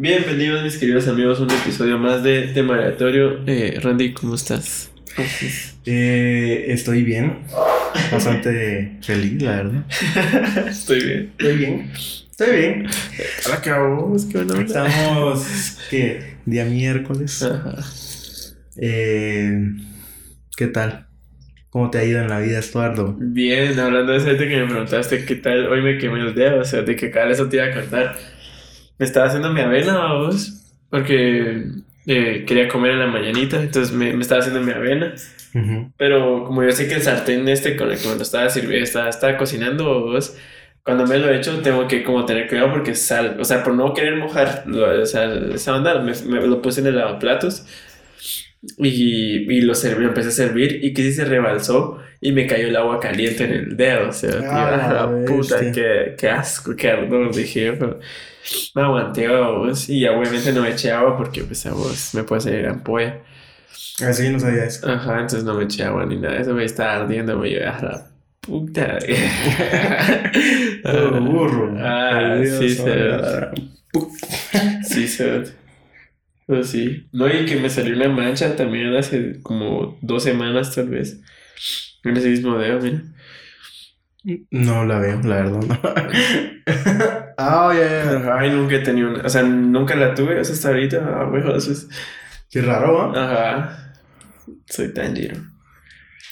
Bienvenidos mis queridos amigos a un episodio más de Temaratorio. Eh, Randy, ¿cómo estás? Eh, estoy bien, bastante feliz, la verdad. Estoy bien. Estoy bien, estoy bien. Hola, ¿qué vamos? ¿Qué onda? Estamos, ¿qué? Día miércoles. Ajá. Eh, ¿Qué tal? ¿Cómo te ha ido en la vida, Estuardo? Bien, hablando de eso, que me preguntaste qué tal, hoy me quemé los dedos, o sea, de que cada vez eso te iba a contar. Me estaba haciendo mi avena, vos, porque eh, quería comer en la mañanita, entonces me, me estaba haciendo mi avena. Ujú. Pero como yo sé que el sartén este con el que me lo estaba sirviendo, estaba, estaba cocinando, vos, cuando me lo he hecho tengo que como tener cuidado porque sal, o sea, por no querer mojar, o sea, esa onda, me, me lo puse en el lavaplatos y, y lo serví, empecé a servir y que sí se rebalsó y me cayó el agua caliente en el dedo, o sea, Ah, la la puta, qué, qué asco, qué ardor, dije, pero me aguanté vos y obviamente no me eché agua porque pues a vos me puede salir ampolla. Así no sabía eso. Ajá, entonces no me eché agua ni nada. Eso me estaba ardiendo, me llevé a la puta. Todo burro. Ah, Perdido sí, se Sí, se Pues sí. No, y que me salió una mancha también hace como dos semanas, tal vez. En ese mismo dedo, mira. No la veo, la verdad. No. Ah, ya, ya. Ajá, ay, nunca he tenido una. O sea, nunca la tuve, o sea, hasta ahorita. Ah, güey, eso es. Qué raro, ¿ah? Ajá. Soy tan giro.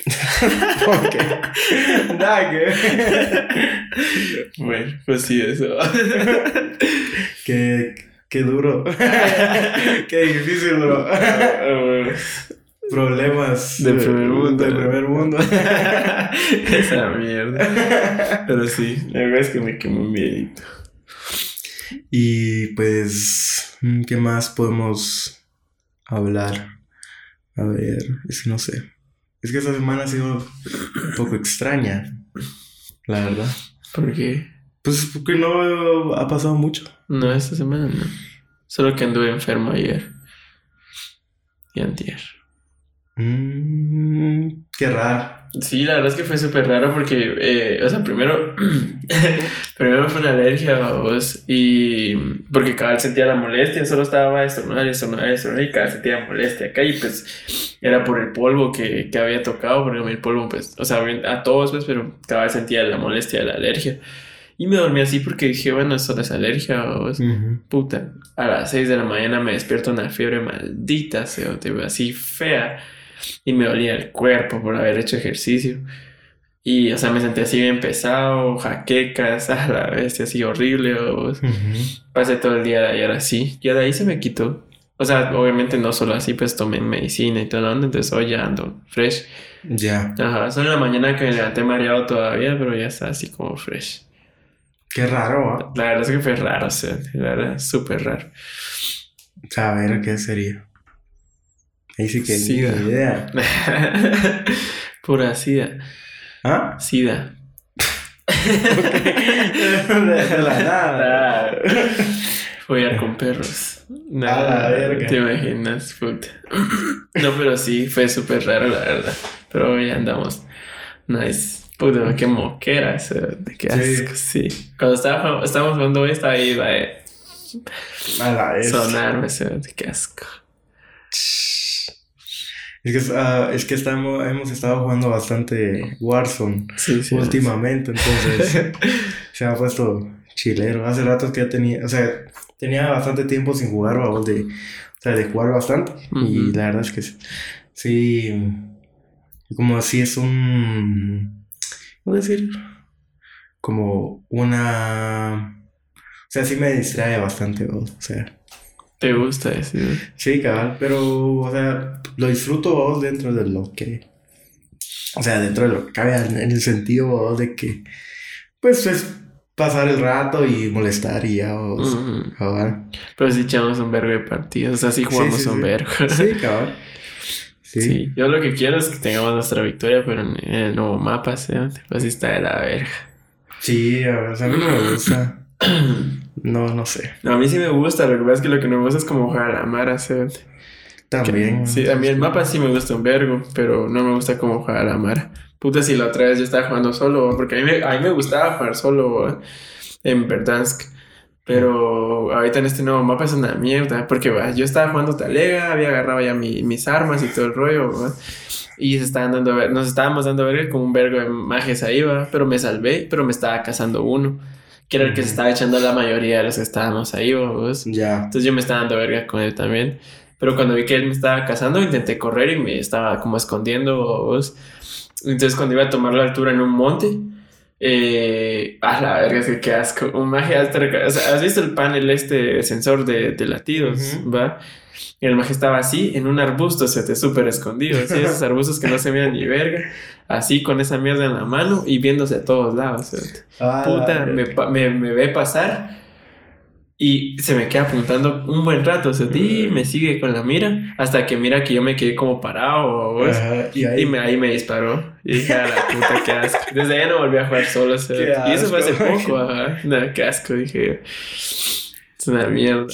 ¿Por qué? Nada que Bueno, pues sí, eso. Qué, qué duro. qué difícil, bro. Ah. Problemas Del primer mundo. Del primer mundo. Esa mierda. Pero sí, la verdad es que me quemó un miedito. Y pues, ¿qué más podemos hablar? A ver, es que no sé. Es que esta semana ha sido un poco extraña, la verdad. ¿Por qué? Pues porque no ha pasado mucho. No, esta semana no. Solo que anduve enfermo ayer. Y antier. Mm, qué raro. Sí, la verdad es que fue súper raro porque, eh, o sea, primero, primero fue una alergia a vos y porque cada vez sentía la molestia, solo estaba estornudar, estornudar, estornudar y cada vez sentía molestia acá y pues era por el polvo que, que había tocado, porque el polvo pues, o sea, a todos pues, pero cada vez sentía la molestia de la alergia y me dormí así porque dije, bueno, solo es alergia. Ujú. Puta, a las 6 de la mañana me despierto una fiebre maldita, cerote, así fea. Y me dolía el cuerpo por haber hecho ejercicio. Y, o sea, me sentí así bien pesado, jaquecas, a la bestia, así horrible. o- Ujú. Pasé todo el día de ayer así. Ya de ahí se me quitó. O sea, obviamente no solo así, pues tomé medicina y todo lo entonces hoy ya ando fresh. Ya. Ajá, solo en la mañana que me levanté mareado todavía, pero ya está así como fresh. Qué raro, ¿ah? La verdad es que fue raro, o sea, la verdad, súper raro. A ver, ¿qué sería? Ahí sí que ni Sida. idea. Pura sida. ¿Ah? Sida. De la nada. Follar con perros. A la verga. ¿Te imaginas? Puta. No, pero sí, fue súper raro, la verdad. Pero hoy andamos. Nice. Puta, qué moquera eso. De qué Sí. asco, sí. Cuando estaba, estábamos jugando esta ahí, iba a la vez. sonarme eso. De qué asco. Es que, ah, es que estamos, hemos estado jugando bastante Warzone Sí, sí. últimamente, entonces se ha puesto chilero. Hace rato que ya tenía, o sea, tenía bastante tiempo sin jugar, de, o sea, de jugar bastante. Y la verdad es que sí, como así es un, ¿cómo decir? Como una, o sea, sí me distrae bastante, o sea. ¿Te gusta eso? Sí, cabal, pero, o sea, lo disfruto vos dentro de lo que, o sea, dentro de lo que cabe en el sentido vos de que, pues, es pasar el rato y molestar y ya, vos, cabal. Pero sí echamos un vergo de partidos. O sea, sí jugamos sí, un sí. Sí, cabal. Sí. Sí, yo lo que quiero es que tengamos nuestra victoria, pero en, el nuevo mapa, ¿sí? Pues está de la verga. Sí, a ver, a mí no me gusta. No, no sé. No, a mí sí me gusta, lo que pasa es que lo que no me gusta es como jugar a Mara, ¿sí? También. Sí, a mí el mapa sí me gusta un vergo, pero no me gusta como jugar a la Mara. Puta, si la otra vez yo estaba jugando solo, porque a mí me, a mí me gustaba jugar solo en Verdansk. Pero ahorita en este nuevo mapa es una mierda. Porque va, yo estaba jugando Talega, había agarrado ya mi- mis armas y todo el rollo, ¿va? Y se estaban dando, nos estábamos dando verga con un vergo de mages ahí, va. Pero me salvé, pero me estaba cazando uno. Que era el que se estaba echando a la mayoría de los que estábamos ahí, ¿va, vos? Ya. Entonces yo me estaba dando verga con él también. Pero cuando vi que él me estaba cazando, intenté correr y me estaba como escondiendo. ¿vos? Entonces cuando iba a tomar la altura en un monte, eh, a la verga, qué asco. Un maje hasta o sea, ¿Has visto el panel este sensor de, de latidos? Ujú. ¿Va? Y el maje estaba así, en un arbusto, se te súper escondido. Así, esos arbustos que no se miran ni verga. Así, con esa mierda en la mano y viéndose a todos lados. Ah, Puta, me, me, me ve pasar y se me queda apuntando un buen rato. O sea, y me sigue con la mira hasta que mira que yo me quedé como parado. Ajá, y ahí. Y me, ahí me disparó. Y dije, a la puta, qué asco. Desde ahí no volví a jugar solo. o sea, y eso fue hace poco, ajá. Nada, qué asco, dije. Es una mierda.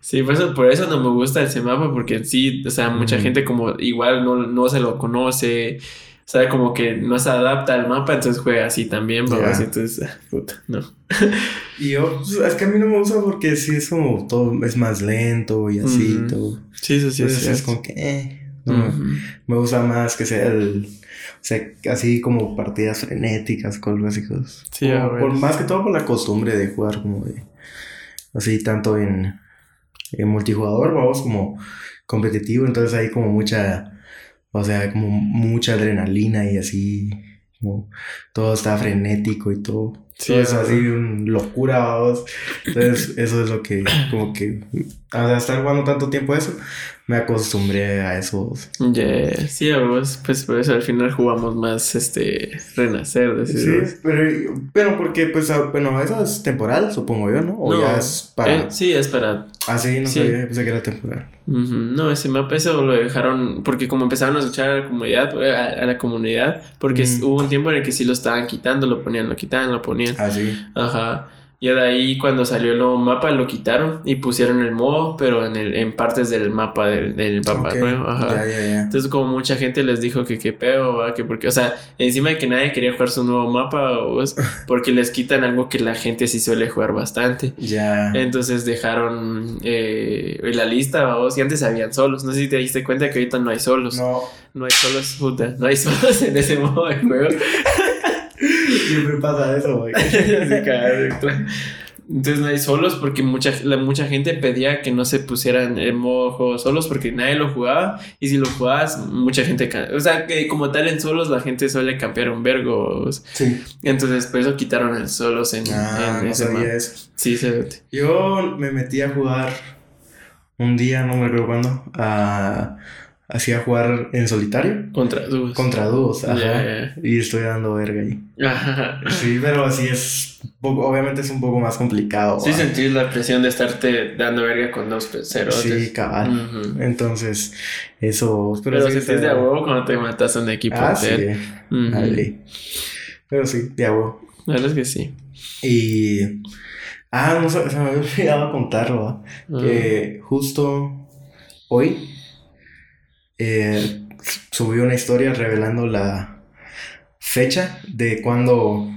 Sí, por, eso, por eso no me gusta ese mapa, porque sí, o sea, mucha gente como igual no, no se lo conoce. O sea, como que no se adapta al mapa, entonces juega así también, Ya. babas. Entonces, ah, puta, no. Y yo, pues, es que a mí no me gusta porque sí es como todo, es más lento y así, todo. Sí, eso sí Entonces es es como que, eh, no me- gusta más que sea el. O sea, así como partidas frenéticas, cosas así. cosas. Sí, Como a ver. por, más que todo por la costumbre de jugar como de. Así, tanto en, en multijugador, vamos, como competitivo. Entonces hay como mucha. O sea, como mucha adrenalina y así. Como todo está frenético y todo. Sí, todo es así, un locura, vamos. Entonces, eso es lo que, como que, al estar jugando tanto tiempo eso, me acostumbré a eso. Yeah, Sí, a vos, pues por eso al final jugamos más este renacer, decís Sí, pero, pero porque, pues, ah, bueno, eso es temporal, supongo yo, ¿no? O No, ya es para... Eh, sí, es para. Ah, sí, no sí. sabía, pensé que era temporal. Ujú, No, ese mapa eso lo dejaron porque como empezaron a escuchar a la comunidad, eh, a, a la comunidad, porque Mm. hubo un tiempo en el que sí lo estaban quitando, lo ponían, lo quitaban, lo ponían. Ah, sí. Ajá. Y de ahí cuando salió el nuevo mapa lo quitaron y pusieron el modo, pero en el, en partes del mapa del, del mapa nuevo. Ajá. Ya, ya, ya. Entonces, como mucha gente les dijo que qué pedo, ¿va? que porque, o sea, encima de que nadie quería jugar su nuevo mapa, es porque les quitan algo que la gente sí suele jugar bastante. Ya. Entonces dejaron eh, la lista, vos, y antes habían solos. No sé si te diste cuenta que ahorita no hay solos. No, No, hay solos, puta, no hay solos en ese modo de juego. siempre pasa eso, güey. Entonces no hay solos porque mucha, la, mucha gente pedía que no se pusieran en modo juego solos porque nadie lo jugaba y si lo jugabas mucha gente, o sea que como tal en solos la gente suele campear un vergo, Sí. entonces por eso quitaron el solos en, Ah, en no ese sabía eso. Sí, se Yo me metí a jugar un día, no me recuerdo cuándo, a... Hacía jugar en solitario contra dúos. contra dúos, ajá. Y estoy dando verga ahí. Ajá. Sí, pero así es, poco- obviamente es un poco más complicado. Sí sentís la presión de estarte dando verga con dos ceros. Sí, cabal. Entonces, eso. Pero, sí sentís de huevo cuando te matas a un equipo Ah, sí. Dale. Pero sí, de huevo. La verdad es que sí. Y. Ah, no sé, se me había olvidado contarlo. Que justo hoy eh, subí una historia revelando la fecha de cuándo.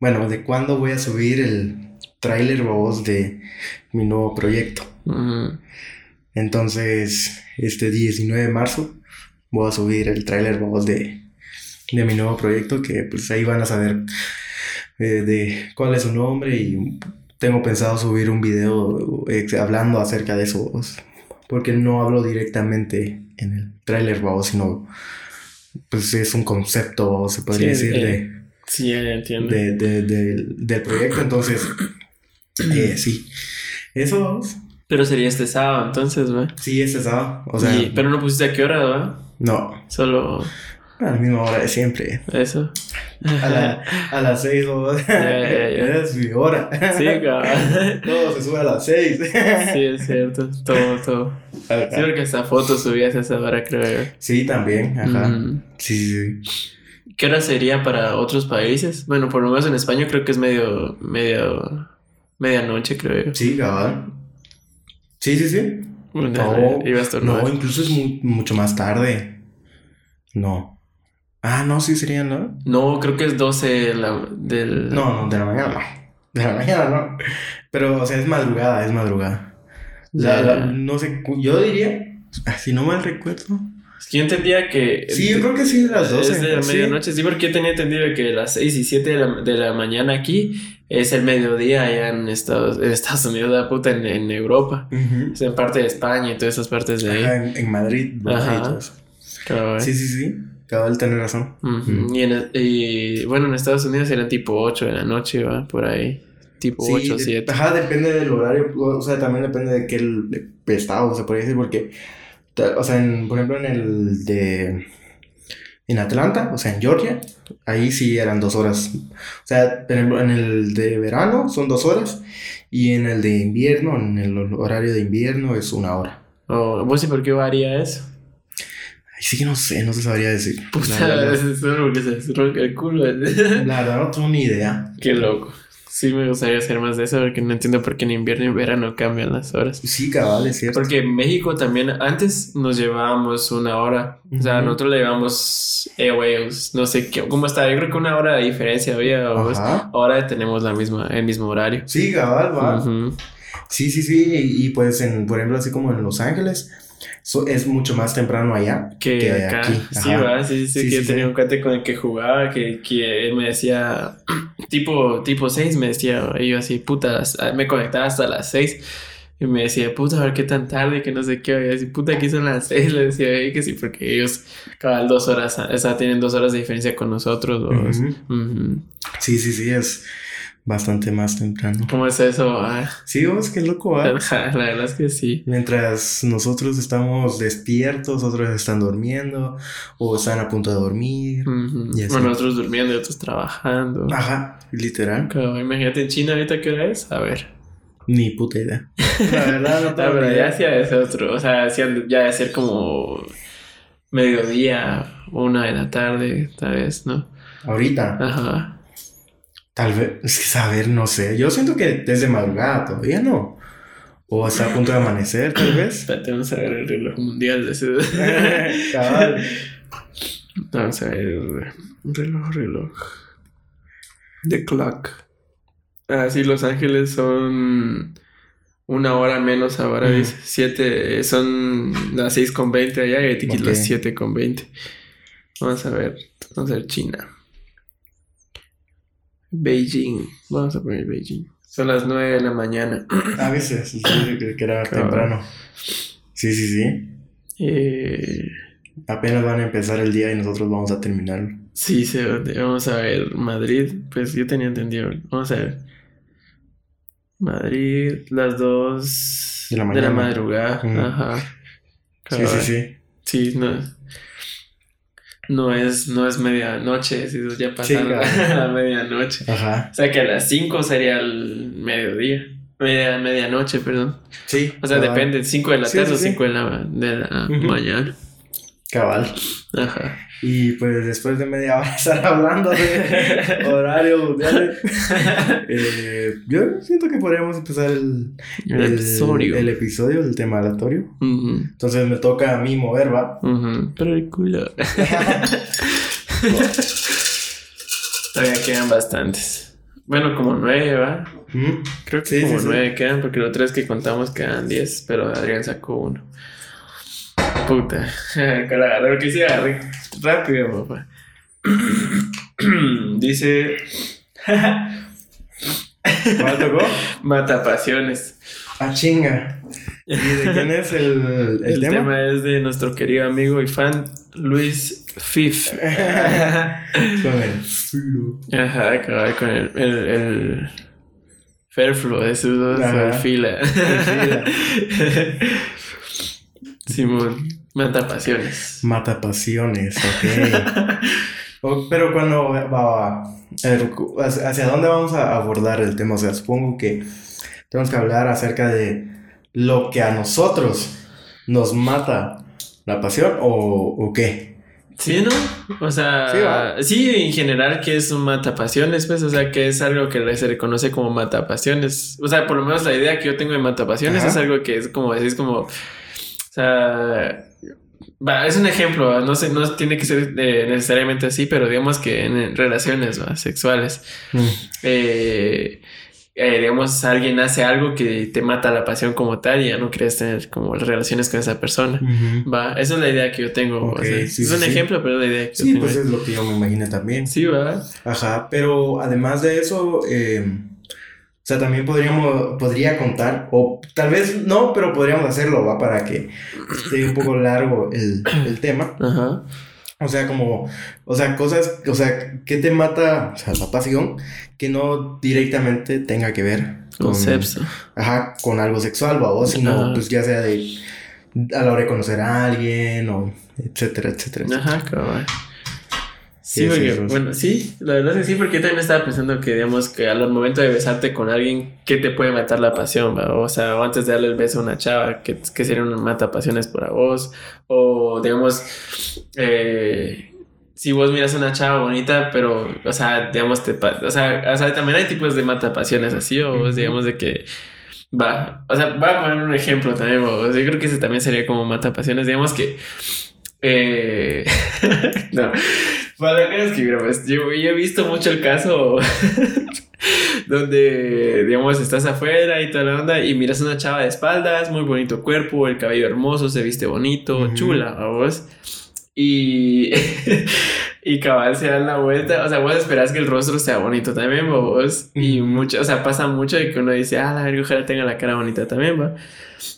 Bueno, de cuándo voy a subir el tráiler voz de mi nuevo proyecto. Entonces, este 19 de marzo voy a subir el tráiler voz de, de mi nuevo proyecto que pues ahí van a saber eh, de cuál es su nombre y tengo pensado subir un video eh, hablando acerca de eso voz, porque no hablo directamente en el tráiler voz, sino pues es un concepto, se podría Sí, decir, eh, de, Sí, ya entiendo. de- de- del- del proyecto, entonces, eh, sí. Eso, vos. Pero sería este sábado, entonces, ¿va? Sí, ese sábado. O sea, Y- pero no pusiste a qué hora, ¿va? no, Solo a la misma hora de siempre. eso. A, la- a las seis, ¿no? ya, ya. es mi hora. Sí, cabrón. Todo se sube a las seis. Sí, es cierto. Todo, todo. Sí, porque hasta fotos subías a esa hora, creo yo. Sí, también, ajá. Ujú. Sí, sí, sí. ¿Qué hora sería para otros países? Bueno, por lo menos en España creo que es medio, medio, medianoche, creo yo. Sí, cabal. Sí, sí, sí. Bueno, No. No, incluso es mu- mucho más tarde. No. Ah, no, sí sería, ¿no? No, creo que es 12 de la, del... No, no, de la mañana no. de la mañana, ¿no? Pero, o sea, es madrugada, es madrugada. La- la- no sé, yo diría, ah, si no mal recuerdo. Yo entendía que. Sí, yo creo que sí, de las 12. Es de la sí. medianoche, sí, porque yo tenía entendido que las 6 y 7 de la, de la mañana aquí es el mediodía allá en Estados, en Estados Unidos, la puta, en, en Europa. Ujú. Es en parte de España y todas esas partes de ahí. Ajá, en, en Madrid. Ajá. Eso. Cabal. Sí, sí, sí. Cabal tener razón. Y, en- y, bueno, en Estados Unidos eran tipo 8 de la noche, va, por ahí. Tipo Sí, 8 o de- 7. Ajá, depende del horario. O sea, también depende de qué estado se puede decir, porque, o sea, en- por ejemplo, en el de. En Atlanta, o sea, en Georgia, ahí sí eran dos horas. O sea, por ejemplo, en el de verano son dos horas, y en el de invierno, en el horario de invierno, es una hora. Oh, ¿Vos y por qué varía eso? Sí que no sé, no se sabría decir. La Puta, solo porque se ronca el culo. la verdad no tengo ni idea. Qué loco. Sí me gustaría hacer más de eso porque no entiendo por qué en invierno y verano cambian las horas. Sí, cabal, es cierto. Porque en México también antes nos llevábamos una hora. O sea, nosotros le llevamos eh, güey, no sé qué, cómo está. Yo creo que una hora de diferencia había. Ahora tenemos la misma, el mismo horario. Sí, cabal, va. Sí, sí, sí. Y, y pues, en, por ejemplo, así como en Los Ángeles, so- es mucho más temprano allá Que, que, acá. aquí. Sí, va, sí, sí, Sí, que sí, tenía sí. un cuate con el que jugaba, que, que él me decía, tipo, tipo 6, me decía, y yo así, puta, me conectaba hasta las 6. Y me decía, puta, a ver qué tan tarde, que no sé qué. Y así, puta, aquí son las 6. Le decía, "Ey, que sí, porque ellos, cabal, dos horas, o sea, tienen dos horas de diferencia con nosotros. o- Ujú. Ujú. Sí, sí, sí, es bastante más temprano. ¿Cómo es eso? Ah, Sí, vos, qué loco, ¿va? la verdad es que sí. Mientras nosotros estamos despiertos, otros están durmiendo o están a punto de dormir. Y así. Bueno, otros durmiendo y otros trabajando. Ajá, literal. Imagínate en China ahorita qué hora es. A ver. Ni puta idea. La verdad, no Ah, pero ni ya idea. hacía ese otro, o sea, ya de ser como mediodía, una de la tarde, tal vez, ¿no? Ahorita, Ajá. Tal vez, es que saber, no sé. Yo siento que desde madrugada todavía no. O está a punto de amanecer, tal vez. Espérate, vamos a ver el reloj mundial de ese. Cabal. Vamos a ver. Reloj, reloj. The clock. Ah, sí, Los Ángeles son una hora menos ahora, Mm. dice. Siete, son las seis con veinte allá y aquí Ok. las siete con veinte. Vamos a ver, vamos a ver China. Beijing, vamos a poner Beijing. Son las nueve de la mañana. A veces, sí, que era temprano. Sí, sí, sí. Eh, Apenas van a empezar el día y nosotros vamos a terminarlo. sí, se, vamos a ver Madrid. Pues yo tenía entendido. Vamos a ver. Madrid, las dos De la de mañana. la madrugada. Mm. Ajá. Sí, sí, sí. Sí, no, no es, no es medianoche, si eso ya pasaron cabal. la medianoche. Ajá. O sea que a las 5 sería el mediodía. Media, medianoche, perdón. Sí. O sea, cabal. depende, 5 de la Sí, tarde sí, o sí. 5 de la, de la mañana. Cabal. Ajá. Y pues después de media hora estar hablando de horario mundial, eh, yo siento que podríamos empezar el, El episodio. el episodio tema aleatorio. Entonces me toca a mí mover, ¿va? Pero el culo. Todavía quedan bastantes. Bueno, como nueve, ¿va? Creo que Sí, como sí, sí. nueve quedan, porque los tres que contamos quedan diez, pero Adrián sacó uno. Puta. Que la agarré, que sí agarré. Rápido, papá. Dice. ¿Cuál tocó? Mata pasiones. Ah, chinga. ¿Y de quién es el, el, El, tema? tema? es de nuestro querido amigo y fan Luis Fif. Con el filo. Ajá, cabal, con el, el, el Fairflow de sus dos el fila. fila. Simón, mata pasiones. Mata pasiones, ok. O- pero cuando va, ¿hacia dónde vamos a abordar el tema? O sea, supongo que tenemos que hablar acerca de lo que a nosotros nos mata la pasión o, o qué. Sí, ¿no? O sea, Sí, en general que es un matapasiones, pues, o sea, que es algo que se reconoce como matapasiones. O sea, por lo menos la idea que yo tengo de matapasiones Ajá. es algo que es como decís, como, sea, va, es un ejemplo, ¿va? no sé, no tiene que ser eh, necesariamente así, pero digamos que en relaciones ¿va? sexuales, Mm. eh, eh, digamos, alguien hace algo que te mata la pasión como tal y ya no quieres tener como relaciones con esa persona. Va, esa es la idea que yo tengo. O sea, sí, es sí, un sí. ejemplo, pero es la idea que yo Sí, tengo. pues es lo que yo me imaginé también. Sí, va. Ajá, pero además de eso, eh, o sea, también podríamos, podría contar, o tal vez no, pero podríamos hacerlo, ¿va? Para que esté un poco largo el, el tema. Ajá. O sea, como, o sea, cosas, o sea, ¿qué te mata, o sea, la pasión que no directamente tenga que ver Con sexo. ajá, con algo sexual, ¿va? O sino, pues ya sea de, a la hora de conocer a alguien, o etcétera, etcétera. etcétera. Ajá, cabal. Sí, porque, bueno, sí, la verdad es que sí, porque yo también estaba pensando que, digamos, que al momento de besarte con alguien, ¿qué te puede matar la pasión? va? O sea, o antes de darle el beso a una chava, ¿qué, qué sería una mata pasiones para vos? O, digamos, eh, si vos miras a una chava bonita, pero, o sea, digamos, te, o sea, o sea, también hay tipos de mata pasiones así, o vos, digamos, de que, va, o sea, voy a poner un ejemplo también, o sea, yo creo que ese también sería como mata pasiones, digamos que, eh, no, para que escribir, pues, yo, yo he visto mucho el caso donde, digamos, estás afuera y toda la onda y miras a una chava de espaldas, muy bonito cuerpo, el cabello hermoso, se viste bonito, Ujú. chula, a vos. Y, y cabal se dan la vuelta, o sea, vos esperás que el rostro sea bonito también, ¿va vos. Y mucho, o sea, pasa mucho de que uno dice, ah, la verga, ojalá tenga la cara bonita también, va.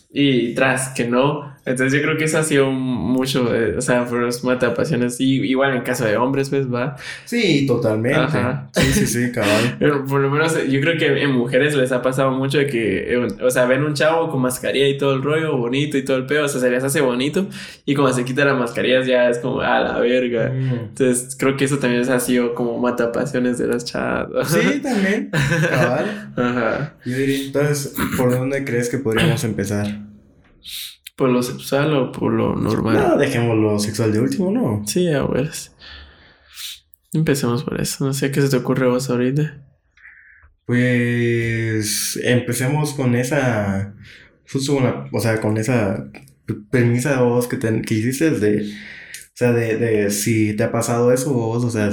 Y tras que no. Entonces yo creo que eso ha sido mucho, eh, o sea, los matapasiones. Y igual en caso de hombres, pues va. Sí, totalmente. Ajá. Sí, sí, sí, cabal. Pero por lo menos yo creo que en mujeres les ha pasado mucho de que, eh, o sea, ven un chavo con mascarilla y todo el rollo, bonito y todo el pedo, o sea, se les hace bonito. Y como se quita las mascarillas ya es como, a la verga. Mm. Entonces creo que eso también ha sido como matapasiones de las chavas. Sí, también. Cabal. Ajá. Yo diría, entonces, ¿por dónde crees que podríamos empezar? ¿Por lo sexual o por lo normal? No, dejemos lo sexual de último, ¿no? Sí, a ver. Empecemos por eso. No sé qué se te ocurre a vos ahorita. Pues empecemos con esa, justo la- o sea, con esa premisa vos que, te- que hiciste de, sea, de, de si te ha pasado eso vos, o sea,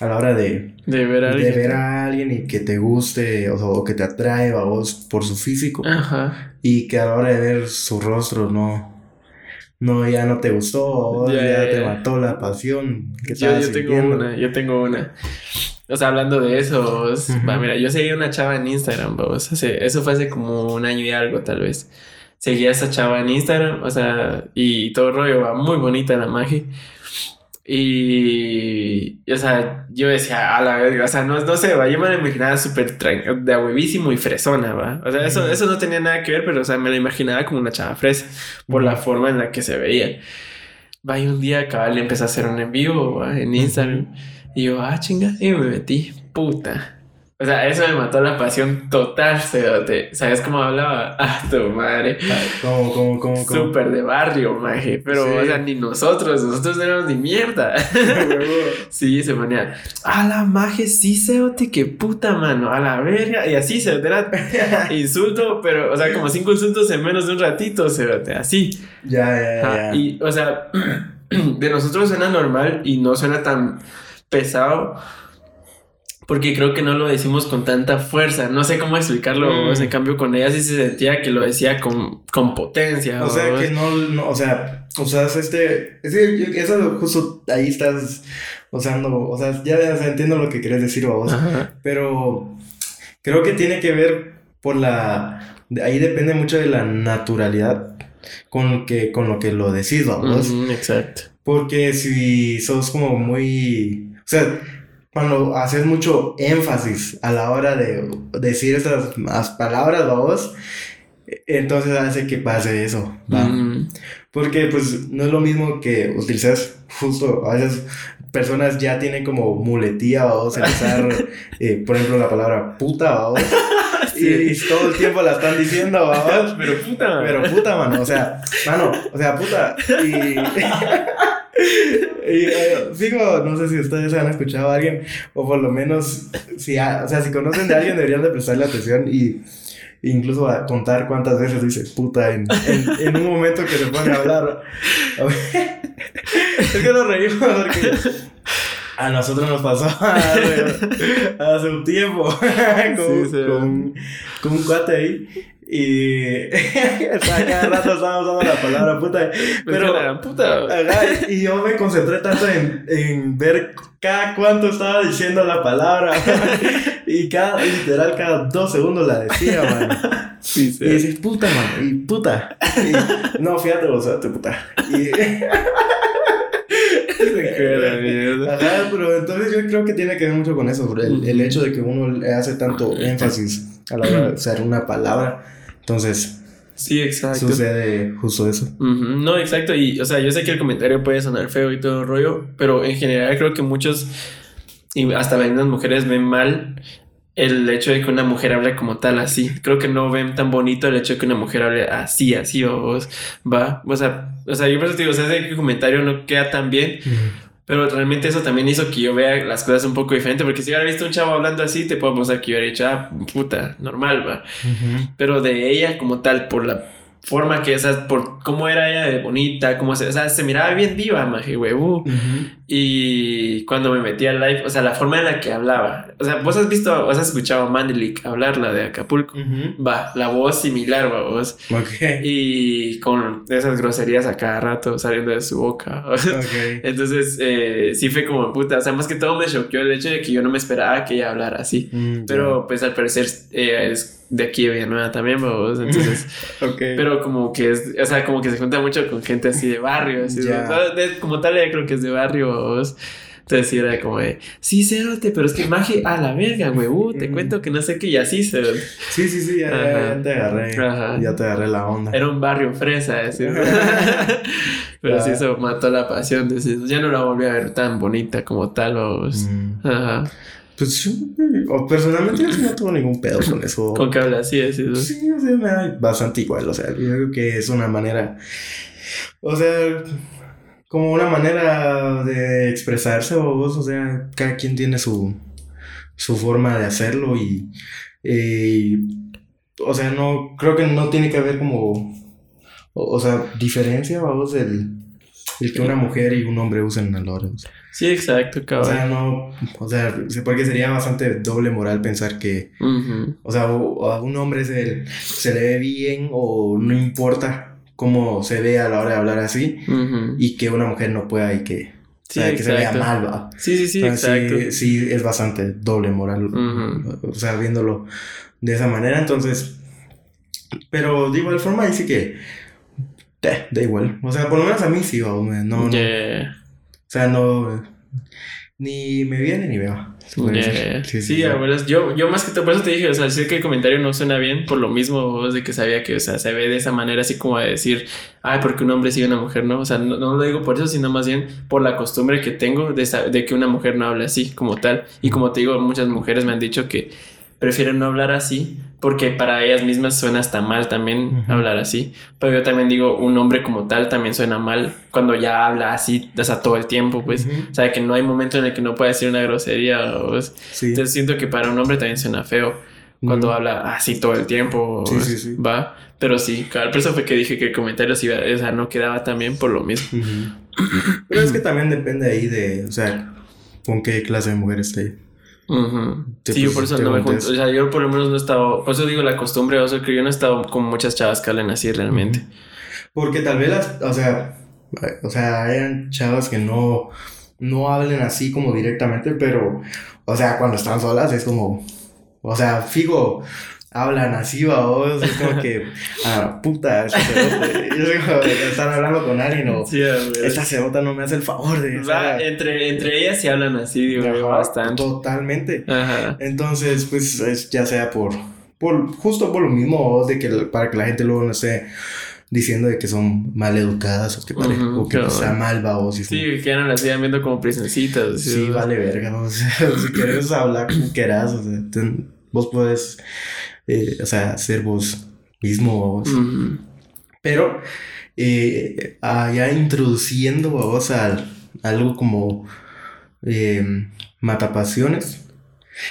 a la hora de, De ver a de alguien. ver a alguien y que te guste, o, sea, o que te atrae a vos por su físico, Ajá. y que a la hora de ver su rostro no, no, ya no te gustó, o Ya, ya, ya, te mató la pasión que Yo, yo tengo una, yo tengo una. O sea, hablando de eso, vos, Ujú. va, mira, yo seguía una chava en Instagram, vos, hace, eso fue hace como un año y algo, tal vez. Seguía a esa chava en Instagram, o sea, y todo el rollo, va, muy bonita la magia. Y, y, o sea, yo decía, a la verga, o sea, no, no sé, va, yo me la imaginaba súper de huevísimo y fresona, va. O sea, eso, eso no tenía nada que ver, pero, o sea, me la imaginaba como una chava fresa, por la forma en la que se veía. Va, y un día cabal le empecé a hacer un en vivo va, en Instagram. Y yo, ah, chinga, y me metí, puta. O sea, eso me mató la pasión total, cerote. ¿Sabes cómo hablaba? Ah, tu madre. ¿Cómo, cómo, cómo, cómo? Súper de barrio, maje. Pero, Sí. o sea, ni nosotros, nosotros no éramos ni mierda. sí, se ponía, a la maje, sí, cerote, qué puta mano, a la verga. Y así, cerote, era insulto, pero, o sea, como cinco insultos en menos de un ratito, cerote, así. Ya, ya, ya. Y, o sea, de nosotros suena normal y no suena tan pesado. Porque creo que no lo decimos con tanta fuerza. No sé cómo explicarlo. Mm. vos. En cambio, con ella sí se sentía que lo decía con, con potencia. O sea vos. que no, no, o sea, usas este, es que yo- eso justo ahí estás usando, o sea, ya, ya, o sea, entiendo lo que quieres decir vos, Ajá. pero creo que tiene que ver por la, ahí depende mucho de la naturalidad con que, con lo que lo decís, vamos, Ujú, exacto. porque si sos como muy, o sea, cuando haces mucho énfasis a la hora de decir esas palabras, vamos, entonces hace que pase eso, ¿va? Mm, Porque pues no es lo mismo que utilizas justo, a veces personas ya tienen como muletía, vamos a usar, eh, por ejemplo, la palabra puta, vamos, Sí. y, y todo el tiempo la están diciendo, vamos, Pero puta. pero puta, mano, o sea, mano, o sea, puta, y... y eh, digo, no sé si ustedes han escuchado a alguien, o por lo menos, si, ha- o sea, si conocen de alguien deberían de prestarle atención y incluso a contar cuántas veces dice puta en, en, en un momento que se pone a hablar. Es que nos reímos porque, A nosotros nos pasó hace, hace un tiempo con, Sí, sí. con- con un cuate ahí. Y cada rato estábamos usando la palabra puta. Pero Pero, puta. ajá, y yo me concentré tanto en, en ver cada cuánto estaba diciendo la palabra. y cada, literal, cada dos segundos la decía, man. Sí, Y sí. dices, puta, man, y puta. Y, no, fíjate, te puta. Y, la mierda. Ajá, pero entonces yo creo que tiene que ver mucho con eso, bro, el, el hecho de que uno le hace tanto énfasis a la hora de usar una palabra, entonces Sí, exacto. sucede justo eso. No, exacto. Y, o sea, yo sé que el comentario puede sonar feo y todo el rollo, pero en general creo que muchos, y hasta las mujeres, ven mal el hecho de que una mujer hable como tal, así. Creo que no ven tan bonito el hecho de que una mujer hable así, así, o vos, va. O sea, o sea, yo por eso te digo, o sea, ese comentario no queda tan bien, pero realmente eso también hizo que yo vea las cosas un poco diferente, porque si hubiera visto un chavo hablando así, te puedo pensar que yo hubiera dicho, ah, puta, normal, va pero de ella como tal, por la forma que, o sea, por cómo era ella de bonita, cómo se, o sea, se miraba bien diva, maje, huevo. Y cuando me metí al live, o sea, la forma en la que hablaba, o sea, vos has visto, vos has escuchado a Mandelik hablar, la de Acapulco. Va, la voz similar, va, vos. Y con esas groserías a cada rato saliendo de su boca. Ok. Entonces, eh, sí fue como puta. O sea, más que todo me choqueó el hecho de que yo no me esperaba que ella hablara así. Mm, Pero pues al parecer ella es de aquí de Villanueva también, vamos. Entonces, ya. Pero como que es, o sea, como que se junta mucho con gente así de barrio, así, Ya. de- como tal ella creo que es de barrio, vamos. Entonces sí era como de, sí, cerote, pero es que magia, a la verga, güey, uh, te Mm. cuento que no sé qué, y así, cerote. Sí, sí, sí, ya, ya- ya te agarré. Ajá. Ya te agarré la onda. Era un barrio fresa, así. pero sí, eso mató la pasión, decir, ya no la volví a ver tan bonita como tal, vamos. Mm. Ajá. Pues yo, o personalmente, yo no tengo ningún pedo con eso. Con que habla así, así. ¿no? Sí, o sea, me da bastante igual. O sea, yo creo que es una manera. O sea, como una manera de expresarse, o, o sea, cada quien tiene su, su forma de hacerlo y. eh, o sea, no. Creo que no tiene que haber como. O, o sea, diferencia, vamos, el, el que una mujer y un hombre usen a la hora. O sea, Sí, exacto, o cabrón. sea, no. O sea, porque sería bastante doble moral pensar que. O sea, o- o a un hombre se, se le ve bien o no importa cómo se ve a la hora de hablar así y que una mujer no pueda y que, o sea, que se vea mal, va. Sí, sí, sí, O sea, exacto. sí, sí, es bastante doble moral, o sea, viéndolo de esa manera, entonces, pero de igual forma dice que eh, da igual, o sea, por lo menos a mí sí, va, no, no, Yeah. o sea, no, ni me viene ni me va. Yeah. decir. Sí, sí, sí. abuelas, yo, yo más que todo, por eso te dije, o sea, sé que el comentario no suena bien, por lo mismo de que sabía que, o sea, se ve de esa manera, así como de decir, ay, porque un hombre sigue a una mujer, ¿no? O sea, no, no lo digo por eso, sino más bien por la costumbre que tengo de, de que una mujer no hable así, como tal. Y como te digo, muchas mujeres me han dicho que prefieren no hablar así, porque para ellas mismas suena hasta mal también hablar así. Pero yo también digo, un hombre como tal también suena mal cuando ya habla así, o sea, todo el tiempo, pues. O sea, que no hay momento en el que no pueda decir una grosería. O, Sí. entonces siento que para un hombre también suena feo cuando Ujú. habla así todo el tiempo. Sí, sí, sí. Va. Pero sí, claro, por eso fue que dije que el comentario sí, o sea, no quedaba también por lo mismo. Pero es que también depende ahí de, o sea, con qué clase de mujer esté. Ujú. Sí, Sí, yo pues, por eso no me junto. O sea, yo por lo menos no he estado. Por eso digo la costumbre, o sea, que yo no he estado con muchas chavas que hablen así realmente. Porque tal vez las, o sea, o sea, hayan chavas que no, no hablen así como directamente, pero, o sea, cuando están solas es como, o sea, fijo, hablan así, vos, es como que, ah, puta, esta cerote. Y es como, están hablando con alguien o, Sí, esta cebota no me hace el favor de, Va, entre, entre ellas sí hablan así, digo yo, ajá, bastante. Totalmente. Ajá. Entonces, pues, es ya sea por, por, justo por lo mismo, de que, para que la gente luego no esté diciendo de que son mal educadas o que, pare- Ujú, o que claro. sea mal. Y Sí, que eran las sigan viendo como así, Sí, vale verga, o sea, si quieres hablar como quieras, o sea, ten- vos puedes, eh, o sea, ser vos mismo, vos. Pero, eh, ah, ya introduciendo vos al, algo como eh, matapasiones.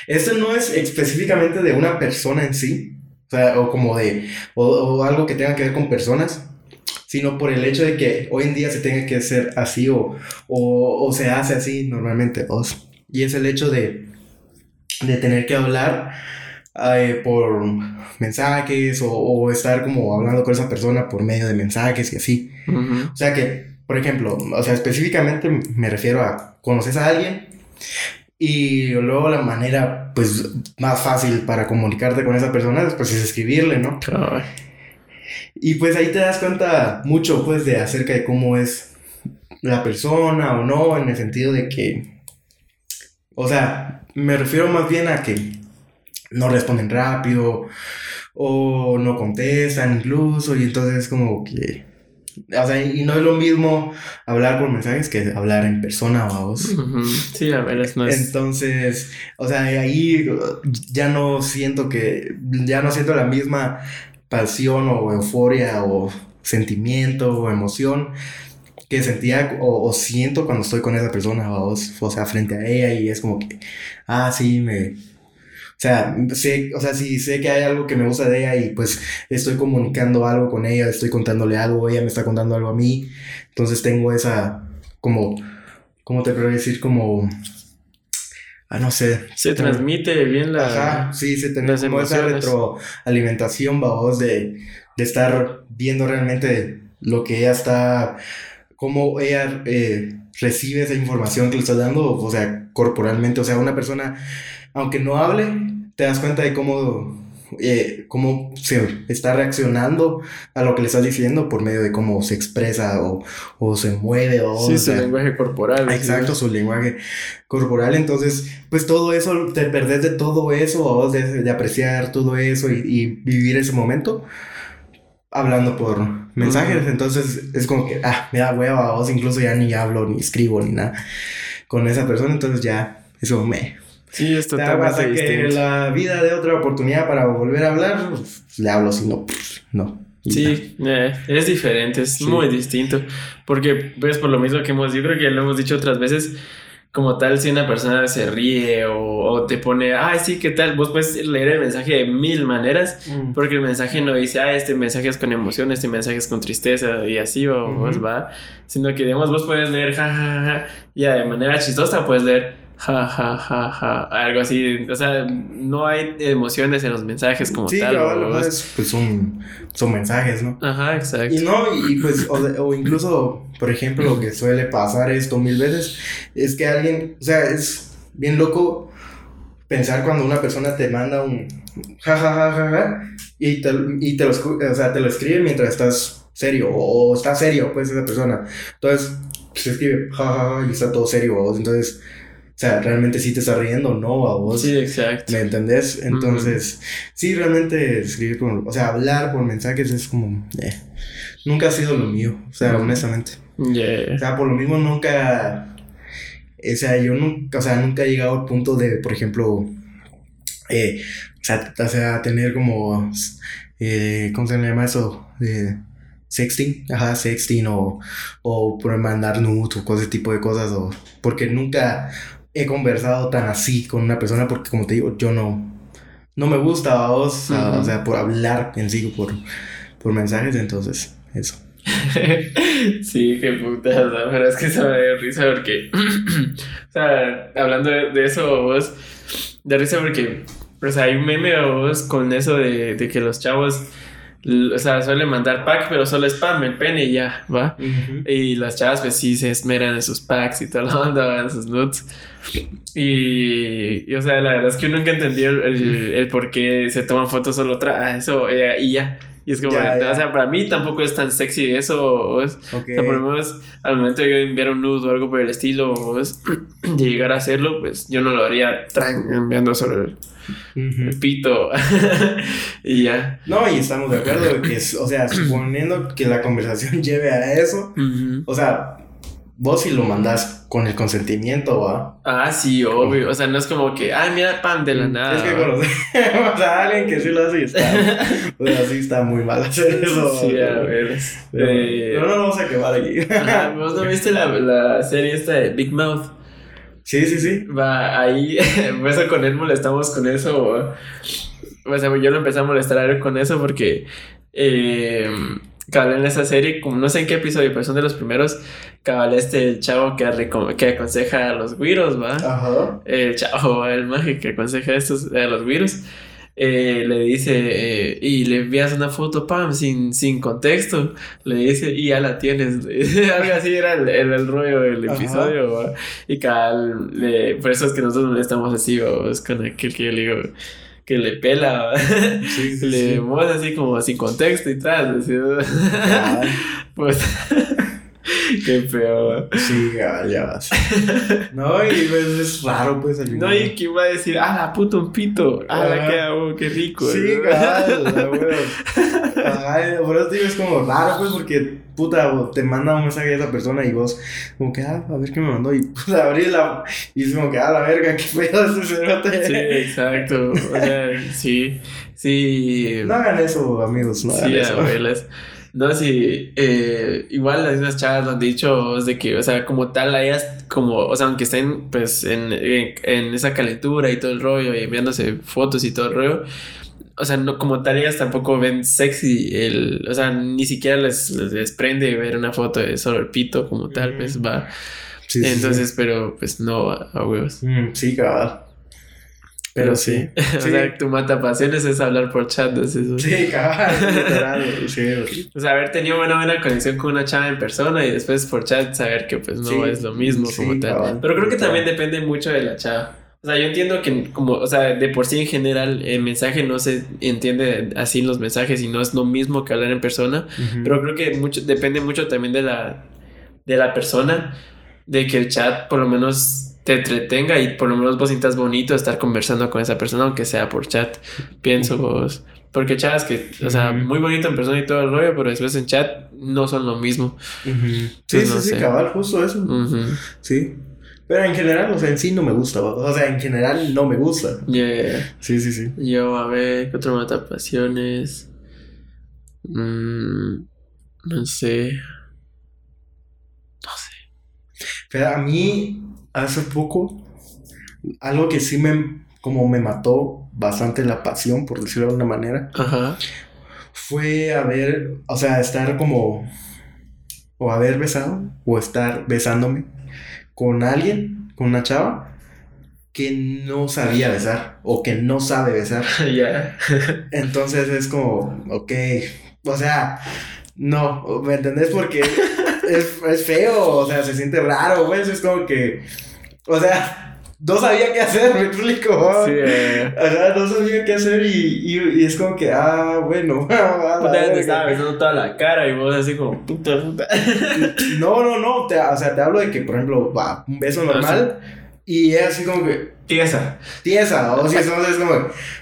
Esto no es específicamente de una persona en sí, o sea, o como de, o, o algo que tenga que ver con personas, sino por el hecho de que hoy en día se tenga que hacer así o, o, o se hace así normalmente. os. Y es el hecho de, de tener que hablar eh, por mensajes o, o estar como hablando con esa persona por medio de mensajes y así. O sea que, por ejemplo, o sea, específicamente me refiero a conoces a alguien y luego la manera, pues, más fácil para comunicarte con esa persona, pues, es escribirle, ¿no? Y pues ahí te das cuenta mucho, pues, de acerca de cómo es la persona o no, en el sentido de que, o sea, me refiero más bien a que no responden rápido o no contestan incluso, y entonces es como que, o sea, y no es lo mismo hablar por mensajes que hablar en persona o a voz. Ujú. Sí, a ver, es-. Entonces, o sea, ahí uh, ya no siento que, ya no siento la misma pasión o euforia o sentimiento o emoción que sentía o, o siento cuando estoy con esa persona o, o sea, frente a ella y es como que, ah, sí, me... O sea, sé, o sea, sí sé que hay algo que me gusta de ella y pues estoy comunicando algo con ella, estoy contándole algo, ella me está contando algo a mí, entonces tengo esa, como, ¿cómo te puedo decir? Como, ah, no sé, Se transmite bien la. Ajá, sí, se las como esa retroalimentación, vamos, de, de estar viendo realmente lo que ella está, cómo ella eh, recibe esa información que le estás dando, o sea, corporalmente, o sea, una persona, aunque no hable, te das cuenta de cómo, eh, cómo se está reaccionando a lo que le estás diciendo por medio de cómo se expresa o, o se mueve, o, Sí, o su sea, lenguaje corporal. Exacto, su lenguaje corporal. Entonces, pues todo eso, te perdés de todo eso, de, de apreciar todo eso y, y vivir ese momento hablando por mensajes. Ujú. Entonces, es como que, ah, me da hueva, vos incluso ya ni hablo, ni escribo, ni nada con esa persona. Entonces, ya, eso me. Sí, es totalmente que distinto. la vida de otra oportunidad para volver a hablar, pues, le hablo, si no, pues, no. Sí, eh, es diferente, es Sí. muy distinto. Porque, pues, por lo mismo que hemos, yo creo que lo hemos dicho otras veces, como tal, si una persona se ríe o, o te pone, ah, sí, ¿qué tal? Vos puedes leer el mensaje de mil maneras, Mm. porque el mensaje no dice, ah, este mensaje es con emoción, este mensaje es con tristeza y así, o Ujú. vos va, sino que, digamos, vos puedes leer, ja, ja, ja, ya de manera chistosa puedes leer, ja, ja, ja, ja, algo así, o sea, no hay emociones en los mensajes como Sí, tal. cabal, o ajá, vos- es- pues son, son mensajes, ¿no? Ajá, exacto. Y no, y pues, o, de- o incluso, por ejemplo, lo que suele pasar esto mil veces, es que alguien, o sea, es bien loco pensar cuando una persona te manda un ja, ja, ja, ja, ja, y te, y te lo, o sea, te lo escribe mientras estás serio, o, está serio, pues, esa persona. Entonces, se escribe ja, ja, ja, y está todo serio. Entonces, o sea, realmente sí te está riendo, o no, a vos. Sí, exacto. ¿Me entendés? Entonces, sí, realmente escribir con, o sea, hablar por mensajes es como, eh, nunca ha sido lo mío, o sea, honestamente. Yeah. O sea, por lo mismo nunca, o sea, yo nunca, o sea, nunca he llegado al punto de, por ejemplo, eh, o, sea, o sea, tener como, eh, ¿cómo se llama eso? Eh, sexting, ajá, sexting o, o por mandar nudes o ese tipo de cosas, o porque nunca he conversado tan así con una persona porque como te digo, yo no, no me gusta a vos, o sea, por hablar en sí, por, por mensajes, entonces, eso. sí, qué putas, ¿no? pero es que se me dio risa porque, o sea, hablando de, de eso, vos, de risa porque, o sea, hay un meme vos con eso de, de que los chavos, o sea, suelen mandar pack, pero solo spam, el pene y ya, ¿va? Y las chavas, pues sí, se esmeran en sus packs y todo lo onda, en sus nudes. Y, y, o sea, la verdad es que yo nunca entendí el, el, el por qué se toman fotos solo otra, ah, eso, eh, y ya. Y es como, Ya, ya. o sea, para mí tampoco es tan sexy eso, o es- Ok. o sea, por lo menos al momento de yo enviar un nude o algo por el estilo, o es, de llegar a hacerlo, pues yo no lo haría tran, enviando solo el, pito. y ya. No, y estamos de acuerdo que, es- o sea, suponiendo que la conversación lleve a eso, o sea, vos si lo mandás con el consentimiento, ¿va? Ah, sí, obvio. O sea, no es como que, ay, mira, pam, de la nada. Es que conocemos a alguien que sí lo hace y está, o sea, sí está muy mal hacer eso. Sí, a ver. Pero, Eh, pero no lo vamos a quemar aquí. ajá, ¿Vos no viste la, la serie esta de Big Mouth? Sí, sí, sí. Va, ahí, pues con él molestamos con eso. O, o sea, yo lo empecé a molestar a él con eso porque eh, cabal en esa serie, como no sé en qué episodio, pero son de los primeros, cabal este el chavo que, que aconseja a los güiros, ¿va? Ajá. El chavo, el mago que aconseja a, estos, a los güiros, eh, le dice, eh, y le envías una foto, pam, sin, sin contexto, le dice, y ya la tienes. Algo así era el, el, el rollo del episodio, ¿va? Y cabal, le- por eso es que nosotros estamos así, ¿va? es con aquel que yo le digo que le pela. Sí, sí, le sí. mueve así como sin contexto y tal, así, pues, qué feo. Sí, ya vas. No, y pues, es raro, pues. al No, y que iba a decir, ah, la puta un pito, ah, la Ajá. que hago, qué rico. Sí, ¿no? la wea. Ajá, por eso digo, es como raro, pues, porque, puta, te manda un mensaje a esa persona y vos, como que, ah, a ver qué me mandó, y puta, abrí la, y es como que, ah, la verga, qué pedo ese cerote. Sí, exacto. O sea, sí, sí. No hagan eso, amigos, no hagan sí, eso. abuelas. No, sí, eh, igual las mismas chavas lo han dicho, es de que, o sea, como tal, ellas, como, o sea, aunque estén, pues, en, en, en esa calentura y todo el rollo, y enviándose fotos y todo el rollo, o sea, no, como tal, ellas tampoco ven sexy el, o sea, ni siquiera les, les desprende ver una foto de solo el pito como tal, pues, va. Sí. Entonces, pero, pues, no, a, a huevos. Mm, sí, cabal. Pero sí. o sea, tu mata pasiones es hablar por chat, es eso. Sí, cabal, literal, sí. O sea, haber tenido una buena conexión con una chava en persona y después por chat saber que pues no Sí, es lo mismo sí, como tal. cabal. Pero creo que Cabal. también depende mucho de la chava. O sea, yo entiendo que como, o sea, de por sí en general el mensaje no se entiende así en los mensajes y no es lo mismo que hablar en persona. Pero creo que mucho, depende mucho también de la, de la persona, de que el chat por lo menos te entretenga y por lo menos vos sientas bonito estar conversando con esa persona, aunque sea por chat, pienso vos. Porque chavas que, o sea, muy bonito en persona y todo el rollo, pero después en chat no son lo mismo. Sí, sí, no sí, sé. cabal, justo eso. Sí. Pero en general, o sea, en sí no me gusta. O sea, en general no me gusta. Yeah. Sí, sí, sí. Yo, a ver, ¿qué otro mata pasiones? Mm, no sé. Pero a mí, hace poco, algo que sí me, como me mató bastante la pasión, por decirlo de alguna manera, Ajá. fue haber, o sea, estar como, o haber besado, o estar besándome con alguien, con una chava, que no sabía besar, o que no sabe besar. Ya. Entonces es como, ok, o sea, no, ¿me entendés? Porque es, es feo, o sea, se siente raro, pues, es como que, o sea, no sabía qué hacer, me explico. Sí, eh. Ajá, no sabía qué hacer y, y, y es como que, ah, bueno, a la Puta, te estaba besando toda la cara y vos así como puta puta. No, no, no, te- o sea, te hablo de que, por ejemplo, va, un beso normal y es así como que, Tiesa. tiesa, o sea, entonces es como,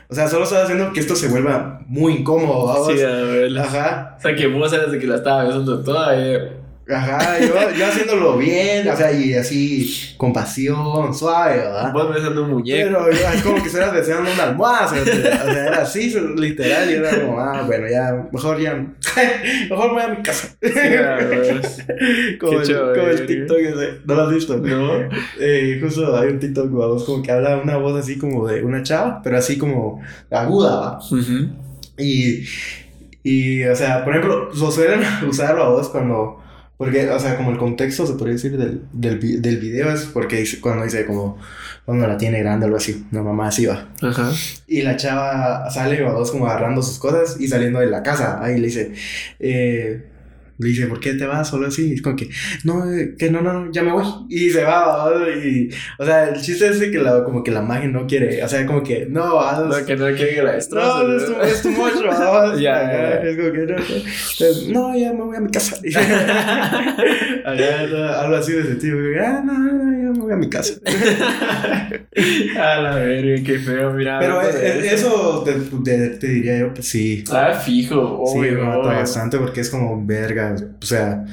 o sea, solo estás haciendo que esto se vuelva muy incómodo, ¿vamos? Sí, a ver. Ajá. O sea, que vos eras de que la estaba besando toda. eh. Ajá, yo, yo haciéndolo bien, o sea, y así con pasión, suave, ¿verdad? Vos besando un muñeco. Pero yo, es como que estuvieras deseando una almohada, o sea, o sea, era así, literal, y era como, ah, bueno, ya, mejor ya, mejor me voy a mi casa. Sí, como, el, chévere. como el TikTok ese, ¿no lo has visto? No. Eh, justo hay un TikTok, como que habla una voz así como de una chava, pero así como aguda, ¿va? Y, y, o sea, por ejemplo, lo suelen usar a vos cuando, porque, o sea, como el contexto, se podría decir, del, del, vi- del video es porque dice, cuando dice como, cuando la tiene grande o algo así, una mamá así va. Ajá. Y la chava sale a vos como agarrando sus cosas y saliendo de la casa. Ahí le dice, eh, le dice, ¿por qué te vas solo así? Es como que, no, eh, que no, no, ya me voy. Y se va, ¿va? y, o sea, el chiste es que la, como que la magia no quiere, o sea, como que, no, ¿va? No, que no quiere que la destroce. No, es tu, es tu mocho, ¿va? Ya, ya. Es como que no. Entonces, no, ya me voy a mi casa. Allá, algo así de ese tipo. Ah, no, no, no, ya me voy a mi casa. A la verga, qué feo, mira. Pero eh, de eh, eso te, te, te diría yo, pues sí. Ah, fijo, Sí, obvio. me mata bastante porque es como verga. O sea,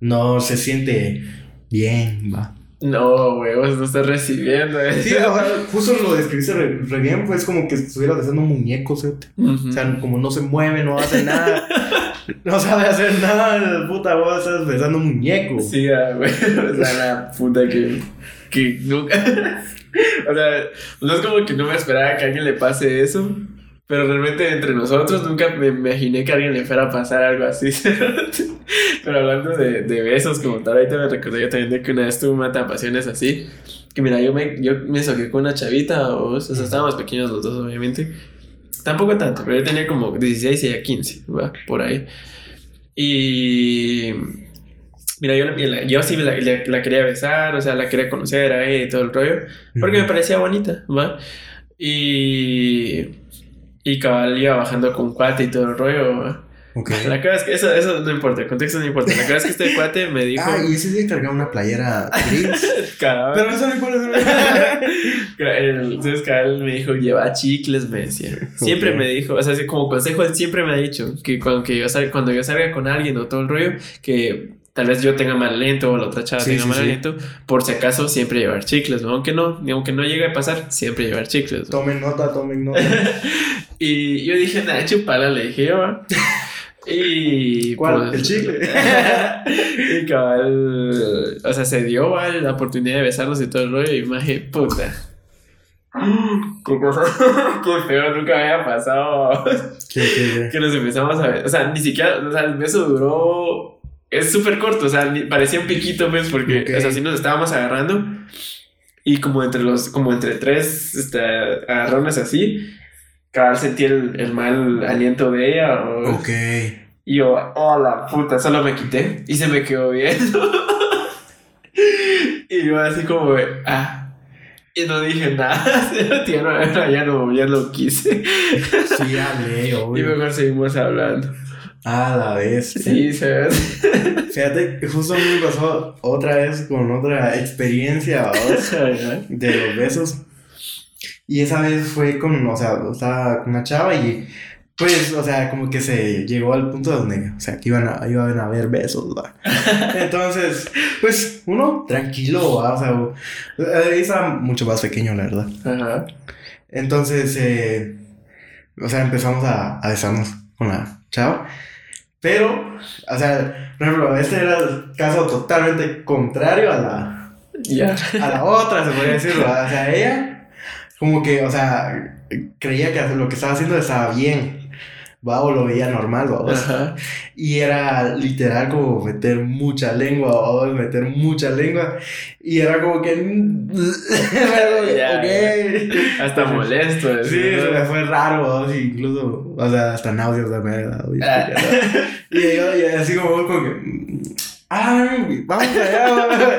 no se siente bien, va. No, güey, vos no estás recibiendo. eh. Sí, sea, justo lo describiste re, re bien, pues como que estuviera besando un muñeco, ¿sí? Ujú. O sea, como no se mueve, no hace nada. no sabe hacer nada, puta, vos estás besando un muñeco. Sí, ah, güey. O sea, la puta que. Que nunca. o sea, no es como que no me esperaba que a alguien le pase eso. Pero realmente entre nosotros nunca me imaginé que a alguien le fuera a pasar algo así. Pero hablando de, de besos como tal, ahorita me recordé yo también de que una vez tuve una pasiones así. Que mira, yo me, yo me soqué con una chavita, o, o sea, estábamos pequeños los dos, obviamente. Tampoco tanto, pero yo tenía como 16 y ella 15, ¿va? Por ahí. Y... Mira, yo, la- yo sí la, la- la quería besar, o sea, la quería conocer a ella y todo el rollo, porque me parecía bonita, ¿va? Y... Y cabal iba bajando con cuate y todo el rollo, ¿va? La cosa es que eso, eso no importa, el contexto no importa. La cosa es que este cuate me dijo... Ah, y ese día cargaba una playera gris. Pero eso no importa. Entonces, cabal me dijo, lleva chicles, me decía. Siempre me dijo, o sea, como consejo, él siempre me ha dicho que cuando, que yo salga, cuando yo salga con alguien o todo el rollo, que tal vez yo tenga mal aliento o la otra chava Sí, tenga sí, mal sí. aliento, por si acaso siempre llevar chicles, ¿no? Aunque no, ni aunque no llegue a pasar, siempre llevar chicles. ¿no? Tomen nota, tomen nota. Y yo dije, nada, chupala, le dije yo. Y. ¿Cuál? pues, ¿El chicle? y cabal. O sea, se dio ¿va? la oportunidad de besarlos y todo el rollo. Y me dije, puta. Qué cosa. Qué feo, nunca había pasado. ¿Qué, qué, qué? Que nos empezamos a ver. O sea, ni siquiera. O sea, el beso duró. Es súper corto. O sea, parecía un piquito, pues, porque. Ok. O sea, sí nos estábamos agarrando. Y como entre los. Como entre tres este, agarrones así. Cabal sentí el, el mal aliento de ella. o- Ok. y yo, oh la puta, solo me quité y se me quedó viendo. y yo así como, ah. Y no dije nada, ya no, ya no, ya no quise. Sí, hablé, Y mejor seguimos hablando. Ah, la vez. Sí, ¿sabes? Fíjate, que justo a mí me pasó otra vez con otra experiencia ¿vos? de los besos. Y esa vez fue con, o sea, estaba con una chava y pues, o sea, como que se llegó al punto donde, o sea, que iban a, iban a haber besos, ¿va? Entonces, pues, uno tranquilo, ¿va? O sea, eh, estaba mucho más pequeño, la verdad. Ajá. Entonces, eh, o sea, empezamos a, a besarnos con la chava. Pero, o sea, por ejemplo, este era el caso totalmente contrario a la, Ya. a la otra, se podría decir. O sea, ella, como que, o sea, creía que lo que estaba haciendo estaba bien. Va, o lo veía normal, va. Y era literal como meter mucha lengua, o meter mucha lengua. Y era como que. Ya. Hasta molesto. Sí, ¿no? se me fue raro. Sí, incluso, o sea, hasta náuseas me había dado. y- Ah. Y yo, y así como, como que. mm, ¡Ay, vamos allá!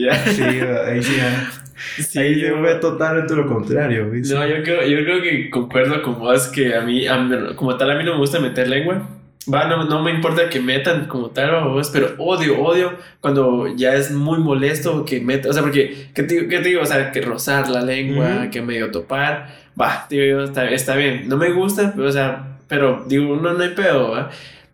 Ya. sí, ahí sí, ya. Sí, ahí yo- fue totalmente lo contrario, ¿viste? No, yo creo, yo creo que concuerdo con vos que a mí, a como tal, a mí no me gusta meter lengua. Va, no, no me importa que metan como tal, vos, pero odio, odio cuando ya es muy molesto que metan, o sea, porque, ¿qué te, qué te digo? O sea, que rozar la lengua, Ujú. que medio topar, va, digo yo, está, está bien. No me gusta, pero, o sea, pero digo, no, no hay pedo, va.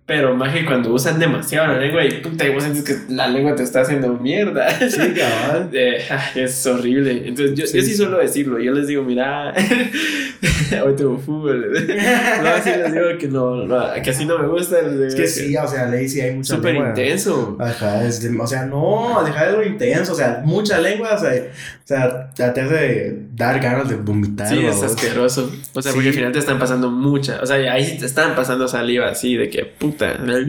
Pero más que cuando usan demasiado la lengua y puta, y vos sientes que la lengua te está haciendo mierda. Sí. Eh, ah, es horrible. Entonces, yo Sí. yo sí suelo decirlo. Yo les digo, mira, hoy tengo fútbol. No, así les digo que no, no, que así no me gusta. Es que sí, o sea, ley sí hay mucha Súper lengua. intenso. Ajá, es de- o sea, no, dejar de lo intenso, o sea, mucha lengua, o sea, o sea, te hace dar ganas de vomitar. Sí, es asqueroso. O sea, Sí. porque al final te están pasando mucha. O sea, ahí sí te están pasando saliva así de que puta. De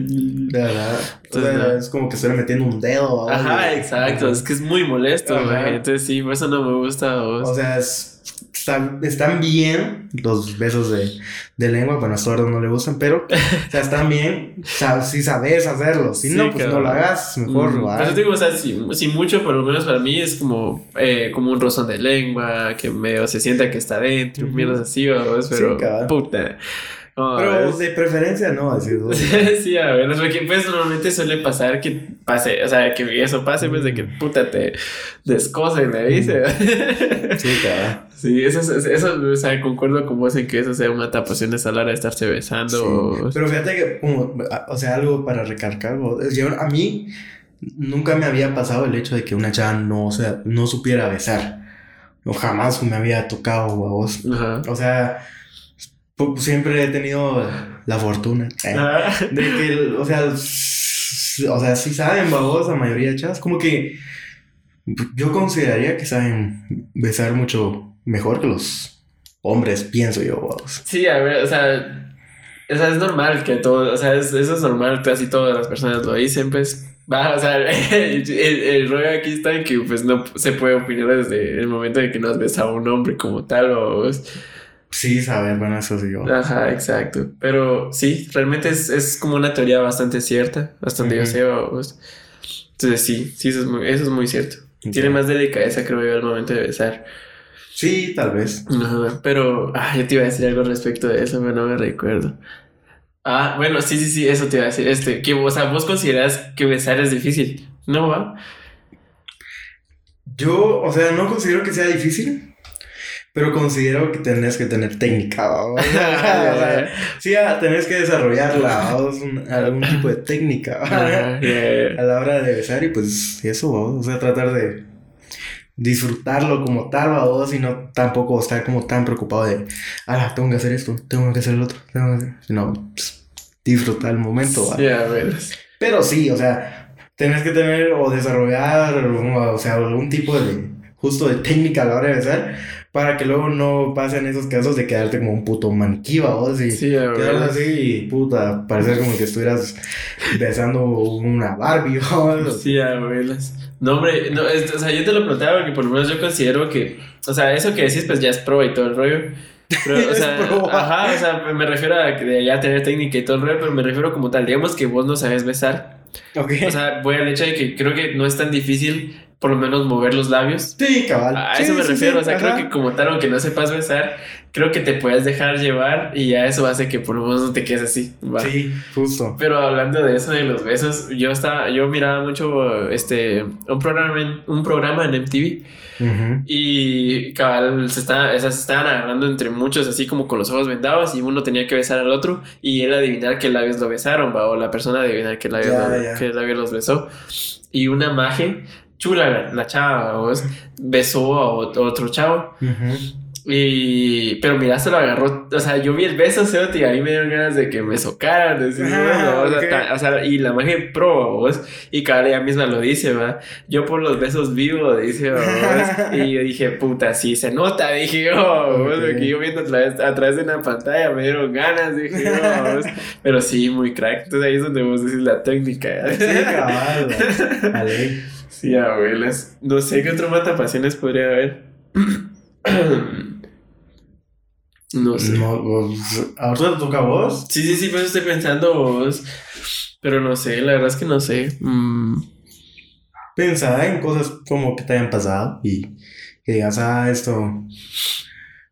verdad. O Entonces, sea, no. es como que estoy metiendo un dedo. babos, Ajá, exacto. Es que es muy molesto. Güey. Entonces, sí, por eso no me gusta. vos. O sea, es- están, están bien los besos de, de lengua, bueno, a Sordo no le gustan, pero, o sea, están bien sa- si sabes hacerlo. Si Sí, no, pues no lo hagas, mejor Mm, ¿va? Pero digo, o sea, si, si mucho, por lo menos para mí es como, eh, como un rozón de lengua, que medio se sienta que está dentro, Ujú. mierdas así, vamos, pero Sí, puta. No, Pero de preferencia no, así, ¿no? sí, a ver, porque pues normalmente suele pasar que pase, o sea, que eso pase, pues de que puta te descosen, me dice. Sí, cabrón. Sí, eso, es- eso, o sea, concuerdo con vos en que eso sea una tapación a la hora de estarse besando. o- Pero fíjate que, como, o sea, algo para recargar, ¿no? yo, a mí nunca me había pasado el hecho de que una chava no, o sea, no supiera besar. O jamás me había tocado a vos. Ajá. O sea, siempre he tenido la fortuna eh, Ah, de que, o sea, o sea, sí saben, babos, la mayoría de chavas, como que yo consideraría que saben besar mucho mejor que los hombres, pienso yo, vos. Sí, a ver, o sea, o sea, es normal que todo, o sea, es- eso es normal, casi todas las personas lo dicen, pues. Va, o sea, el, el, el rollo aquí está en que pues no se puede opinar desde el momento en que no has besado a un hombre como tal o... Sí, saber, bueno, eso sí yo. Ajá, exacto. Pero sí, realmente es, es como una teoría bastante cierta, bastante yo sé, vos. Entonces sí, sí, eso es muy, eso es muy cierto. Tiene más delicadeza, creo yo, al momento de besar. Sí, tal vez. Ajá, pero ah, yo te iba a decir algo respecto de eso, pero no me recuerdo. Ah, bueno, sí, sí, sí, eso te iba a decir. Este, que, o sea, vos consideras que besar es difícil, ¿no va? Yo, o sea, no considero que sea difícil, pero considero que tenés que tener técnica. O sea, sí, ah, tenés que desarrollarla, algún tipo de técnica a la hora de besar y pues eso, o sea, tratar de disfrutarlo como tal, vos, y no tampoco estar como tan preocupado de, ah, tengo que hacer esto, tengo que hacer el otro, tengo que hacer, sino pues, disfrutar el momento, ver. Pero sí, o sea, tenés que tener o desarrollar, o, o sea, algún tipo de, justo de técnica a la hora de besar, para que luego no pasen esos casos de quedarte como un puto maniquí, vos, y Sí, quedarte así y, puta, parecer como que estuvieras besando una Barbie, vos. Sí, abuelas. No, hombre, no, es- o sea, yo te lo preguntaba porque por lo menos yo considero que, o sea, eso que decís, pues ya es pro y todo el rollo. Pero, o sea, ajá, o sea, me refiero a que ya tener técnica y todo el rollo, pero me refiero como tal, digamos que vos no sabes besar. Ok. O sea, voy al hecho de que creo que no es tan difícil, por lo menos, mover los labios. sí, cabal. A Sí, eso me sí, refiero, sí, o sea, ajá. creo que como tal, aunque no sepas besar, creo que te puedes dejar llevar y ya eso hace que por lo menos no te quedes así. va. Sí, justo. Pero hablando de eso de los besos, yo estaba, yo miraba mucho este un programa en, un programa en MTV Ujú. y cabal se sea, se estaban agarrando entre muchos así como con los ojos vendados y uno tenía que besar al otro y él adivinar qué labios lo besaron, va, o la persona adivinar qué labios, lo- qué labios los besó. Y una maje, chula la, la chava, vos, besó a ot- otro chavo. Ujú. Y, pero mira, se lo agarró. O sea, yo vi el beso, Cerote, y ahí me dieron ganas de que me socaran. decir, Ah, bueno, o, sea, o sea, y la magia pro, vos. Y cada ella misma lo dice, va. Yo por los besos vivo, dice, vos. Y yo dije, puta, sí, se nota, dije yo, vos, Ok. porque yo viendo a través, a través de una pantalla me dieron ganas, dije yo, vos. Pero sí, muy crack. Entonces ahí es donde vos decís la técnica. Sí, cabal. Vale. Sí, abuelas. No sé qué otro matapasiones podría haber. No sé. No, ahorita te toca a vos. Sí, sí, sí, pues estoy pensando vos. Pero no sé, la verdad es que no sé. Mm, Pensar en cosas como que te hayan pasado y que digas, ah, esto,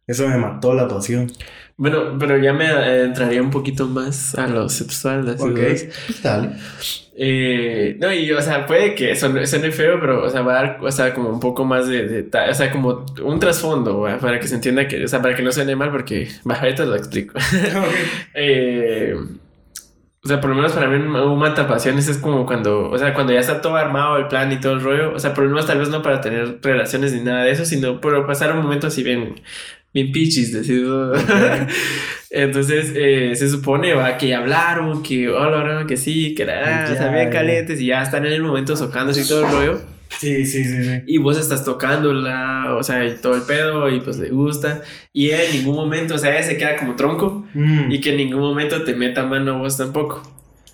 eso me mató la pasión. Bueno, pero ya me eh, entraría un poquito más a lo sexual. Así, Ok, pues dale. Eh, no, y o sea, puede que suene, suene feo, pero o sea, va a dar, o sea, como un poco más de, o sea, como un trasfondo, ¿va? para que se entienda que, o sea, para que no suene mal, porque, va, ahorita lo explico. Eh, o sea, por lo menos para mí un matapasiones es como cuando, o sea, cuando ya está todo armado el plan y todo el rollo, o sea, por lo menos tal vez no para tener relaciones ni nada de eso, sino por pasar un momento así bien, bien pichis, decir. Entonces, eh, se supone, va, que ya hablaron, que, hola, hola, que sí, que o sea, Ya, bien ya. calientes y ya están en el momento socándose y todo el rollo. Sí, sí, sí, sí. Y vos estás tocándola, o sea, y todo el pedo, y pues le gusta. Y en ningún momento, o sea, ella se queda como tronco Mm, y que en ningún momento te meta mano vos tampoco.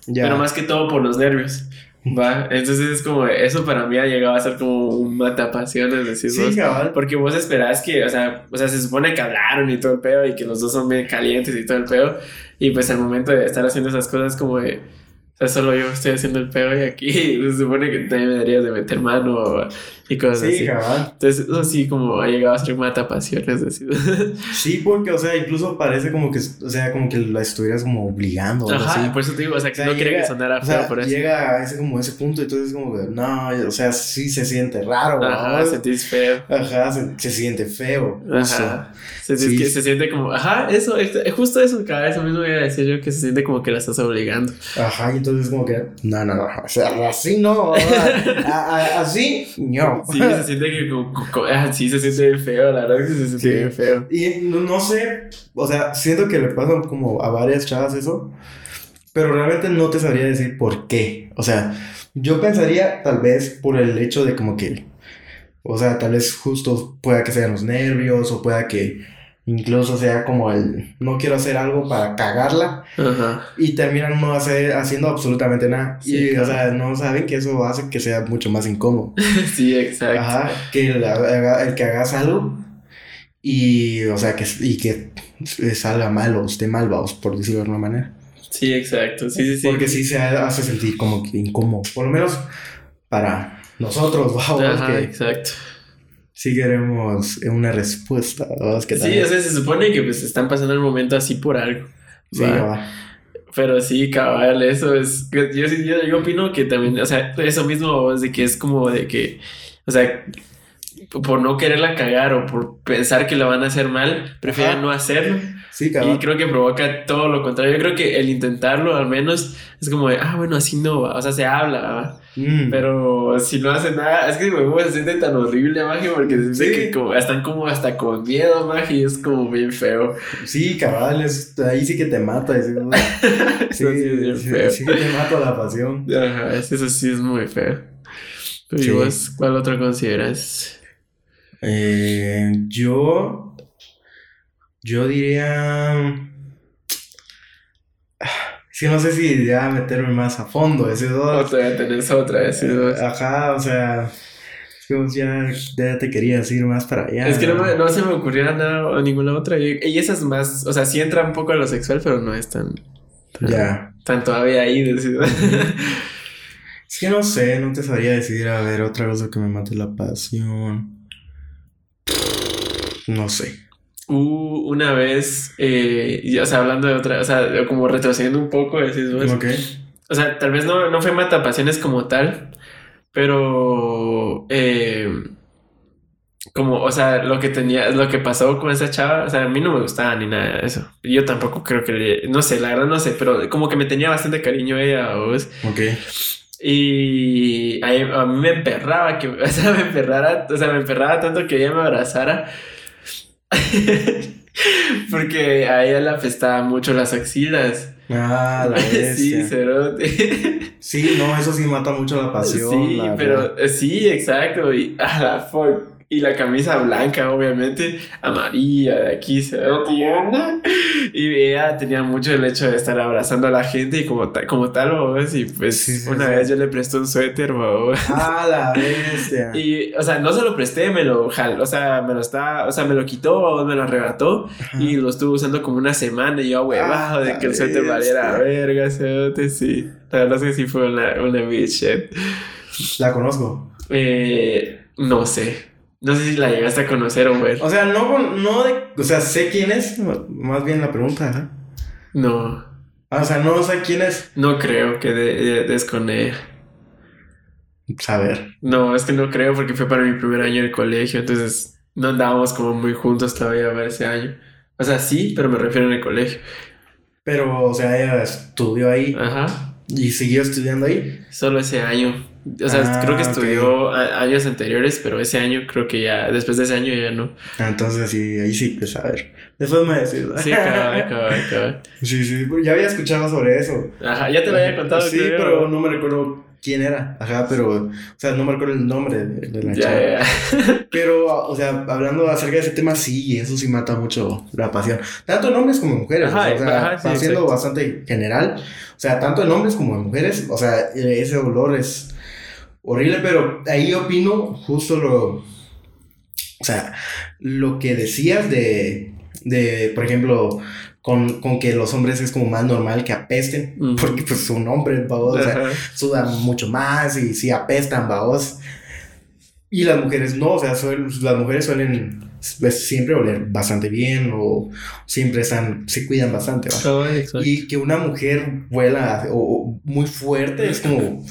ya. Pero más que todo por los nervios. Va, entonces es como, eso para mí ha llegado a ser como un matapasiones, decís Sí, vos. cabal. Porque vos esperás que, o sea, o sea, se supone que hablaron y todo el pedo y que los dos son bien calientes y todo el pedo. Y pues al momento de estar haciendo esas cosas como de, o sea, solo yo estoy haciendo el pedo y aquí se supone que también me deberías de meter mano y cosas Sí, así. cabal. Entonces eso sí como ha llegado a ser un matapasiones, así. Sí, porque, o sea, incluso parece como que, o sea, como que la estuvieras como obligando. o Ajá, así. por eso te digo, o sea, que O sea, no llega- que sonara o sea, feo por eso. Llega a ese, como ese punto, entonces como que, no, o sea, sí se siente raro, Ajá, ¿no? sentís feo. Ajá, se, se siente feo. Ajá. Se, Sí. que se siente como, ajá, eso, es es justo eso, cada vez mismo voy a decir yo que se siente como que la estás obligando. Ajá, y entonces como que, no, no, no, o sea, así no, a- a- así, no. Sí, se siente que ah, sí se siente bien feo, la verdad que se siente Sí. bien feo. Y no, no sé, o sea, siento que le pasa como a varias chavas eso, pero realmente no te sabría decir por qué. O sea, yo pensaría tal vez por el hecho de como que, o sea, tal vez justo pueda que sean los nervios o pueda que Incluso sea como el no quiero hacer algo para cagarla Ajá. y terminan no hacer, haciendo absolutamente nada. Sí, y, claro. o sea, no saben que eso hace que sea mucho más incómodo. Sí, exacto. Ajá, que el, el que hagas algo y, o sea, que, y que salga mal o esté mal, vamos, por decirlo de alguna manera. Sí, exacto. Sí, sí, sí. Porque sí se hace sentir como que incómodo, por lo menos para nosotros, vamos, Ajá, que exacto. Sí queremos una respuesta, vamos, que Sí, o sea, se supone que pues están pasando el momento así por algo. sí, va. Pero sí, cabal, eso es. Yo, yo, yo opino que también, o sea, eso mismo es de que es como de que, o sea, por no quererla cagar o por pensar que la van a hacer mal, prefieren Ajá. no hacerlo. Sí, Y cabrón. creo que provoca todo lo contrario. Yo creo que el intentarlo, al menos, es como de, ah, bueno, así no va. O sea, se habla. Mm. Pero si no hacen nada, es que me se siente tan horrible, Magi, porque se Sí. que como, están como hasta con miedo, Magi, y es como bien feo. Sí, cabal, es- ahí sí que te mata. ese- Sí, sí sí, feo. sí que te mata la pasión. Ajá, es- eso sí es muy feo. ¿y vos cuál otro consideras? Eh, yo. Yo diría. Sí, no sé si ya meterme más a fondo. Ese O dos. todavía tenés otra, ese dos. Ajá, o sea. es ya, ya te querías ir más para allá. Es que no, me- no se me ocurría nada o ninguna otra. Y, y esa es más, o sea, sí entra un poco a lo sexual, pero no es tan, tan, Ya. tan todavía ahí. Es que no sé, no te sabría decir, a ver, otra cosa que me mate la pasión. No sé. Uh, una vez, eh, y, o sea, hablando de otra, o sea, como retrocediendo un poco, decís vos. Ok. O sea, tal vez no, no fue matapasiones como tal, pero eh, como, o sea, lo que tenía, lo que pasó con esa chava, o sea, a mí no me gustaba ni nada de eso. Yo tampoco creo que no sé, la verdad no sé, pero como que me tenía bastante cariño ella, ¿vos? Ok. Y a, mí me emperraba que, o sea, me emperrara, o sea, me emperraba tanto que ella me abrazara. Porque a ella le apestaba mucho las axilas. Ah, la Sí, bestia. cerote. Sí, no, eso sí mata mucho la pasión. Sí, la pero verdad. sí, exacto. Y a la fuck. Y la camisa blanca, obviamente, amarilla, de aquí, y anda. Y ella tenía mucho el hecho de estar abrazando a la gente y como, ta- como tal, ¿vos? Y pues Sí, sí, una sí. vez yo le presté un suéter, ¿vos? Ah, la bestia. Y, o sea, no se lo presté, me lo o sea, me lo está, o sea, me lo quitó, ¿vos? me lo arrebató y lo estuve usando como una semana y yo huevado de Ah, que el suéter valiera verga, cerote, sí. La verdad es que sí fue una, una bitch shit. La conozco. Eh, no sé. No sé si la llegaste a conocer o ver. O sea, no, no de. O sea, sé quién es. Más bien la pregunta. No, Ah, O sea, no sé quién es. no creo que de, de- des con ella. Saber. No, es que no creo porque fue para mi primer año de colegio, entonces no andábamos como muy juntos todavía para ese año. O sea, sí, pero me refiero en el colegio. Pero, o sea, ella estudió ahí Ajá. y siguió estudiando ahí. Solo ese año. O sea, Ah, creo que ok. estudió años anteriores, pero ese año creo que ya, después de ese año ya no. Ah, Entonces, sí, ahí sí, pues a ver. Después me decís. Sí, cabal, cabal, cabal. Sí, sí, ya había escuchado sobre eso. Ajá, ya te lo había contado. Sí, creo. pero no me recuerdo quién era. Ajá, pero, o sea, no me recuerdo el nombre de, de la chava. Ya, ya. Pero, o sea, hablando acerca de ese tema, sí, eso sí mata mucho la pasión. Tanto en hombres como en mujeres. Ajá, o sea, sí, siendo bastante general. O sea, tanto en hombres como en mujeres. O sea, ese olor es horrible, pero ahí opino justo lo. O sea, lo que decías de, de por ejemplo, con, con que los hombres es como más normal que apesten, Ujú. porque pues son hombres, babos, o sea, sudan mucho más y sí apestan, babos. Y las mujeres no, o sea, suel- las mujeres suelen pues, siempre oler bastante bien o siempre están, se cuidan bastante, exacto. Y que una mujer vuela o, o muy fuerte es como,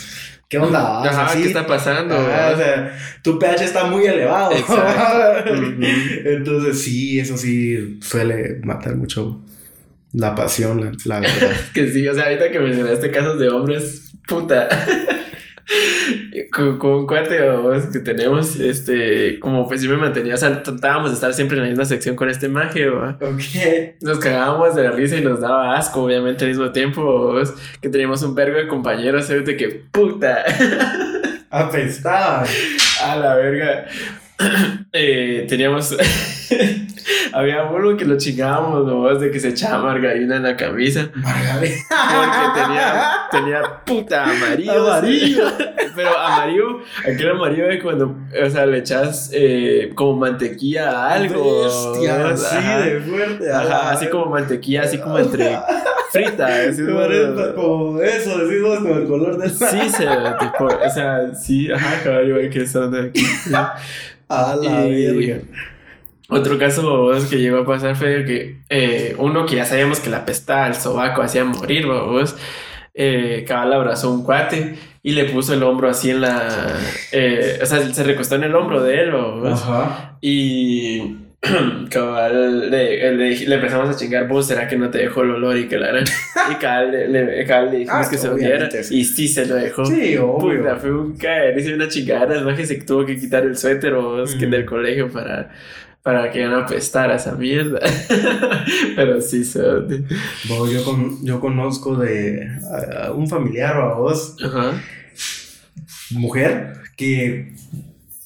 ¿qué onda? O sea, sí, ¿qué está pasando? Ajá, o sea, tu pH está muy elevado. Exacto. Entonces sí, eso sí suele matar mucho la pasión, la, la verdad. Que sí, o sea, ahorita que mencionaste casos de hombres, puta. Con, con un cuate o que tenemos, este, como pues yo me mantenía, o sea, tratábamos de estar siempre en la misma sección con este maje, ¿va? ok. Nos cagábamos de la risa y nos daba asco, obviamente, al mismo tiempo, ¿vos? que teníamos un vergo de compañeros, de que puta, Apestaban. a la verga. Eh, teníamos Había uno que lo chingábamos, ¿no? De que se echaba margarina en la camisa. Margarina. Porque tenía, tenía puta amarillo. Amarillo. Pero amarillo, aquel amarillo de cuando, o sea, le echas eh, como mantequilla a algo. Bestia, así de fuerte. Ajá, así como mantequilla, así como entre frita. así Sí, como- como eso, decimos con el color del Sí, se tipo, o sea, sí, ajá, caballo, hay que son de aquí. A la Y- verga. Otro caso que llegó a pasar fue que eh, uno que ya sabíamos que la pesta al sobaco hacía morir, eh, cabal abrazó un cuate y le puso el hombro así en la. eh, o sea, se recostó en el hombro de él, babos, Ajá. y. Cabal, le, le, le empezamos a chingar, vos, ¿será que no te dejó el olor y que la harán? Y cabal le, le, cabal le dijimos Ah, que se odiara. sí. Y sí se lo dejó. Sí, obvio. Puta, fue un caer, hice una chingada, más que se tuvo que quitar el suéter o es que Mm. del colegio para, para que no apestara esa mierda. Pero sí, se yo, con, yo conozco de a un familiar o a vos, Ajá. mujer, que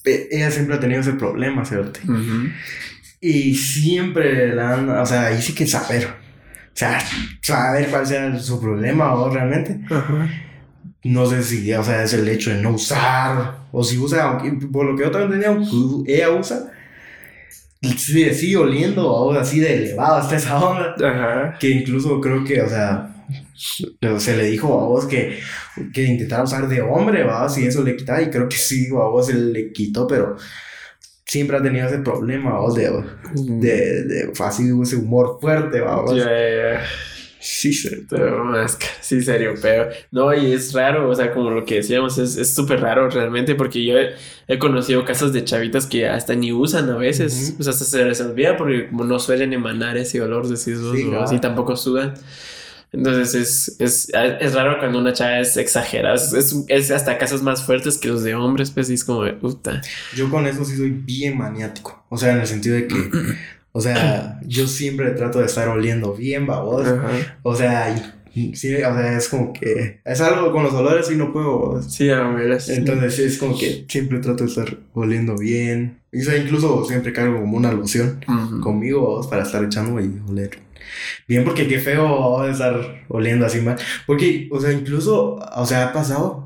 ella siempre ha tenido ese problema, ¿cierto? Y siempre la han, o sea, ahí sí que saber. O sea, saber cuál sea su problema o realmente. No sé si, o sea, es el hecho de no usar. O si usa, aunque- por lo que yo también tenía, ella usa. Sigue, sigue oliendo, o así de elevado hasta esa onda. Ajá. Que incluso creo que, o sea, se le dijo a vos que, que intentara usar de hombre, va, si eso le quitaba. Y creo que sí, a vos se le quitó, pero siempre ha tenido ese problema, vos, de, de, de así, ese humor fuerte, va, vos. Sí. Pero más sí, serio, pero no, y es raro, o sea, como lo que decíamos, es es súper raro realmente, porque yo he, he conocido casos de chavitas que hasta ni usan a veces, Ujú. o sea, hasta se les olvida porque como no suelen emanar ese olor de esos Sí, claro. así tampoco sudan. Entonces es, es, es raro cuando una chava es exagerada, es, es, hasta casos más fuertes que los de hombres, pues sí es como puta. Yo con eso sí soy bien maniático. O sea, en el sentido de que, o sea, yo siempre trato de estar oliendo bien, babos. Ajá. O sea, sí, o sea, es como que es algo con los olores y no puedo. Sí, a ver, es- Entonces, sí, es como que siempre trato de estar oliendo bien. Y o sea, incluso siempre cargo como una loción Ujú. conmigo babos, para estar echando y oler. Bien, porque qué feo babos, estar oliendo así mal. Porque, o sea, incluso, o sea, ha pasado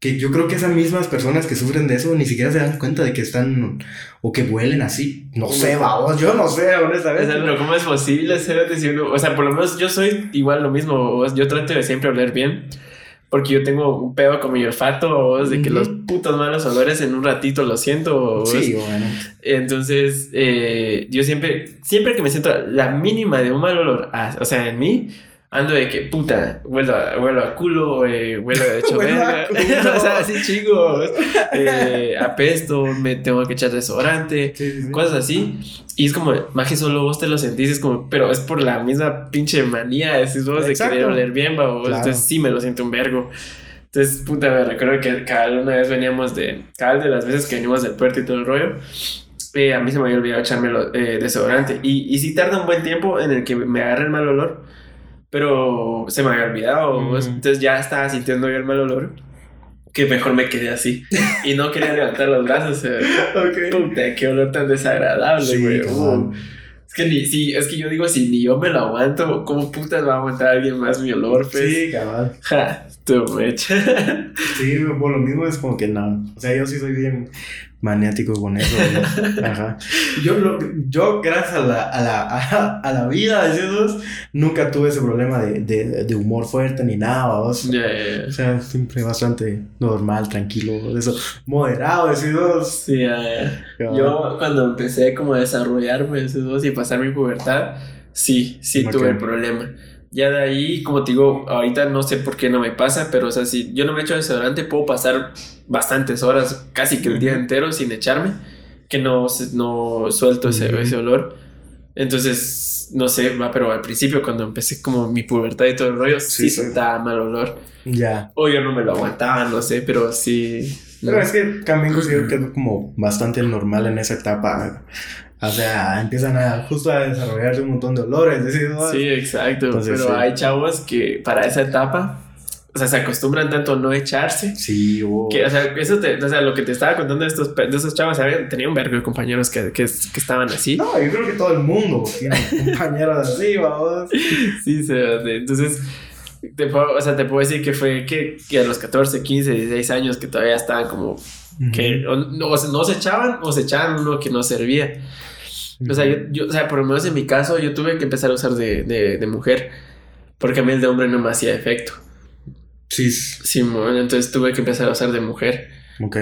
que yo creo que esas mismas personas que sufren de eso ni siquiera se dan cuenta de que están o que huelen así. No sé, babos, yo no sé, O honestamente. sea, pero ¿cómo es posible ser si uno- O sea, por lo menos yo soy igual lo mismo. o Yo trato de siempre oler bien. Porque yo tengo un pedo con mi olfato, o de que Ujú. los putos malos olores en un ratito lo siento. o Sí, bueno. Entonces, eh, yo siempre, siempre que me siento la mínima de un mal olor, ah, o sea, en mí, ando de que puta, huelo a, huelo a culo, eh, huelo de hecho verga. o sea, así chingos. Eh, apesto, me tengo que echar desodorante Sí, sí, cosas así. Y es como, que solo vos te lo sentís, es como, pero es por la misma pinche manía, decís vos, de Exacto. querer oler bien, babos. Claro. Entonces sí me lo siento un vergo. Entonces, puta, me recuerdo que cada una vez veníamos de, cada de las veces que venimos del puerto y todo el rollo, eh, a mí se me había olvidado echarme lo- eh, desodorante. Y, y sí tarda un buen tiempo en el que me agarre el mal olor, pero se me había olvidado. Mm. Entonces ya estaba sintiendo yo el mal olor, que mejor me quedé así. Y no quería levantar los brazos. eh. Ok. Puta, qué olor tan desagradable, Sí, güey. Uh, es que ni, sí, es que yo digo, si ni yo me lo aguanto, ¿cómo putas va a aguantar alguien más mi olor, pues? Sí. Ja, mecha. Sí, por lo mismo es como que no. O sea, yo sí soy bien maniático con eso. ¿no? Ajá. Yo, lo- yo gracias a la, a la, a, a la vida, decimos, nunca tuve ese problema de, de, de humor fuerte ni nada, vamos. Ya, ya, O ya. sea, siempre bastante normal, tranquilo, de eso, moderado, decimos. Sí, ya, ya. Yo cuando empecé como a desarrollarme dos y pasar mi pubertad, sí, sí Ok. tuve el problema. Ya de ahí, como te digo, ahorita no sé por qué no me pasa, pero o sea, si yo no me echo desodorante, puedo pasar bastantes horas, casi que el día entero sin echarme, que no, no suelto ese, ese olor. Entonces, no sé, va, pero al principio cuando empecé como mi pubertad y todo el rollo, sí, Sí, soltaba mal olor. Ya. O yo no me lo aguantaba, no sé, pero sí. Pero es que también considero que es como bastante normal en esa etapa. O sea, empiezan a justo a desarrollarse un montón de olores, decimos. Sí, exacto. Entonces, pero sí. hay chavos que para esa etapa o sea, se acostumbran tanto a no echarse. Sí, oh. Que, o sea, eso te, o sea, lo que te estaba contando de estos, de esos chavos, ¿sabes? Tenía un vergo de compañeros que, que, que estaban así. No, yo creo que todo el mundo tiene compañeros así, vamos. Sí, se, entonces, te puedo, o sea, te puedo decir que fue que, que a los 14, 15, 16 años que todavía estaban como que o, no, no se echaban o se echaban uno que no servía. O sea, yo, yo, o sea, por lo menos en mi caso, yo tuve que empezar a usar de, de, de mujer. Porque a mí el de hombre no me hacía efecto. Sí. Sí, bueno, entonces tuve que empezar a usar de mujer.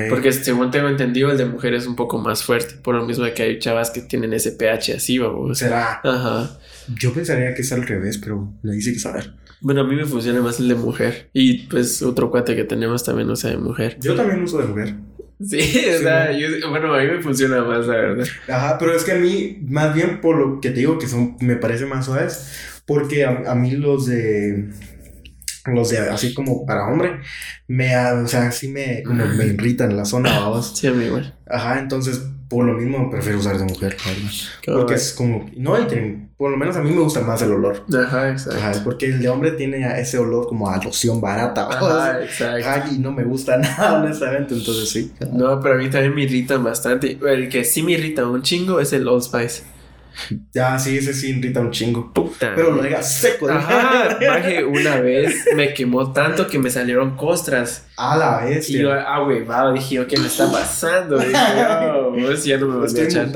Porque según tengo entendido, el de mujer es un poco más fuerte. Por lo mismo que hay chavas que tienen ese pH así, vamos. Será. Ajá. Yo pensaría que es al revés, pero le dice que saber. Bueno, a mí me funciona más el de mujer. Y pues otro cuate que tenemos también usa de mujer. Yo también uso de mujer. Sí, o sea, yo, bueno, a mí me funciona más, la verdad. Ajá, pero es que a mí, más bien por lo que te digo que son, me parece más suaves, porque a, a mí los de, los de así como para hombre, me, o sea, sí me, como me irritan la zona, vamos. Sí, a mí igual. Ajá, entonces, por lo mismo prefiero usar de mujer, la verdad. Cabal. Porque es como, no, y por lo menos a mí me gusta más el olor. Ajá, exacto. Ajá, porque el de hombre tiene ese olor como a loción barata. Ajá, exacto. Ajá, y no me gusta nada, honestamente, entonces sí. No, pero a mí también me irritan bastante. El que sí me irrita un chingo es el Old Spice. Ya, sí, ese sí irrita un chingo. Puta. Pero lo deja seco. Ajá, maje, una vez me quemó tanto que me salieron costras. A la Y bestia. yo, ah, huevado, dije yo, ¿qué me está pasando? Dije yo, pues ya no me a echar.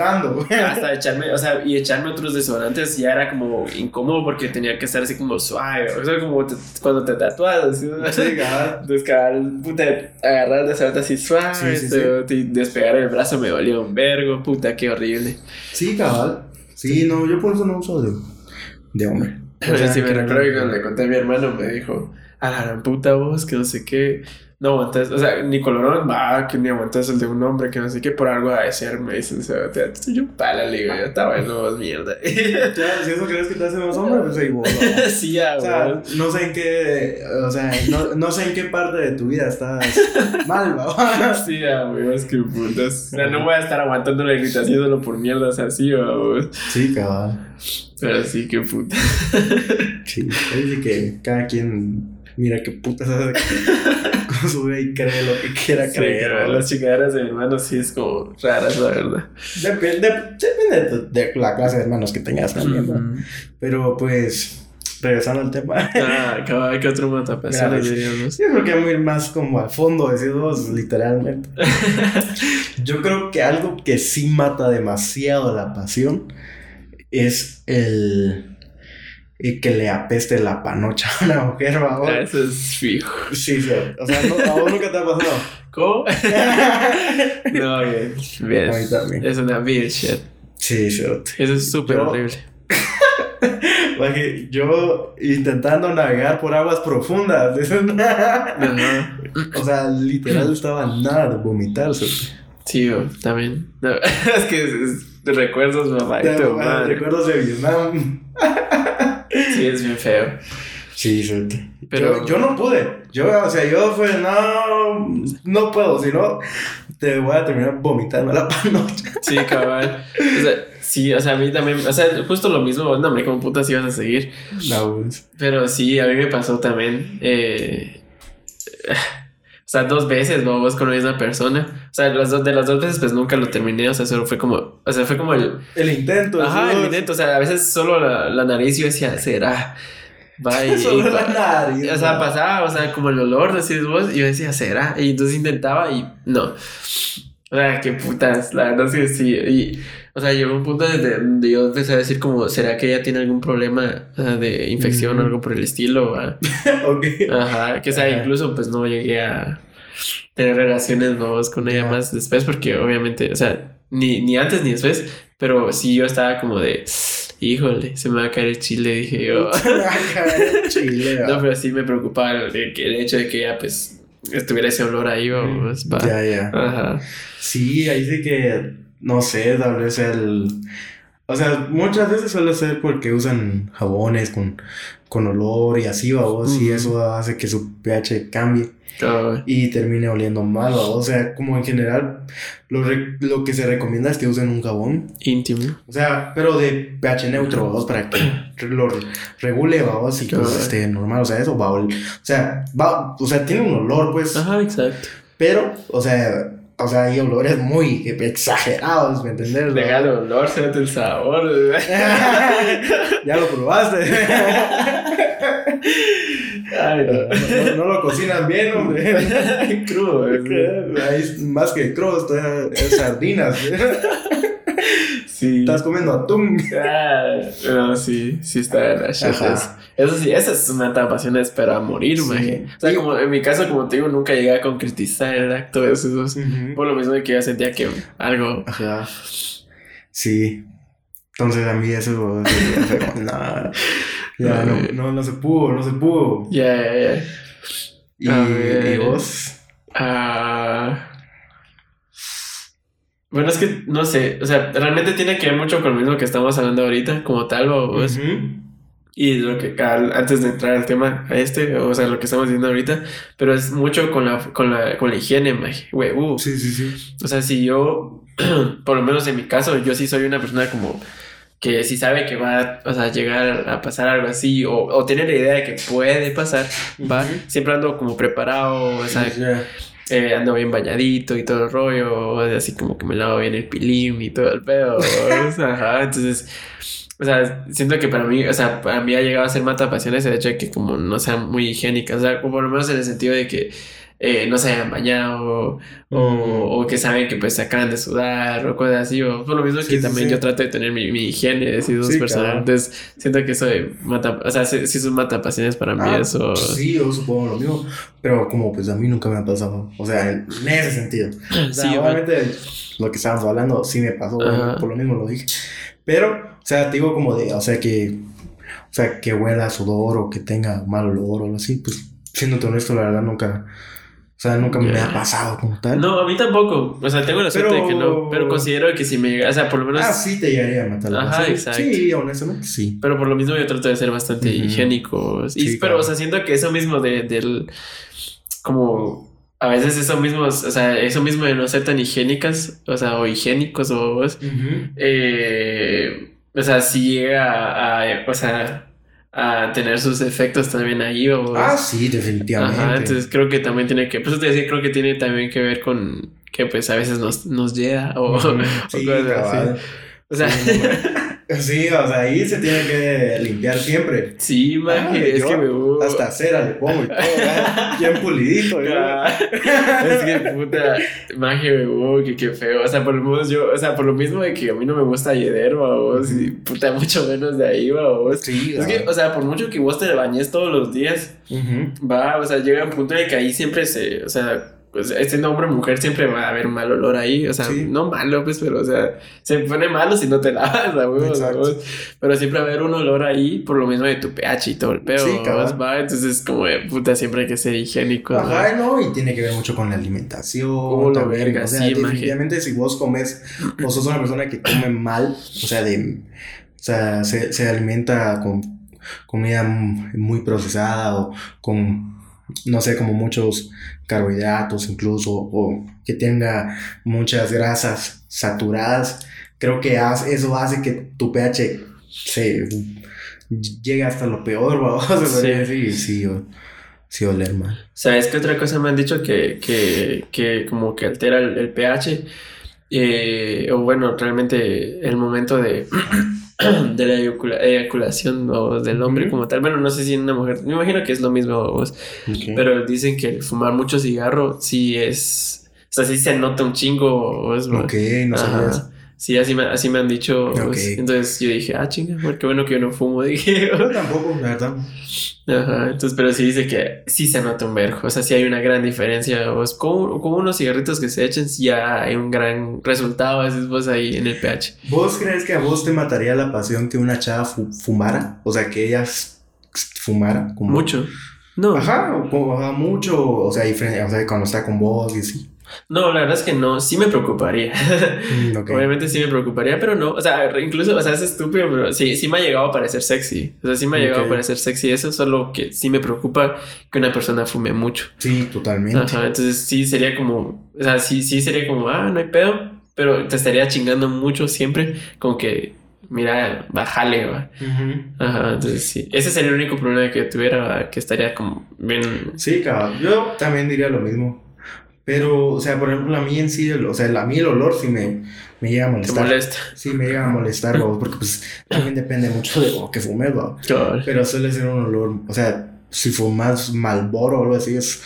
Hasta echarme, o sea, y echarme otros desodorantes ya era como incómodo porque tenía que estar así como suave. O sea, como te- cuando te tatuas, ¿no? Sí. Entonces, cabal, puta, agarrar el desodorante así suave, Sí, sí, y despegar el brazo me dolía un vergo, puta, qué horrible. Sí, cabal. Sí, no, yo por eso no uso de, de hombre. O sea, sí, me recuerdo que cuando le conté a mi hermano me dijo, a la puta vos, que no sé qué. No aguantas, o sea, ni colorón, va, que ni aguantas el de un hombre, que no sé qué, por algo a decir, me dicen, o sea, te- te- yo pala, le digo, yo estaba bueno, mierda. Ya, si eso crees que te hace más hombre, pues ahí sí, ya, O sea, no sé en qué, o sea, no, no sé en qué parte de tu vida estás mal, ¿va? Sí, ya, weón, es que putas. O sea, no voy a estar aguantando la irritación solo por mierdas así, weón. Sí, cabal. Pero sí, qué puta. Sí, dice que cada quien mira qué putas hace su vida y cree lo que quiera Sí, creer. las chingaderas de mi hermano sí es como raras, la verdad. Depende, depende de, de la clase de hermanos que tengas también. Pero pues, regresando al tema. Ah, que otro matapasiones Mira, diríamos. Yo creo que muy más como al fondo, decimos literalmente. Yo creo que algo que sí mata demasiado la pasión es el, el que le apeste la panocha a una mujer, ¿va? Eso es fijo. Sí, sí. O sea, no, a vos nunca te ha pasado. ¿Cómo? no, bien. bien. A mí también. Es una bitch shit. Sí, sí. Eso es súper Yo- horrible. Porque yo intentando navegar por aguas profundas. Ajá. o sea, literal estaba nada de vomitarse. Sí, yo también. No, es que es, es- recuerdos, mamá. Te- y. Recuerdos de Vietnam. Sí, es bien feo. Sí, sí. Pero- Yo, yo no pude. Yo, o sea, yo fue, no, no puedo, si no, te voy a terminar vomitando la panocha. Sí, cabal. O sea, sí, o sea, a mí también. O sea, justo lo mismo. No, hombre, como putas ibas a seguir. No, pues. Pero sí, a mí me pasó también. eh, sea, dos veces, vamos, con la misma persona. O sea, las dos, de las dos veces, pues nunca lo terminé. O sea, solo fue como. O sea, fue como el. El intento. Ajá, el intento. O sea, a veces solo la, la nariz yo decía, será. Va y. Solo y- la nariz. o sea, pasaba, o sea, como el olor, decís vos, y yo decía, ¿será? Y entonces intentaba y no. O sea, qué putas, la verdad es que sí. Y, o sea, llegó un punto desde donde yo empecé a decir como, ¿será que ella tiene algún problema o de infección o Mm. algo por el estilo? va? ok. Ajá, que o sea, Ajá. incluso pues no llegué a tener relaciones nuevas con ella más después porque obviamente, o sea, ni, ni antes ni después, pero sí yo estaba como de, híjole, se me va a caer el chile, dije yo. Chile. No, pero sí me preocupaba el, el hecho de que ella, pues, estuviera ese olor ahí, vamos. va. Ya, ya. Ajá. Sí, ahí sí que, no sé, tal vez el... O sea, muchas veces suele ser porque usan jabones con, con olor y así, vos, y Ujú. eso hace que su pH cambie y termine oliendo mal, ¿va? o sea, como en general, lo, re- lo que se recomienda es que usen un jabón, íntimo. o sea, pero de pH neutro, vos, para que lo re- regule, vos, y pues esté normal, o sea, eso va a oler, o sea, va, o sea, tiene un olor, pues, Ajá, exacto. pero, o sea, o sea, hay olores muy exagerados, ¿me entendés? Deja el olor, se el sabor. ya lo probaste. Ay, no, no- no lo cocinan bien, hombre. Crudo. Ahí más que eh, es sardinas. Sí. Estás comiendo atún. Ah, no, sí, sí está la shit. Eso sí, esa es una tapación espera morir, Sí. maje. O sea, Y- como en mi caso, como te digo, nunca llegué a concretizar el acto de esos. Por lo mismo de que yo sentía que algo. Ajá. Sí. Entonces a mí eso no, ya no, no, no se pudo, no se pudo. Ya, ya, ya. A y vos, Ah. Bueno, es que no sé, o sea, realmente tiene que ver mucho con lo mismo que estamos hablando ahorita, como tal, o, es- Ujú. y lo que al- antes de entrar al tema a este, o sea, lo que estamos viendo ahorita, pero es mucho con la, con la, con la higiene, güey, uh. Sí, sí, sí. O sea, si yo, por lo menos en mi caso, yo sí soy una persona como que si sabe que va o sea, llegar a pasar algo así, o, o tiene la idea de que puede pasar, va, Ujú. siempre ando como preparado, o sea, Ya. Eh, ando bien bañadito y todo el rollo, así como que me lavo bien el pilín y todo el pedo, ajá, entonces... O sea, siento que para mí, o sea, para mí ha llegado a ser mata pasiones el hecho de que como no sean muy higiénicas, o sea, o por lo menos en el sentido de que eh, no se hayan bañado o, o que saben que pues se acaban de sudar o cosas así, o por lo mismo Sí, que sí, también sí. yo trato de tener mi, mi higiene así dos claro. entonces siento que de mata, o sea, sí, es un mata pasiones para mí, Ah, eso. Sí, yo supongo lo mismo. Pero como pues a mí nunca me ha pasado. O sea, en ese sentido. O sea, bueno. obviamente lo que estábamos hablando sí me pasó, bueno, por lo mismo lo dije. Pero, o sea, te digo como de, o sea, que, o sea, que huela a sudor o que tenga mal olor o algo así, pues, siéndote honesto, la verdad nunca, o sea, nunca me Ya. ha pasado como tal. No, a mí tampoco. O sea, tengo la suerte de que no. Pero- considero que si me. O sea, por lo menos. Ah, sí te llegaría a matar. Ajá, sí, exacto. Sí, honestamente, sí. Pero por lo mismo yo trato de ser bastante Ujú. higiénico. Y, Sí, pero, claro. o sea, siento que eso mismo de, del. Como. A veces eso mismo. O sea, eso mismo de no ser tan higiénicas. O sea, o higiénicos o. Eh, o sea, si llega a, a- O sea. A tener sus efectos también ahí. O, Ah, sí, definitivamente. Ajá, entonces creo que también tiene que, pues te decía, creo que tiene también que ver con que pues a veces nos, nos llega o, Ujú. o Sí, cosas así. O sea, Sí, o sea, ahí se tiene que limpiar siempre. sí, maje, Ah, es que me uh, Hasta cera le pongo y todo, ¿verdad? bien pulidito. Ah, Es que puta, maje, me uh, que qué feo. O sea, por lo menos yo, o sea, por lo mismo de que a mí no me gusta Yeder, vos, y puta, mucho menos de ahí, vos. Sí, Es que, o sea, por mucho que vos te bañes todos los días. Va, o sea, llega un punto el que ahí siempre se, o sea, pues este hombre o mujer siempre va a haber mal olor ahí, o sea, Sí. no malo, pues, pero, o sea, se pone malo si no te lavas. ¿sabes? pero siempre va a haber un olor ahí por lo mismo de tu pH y todo el pedo, Sí, va, entonces como de puta, siempre hay que ser higiénico. Ajá, no, y tiene que ver mucho con la alimentación. Oh, la verga, o sea, sí, definitivamente si vos comes, o sos una persona que come mal, o sea, de, o sea, se, se alimenta con comida muy procesada o con, no sé, como muchos carbohidratos incluso, o que tenga muchas grasas saturadas, creo que eso hace que tu pH se llegue hasta lo peor, vamos a Sí. y sí, o- sí oler mal. ¿Sabes qué otra cosa me han dicho que, que, que como que altera el, el pH? Eh, o bueno, realmente el momento de, de la eyacula- eyaculación o del hombre como tal. Bueno, no sé si en una mujer, me imagino que es lo mismo, vos, pero dicen que el fumar mucho cigarro sí es, o sea, sí se nota un chingo. Ok, no. Sí, así me, así me han dicho. Vos. Entonces yo dije, ah, chinga, qué bueno que yo no fumo, dije. Yo tampoco, la verdad. Ajá, entonces, pero sí dice que sí se nota un verjo, o sea, sí hay una gran diferencia, vos, con, con unos cigarritos que se echen, sí ya hay un gran resultado, a veces vos ahí en el pH. ¿Vos crees que a vos te mataría la pasión que una chava fu- fumara? O sea, que ella fumara. Como... Mucho. No. Ajá, o como, ajá, mucho. O sea, diferente, o sea, cuando está con vos y así. No, la verdad es que no, sí me preocuparía. Mm. Obviamente sí me preocuparía, pero no, o sea, incluso, o sea, es estúpido, pero sí, sí me ha llegado a parecer sexy. O sea, sí me ha llegado a parecer sexy eso, solo que sí me preocupa que una persona fume mucho. Sí, totalmente. Ajá, entonces sí sería como, o sea, sí, sí sería como, ah, no hay pedo, pero te estaría chingando mucho siempre, como que, mira, bájale, va. Ajá, entonces sí, ese sería el único problema que tuviera, va, que estaría como bien... Sí, cabrón. Yo también diría lo mismo. Pero, o sea, por ejemplo, a mí en sí, el- o sea, a mí el olor sí me, me llega a Te molestar. molesta. Sí, me llega a molestar, porque pues también depende mucho de lo que fumes. Cabal. Pero suele ser un olor, o sea, si fumas Malboro o algo así, es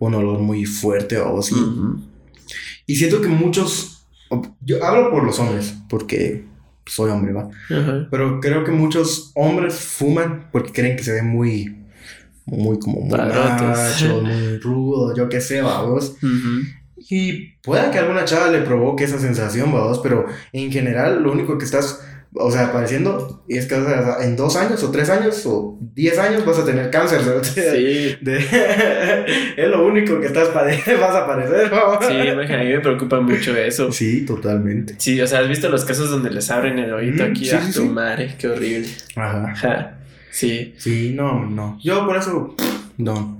un olor muy fuerte o así. Y siento que muchos, yo hablo por los hombres, porque soy hombre, va. Pero creo que muchos hombres fuman porque creen que se ven muy, muy como muy machos, muy rudos, yo qué sé, vamos. Ujú. Y pueda que alguna chava le provoque esa sensación, vamos, pero en general lo único que estás, o sea, apareciendo es que o sea, en dos años o tres años o diez años vas a tener cáncer. ¿sabes? Sí, De- es lo único que estás vas a padecer, vamos. sí, imagina, a mí me preocupa mucho eso. Sí, totalmente. Sí, o sea, ¿has visto los casos donde les abren el oído Mm, aquí sí, a sí, tu sí. madre? Qué horrible. Ajá. Ajá. Sí. Sí, no, no. Yo por eso, no.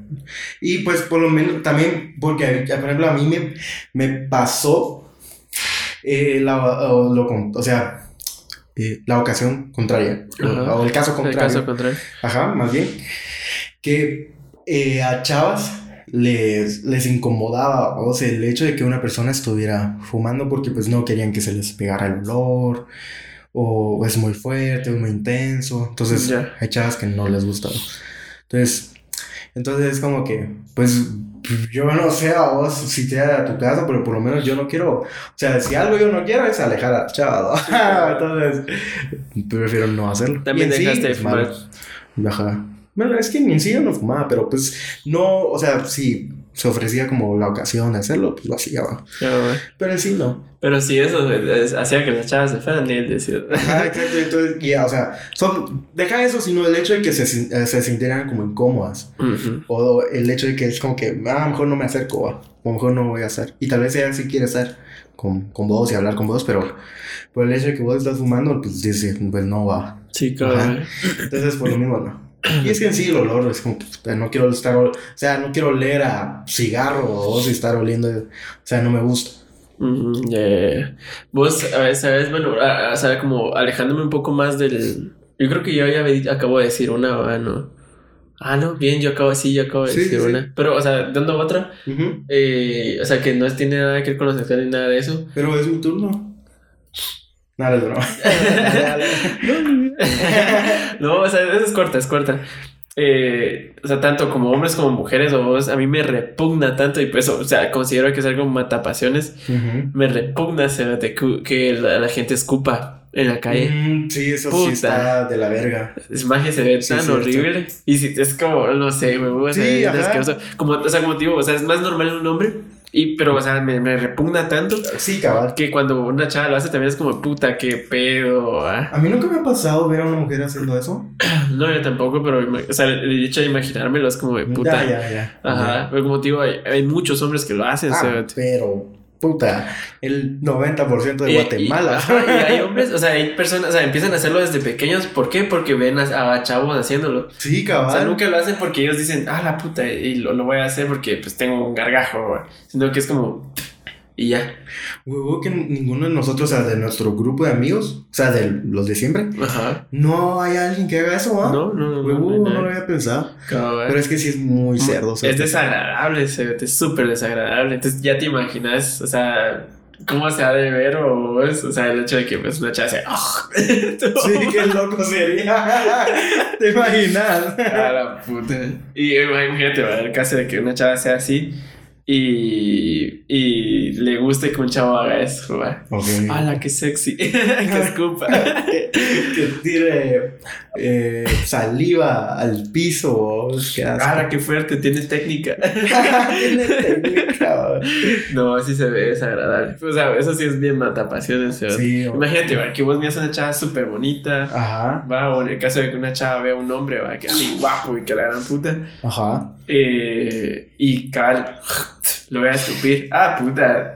Y pues por lo menos también, porque por ejemplo a mí me, me pasó eh, la, o, lo o sea, eh, la ocasión contraria, Ajá. o el caso En el contrario. caso contrario. Ajá, más bien, que eh, a chavas les, les incomodaba, o sea, el hecho de que una persona estuviera fumando porque pues no querían que se les pegara el olor, o es muy fuerte, es muy intenso, entonces Ya. hay chavas que no les gusta. Entonces, entonces es como que, pues yo no sé a vos si te da a tu casa, pero por lo menos yo no quiero, o sea, si algo yo no quiero es alejar a la chava, ¿no? entonces prefiero no hacerlo. También en sí, dejaste de fumar. Ajá. Bueno, es que ni en sí yo no fumaba, pero pues no, o sea, si se ofrecía como la ocasión de hacerlo, pues lo hacía, va. Pero sí no. Pero sí, eso es- hacía que las chavas se fueran y él decía. Ajá, exacto. Entonces, ya, o sea, son, deja eso, sino el hecho de que se, eh, se sintieran como incómodas. Ujú. O el hecho de que es como que, ah, a lo mejor no me acerco, va. O a lo mejor no voy a hacer. Y tal vez ella sí quiere estar con, con vos y hablar con vos, pero por el hecho de que vos estás fumando, pues dice, pues no va. Sí, cabrón. Entonces, por lo mismo, no. Y es que en sí el olor es como puta, no quiero estar, o sea, no quiero oler a cigarro o si estar oliendo, o sea, no me gusta. Ya. Vos, a ver, sabes, bueno, a, a- saber, como alejándome un poco más del. Yo creo que yo ya acabo de decir una, ¿va? ¿no? Ah, no, bien, yo acabo, sí, yo acabo de Sí, decir sí, una. Pero, o sea, dando otra, eh, o sea, que no tiene nada que ver con los sexual ni nada de eso. Pero es mi turno. Nada, es broma. No, o sea, esa es corta, es corta. Eh, o sea, tanto como hombres como mujeres o vos, a mí me repugna tanto y pues, o sea, considero que es algo matapasiones. Ujú. Me repugna cerote, que, que la, la gente escupa en la calle. Mm, sí, eso Puta. sí está de la verga. Es magia se ve Sí, tan cierto. horrible. Y si es como, no sé, me voy a Sí. Como, o sea, como digo, o sea, es más normal en un hombre. Y, pero, o sea, me, me repugna tanto Sí, cabal. que cuando una chava lo hace también es como, puta, qué pedo. ah. A mí nunca me ha pasado ver a una mujer haciendo eso. No, yo tampoco, pero, o sea, el hecho de imaginármelo es como de puta. Ya, ya, ya. Ajá, pero como te digo, hay, hay muchos hombres que lo hacen. Ah, pero, puta, el 90% de Y- Guatemala. Y, ajá, y hay hombres, o sea, hay personas, o sea, empiezan a hacerlo desde pequeños. ¿Por qué? Porque ven a, a chavos haciéndolo. sí, O sea, nunca lo hacen porque ellos dicen, ah, la puta, y lo, lo voy a hacer porque pues tengo un gargajo, güey. Sino que es como, y ya. Huevo que ninguno de nosotros, o sea, de nuestro grupo de amigos, o sea, de los de siempre, Ajá. no hay alguien que haga eso, ¿ah? No, no, no. Huevo, no, no, no, lo había pensado. Pero es que sí es muy cerdo. o sea, Es desagradable, se- es súper desagradable. Entonces ya te imaginas, o sea, cómo se ha de ver o es, o sea, el hecho de que pues una chava se... Sí, qué loco sería. ¿Te imaginas? A la puta. Y imagínate, ¿verdad? el caso de que una chava sea así y, y le guste que un chavo haga eso, ¿verdad? Ok. ¡Hala, qué sexy! ¡Qué escupa! que, que tire eh, saliva al piso. Qué. ¡Hala, qué fuerte! Tiene técnica. Tiene técnica. No, sí se ve desagradable. O sea, eso sí es bien matapasiones. ¿sí? Imagínate, que vos miras a una chava súper bonita. Ajá, Va, o en el caso de que una chava vea a un hombre, va, que así guapo y que la gran puta. ajá. Eh, y cabal, lo voy a escupir. Ah, puta.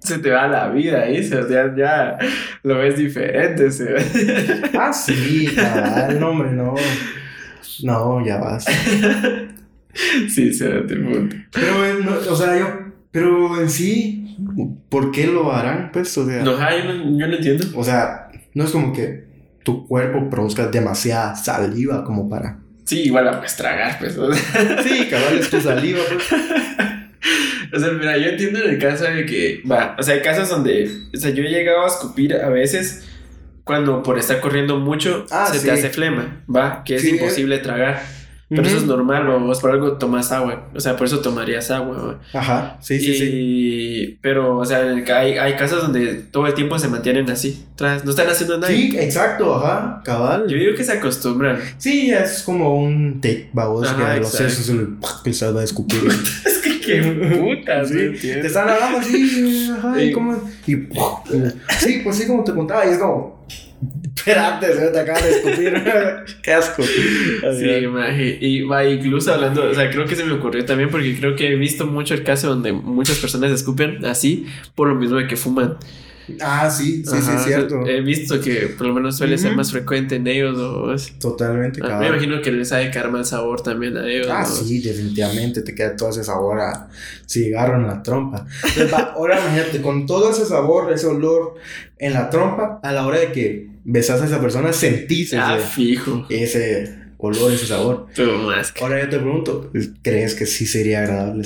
Se te va la vida ahí, o sea, ya lo ves diferente. ¿sí? Ah, sí, cabal, no, hombre, no. No, ya vas. Sí, se da punto. Pero, eh, no, o sea, yo, pero en sí, ¿por qué lo harán? Pues, o sea, No, yo no, yo no entiendo. o sea, no es como que tu cuerpo produzca demasiada saliva como para. Sí, igual la puedes tragar, pues. Sí, cabal, es tu saliva, pues. o sea, mira, yo entiendo en el caso de que, va, o sea, hay casos donde, o sea, yo he llegado a escupir a veces cuando por estar corriendo mucho Ah, se sí. te hace flema, va, que es Sí, imposible tragar. Pero eso es normal, o vos por algo tomas agua, o sea, por eso tomarías agua. Ajá, sí, sí, y, sí. Pero, o sea, hay, hay casos donde todo el tiempo se mantienen así, tras, no están haciendo nada. Sí, exacto, ajá, cabal. Yo digo que se acostumbran. Sí, es como un take, babos, Ajá, que a los sesos se le a escupir. Es que qué putas, Sí, ¿me te están hablando así, ajá, y Sí. como. Y, sí, pues sí, como te contaba, y es como. Espérate, se te acaba de escupir. Qué asco. Sí, maje. Y va, incluso hablando, o sea, creo que se me ocurrió también porque creo que he visto mucho el caso donde muchas personas escupen así por lo mismo de que fuman. Ah, sí, sí, sí, Ajá, es cierto. He visto que por lo menos suele ser más frecuente en ellos. O, Totalmente, Ah, me imagino que les ha de caer mal sabor también a ellos. Ah, ¿no? sí, definitivamente te queda todo ese sabor a cigarro en la trompa. Entonces, va, ahora imagínate, con todo ese sabor, ese olor en la trompa, a la hora de que besas a esa persona, sentís Ah, ese, fijo. ese olor, ese sabor. Más que- Ahora yo te pregunto, ¿crees que sí sería agradable?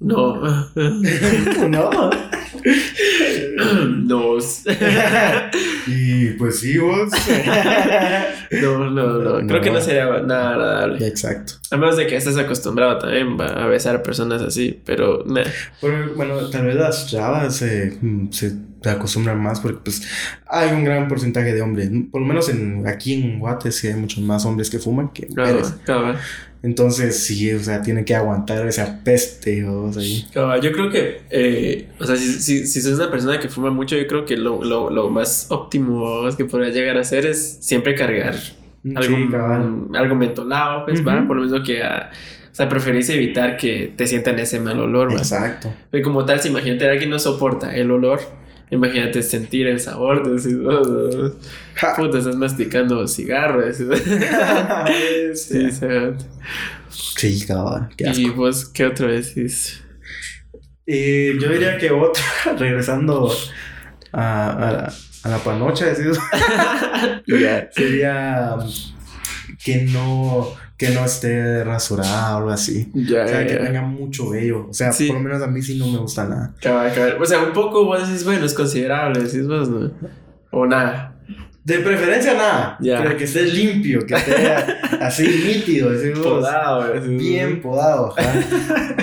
No. no. no. y pues sí, vos. No, no, no. Creo que no sería nada agradable. Exacto. A menos de que estés acostumbrado también a besar a personas así. Pero, nah. Pero bueno, tal vez las chavas se, mm, se acostumbran más porque pues hay un gran porcentaje de hombres. Por lo menos en, aquí en Guate sí hay muchos más hombres que fuman que mujeres. Cabal, cabal. Entonces sí, o sea, tienen que aguantar esa peste o ahí. Cabal, Yo creo que, eh, o sea, si, si, si sos una persona que fuma mucho, yo creo que lo, lo, lo más óptimo que podrías llegar a hacer es siempre cargar algo, Sí, algo mentolado, pues, va, Ujú. por lo menos que, ah, o sea, preferís evitar que te sientan ese mal olor, va. Exacto. Y como tal, si imagínate alguien no soporta el olor, imagínate sentir el sabor, de decir, "Oh, Ja. puta, estás masticando cigarro, sí, Sí. Qué asco. Y vos, ¿qué otro decís? Eh, yo diría que otra, regresando a, a la, a la panocha, decís, Ya. sería um, que no, que no esté rasurada o algo así. Ya, O sea, que tenga mucho vello. O sea, Sí. por lo menos a mí sí no me gusta nada. Cabal, cabal. O sea, un poco vos decís, bueno, es considerable, decís vos, ¿no? O nada. De preferencia nada. Pero que esté limpio, que esté así nítido. vos. Podado, decís, Bien podado.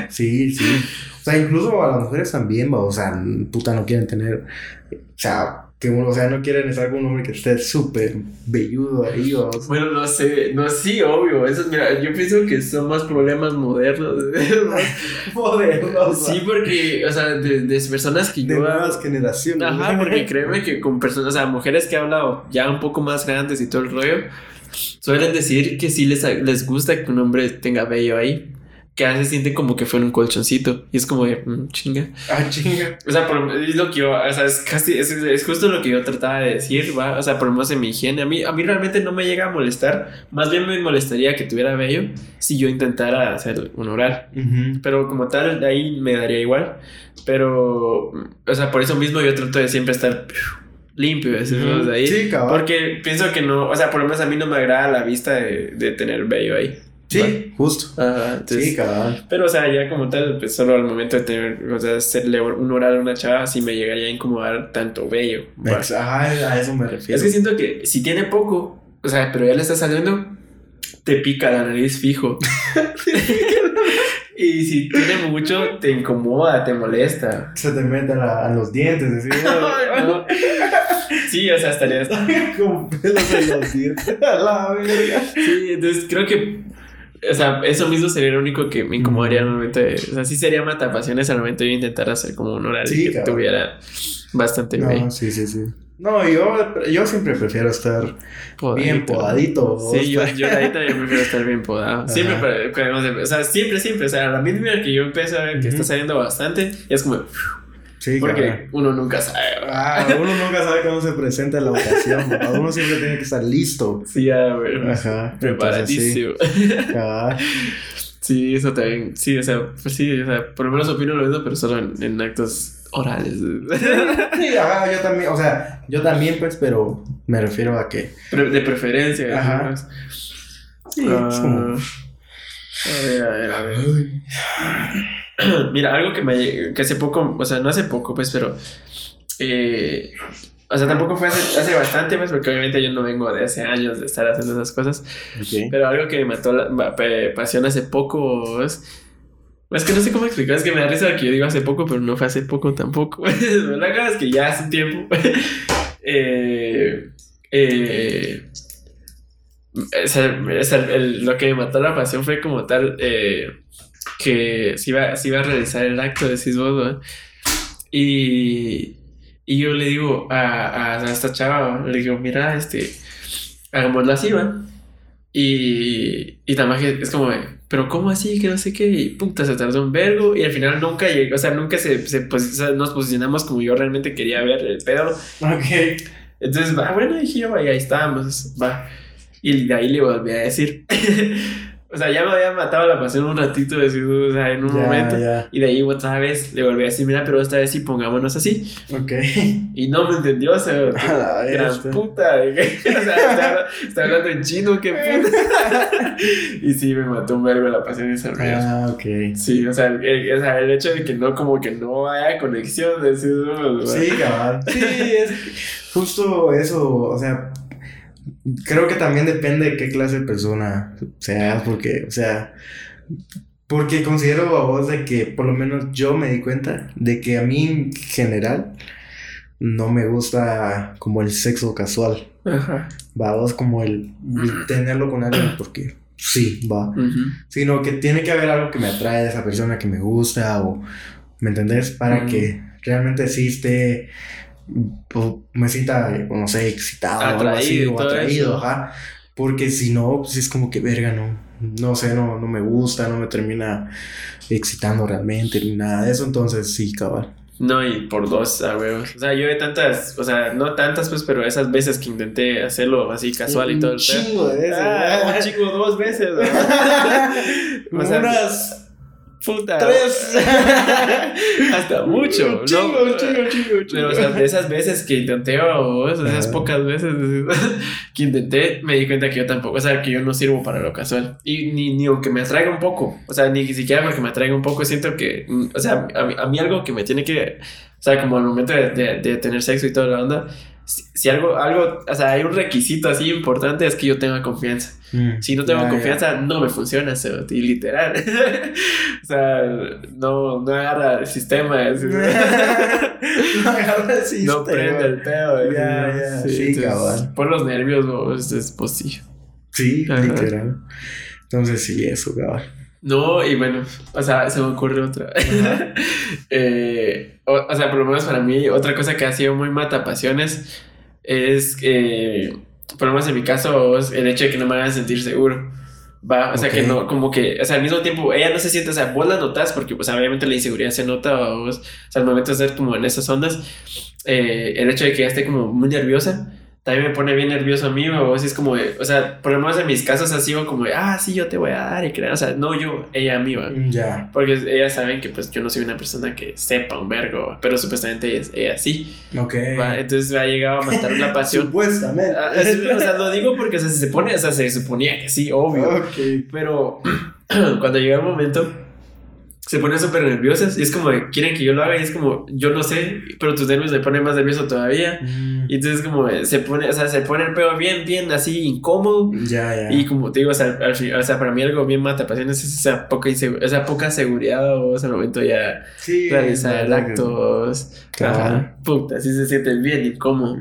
Sí, sí. O sea, incluso a las mujeres también, va, o sea, puta, no quieren tener, o sea, que o sea, no quieren estar con un hombre que esté súper velludo ahí, o. Bueno, no sé, no, sí, obvio. Eso, mira, yo pienso que son más problemas modernos. Poderosa. sí, porque, o sea, de, de personas que de yo. nuevas generaciones. Ajá, porque créeme que con personas, o sea, mujeres que he hablado ya un poco más grandes y todo el rollo, suelen decir que sí les, les gusta que un hombre tenga vello ahí. Que a veces sienten como que fue en un colchoncito. Y es como de, mm, chinga. Ah, chinga. O sea, por, es lo que yo, o sea, es casi, es, es justo lo que yo trataba de decir, ¿va? O sea, por lo menos en mi higiene, a mí, a mí realmente no me llega a molestar, más bien me molestaría que tuviera vello si yo intentara hacer un oral, pero como tal, de ahí me daría igual, pero, o sea, por eso mismo yo trato de siempre estar limpio, decimos de ahí, Sí, porque pienso que no, o sea, por lo menos a mí no me agrada la vista de, de tener vello ahí. Sí, justo. Ajá, entonces, Sí, cabal. pero, o sea, ya como tal, pues solo al momento de tener, o sea, hacerle un oral a una chava, sí me llegaría a incomodar tanto bello. va. Ex- Ajá, a eso me refiero. Es que siento que si tiene poco, o sea, pero ya le está saliendo, te pica la nariz fijo. y si tiene mucho, te incomoda, te molesta. Se te mete a, los dientes, decir, No. Sí, o sea, estarías. con pelos en los dientes. A la verga. Sí, entonces creo que. O sea, eso mismo sería lo único que me incomodaría al momento de. O sea, sí sería matapasiones al momento de intentar hacer como un Sí, que cabrón. tuviera bastante. No, sí, sí, sí. No, yo, yo siempre prefiero estar bien podadito. Sí, yo, yo ahí también prefiero estar bien podado. Siempre, o sea, siempre, siempre. O sea, a la misma que yo empiezo a ver que está saliendo bastante, es como. Sí, Porque uno nunca sabe. Ah, uno nunca sabe cómo se presenta la ocasión. uno siempre tiene que estar listo. Sí, a ver. Ajá. Preparadísimo. Sí. eso también. Sí, o sea, pues sí, o sea, por lo menos opino lo mismo, pero solo en, actos orales. Sí, ajá, yo también, o sea, yo también, pues, pero me refiero a que. de preferencia. Ajá. Sí, es como. A ver, a ver, a ver. Mira, algo que me que hace poco, o sea, no hace poco, pues, pero eh, o sea, tampoco fue hace, hace, bastante, pues, porque obviamente yo no vengo de hace años de estar haciendo esas cosas. Pero algo que me mató la pasión hace poco es. Es que no sé cómo explicar, es que me da risa que yo digo hace poco, pero no fue hace poco tampoco. la verdad es que ya hace tiempo. eh, eh, lo que me mató la pasión fue como tal. Eh, que se iba, iba a realizar el acto de Cisbodo. Y, y yo le digo a, a, esta chava, le digo, mira, este, hagámoslo así, va. Y, y también es como, pero ¿cómo así? Que no sé qué. Y puta, se tardó un vergo. Y al final nunca llegó, o sea, nunca se, se nos posicionamos como yo realmente quería ver el pedo. Ok. Entonces, va, bueno, dije yo, ahí estábamos, va. Y de ahí le volví a decir. O sea, ya me había matado la pasión un ratito, decir, o sea, en un momento. Y de ahí otra vez le volví a decir, mira, pero esta vez sí pongámonos así. Ok. Y no me entendió, o sea, gran puta. o sea, está, hablando en chino, qué puta. y sí, me mató un verbo la pasión esa Ah, ok. Sí, o sea, el, o sea, el hecho de que no, como que no haya conexión, decir, Sí, cabal. Sí, es justo eso, o sea creo que también depende de qué clase de persona seas, porque, o sea, porque considero a vos de que por lo menos yo me di cuenta de que a mí en general no me gusta como el sexo casual. Ajá. Va, vos como el, tenerlo con alguien porque sí, va. Sino que tiene que haber algo que me atrae de esa persona que me gusta o, ¿me entendés? Para que realmente sí esté pues, me sienta, no sé, excitado atraído, o atraído, ajá. Porque si no, pues es como que verga, no, no sé, no, no me gusta, no me termina excitando realmente, ni nada de eso, entonces sí, cabal. No, y por dos, a huevos. O sea, yo de tantas, o sea, no tantas, pues, pero esas veces que intenté hacerlo así casual y todo. Un chingo de veces. Ah, un chingo dos veces. o sea, Unas Puta. Tres. Hasta mucho. Chingo, un chingo, un chingo, Pero, o sea, de esas veces que intenté, o esas pocas veces que intenté, me di cuenta que yo tampoco, o sea, que yo no sirvo para lo casual. Y ni, ni aunque me atraiga un poco, o sea, ni siquiera porque me atraiga un poco, siento que, mm, o sea, a mí, algo que me tiene que, o sea, como al momento de, de, de tener sexo y toda la onda, si, algo, algo, o sea, hay un requisito así importante es que yo tenga confianza. Mm, si no tengo confianza, no me funciona, y literal. o sea, no, no agarra el sistema. no agarra el sistema. No prende el pedo. Ya, Sí, cabal. Por los nervios, no, es, es posible. Sí, literal. Entonces, sí, eso, cabal. No, y bueno, o sea, se me ocurre otra. eh, o, sea, por lo menos para mí, otra cosa que ha sido muy mata pasiones es que, por lo menos en mi caso, el hecho de que no me hagan sentir seguro. Va, o sea, que no, como que, o sea, al mismo tiempo, ella no se siente, o sea, vos la notas porque, pues, obviamente la inseguridad se nota, o, sea, al momento de ser como en esas ondas, eh, el hecho de que ella esté como muy nerviosa también me pone bien nervioso a mí, o así es como, de, o sea, por lo menos en mis casos ha sido como de, ah, sí, yo te voy a dar y creer, o sea, no yo, ella a mí, ¿va? Mm, ya. Porque ellas saben que pues yo no soy una persona que sepa un vergo, pero supuestamente ella, ella sí. Ok. Entonces me ha llegado a matar la pasión. supuestamente. Ah, o sea, lo digo porque se pone, o sea, se suponía que sí, obvio. Ok. Pero cuando llega el momento se ponen súper nerviosas y es como, quieren que yo lo haga y es como, yo no sé, pero tus nervios me ponen más nervioso todavía. Mm. Y entonces como se pone, o sea, se pone el pedo bien, bien así incómodo. Ya, ya. Y como te digo, o sea, o sea, para mí algo bien mata pasiones es esa poca, esa poca seguridad o ese momento ya sí, realizar actos. Ajá. Puta, así se siente bien incómodo.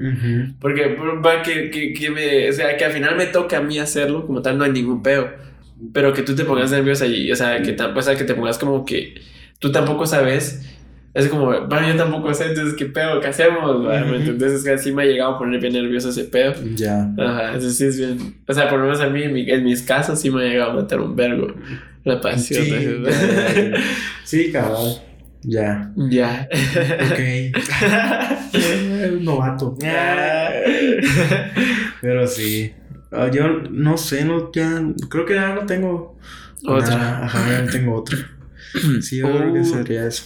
Porque va que, que, que me, o sea, que al final me toca a mí hacerlo, como tal no hay ningún pedo pero que tú te pongas nerviosa y, o sea, que, o sea, que te pongas como que tú tampoco sabes Es como, bueno, yo tampoco sé, entonces, ¿qué pedo? ¿Qué hacemos? ¿va? ¿Me entiendes? Es que así me ha llegado a poner bien nervioso ese pedo. Ya. Ajá, eso sí es bien. O sea, por lo menos a mí, en, mi- en mis casos, sí me ha llegado a matar un vergo la pasión. Sí, ¿no? Sí, cabal. Ya. Ya. Ok. Un novato. Pero sí. Ah, yo no sé, no, ya. Creo que ya no tengo. Otra. nada. Ajá, ya no tengo otra. Sí, yo creo que Uh. sería eso.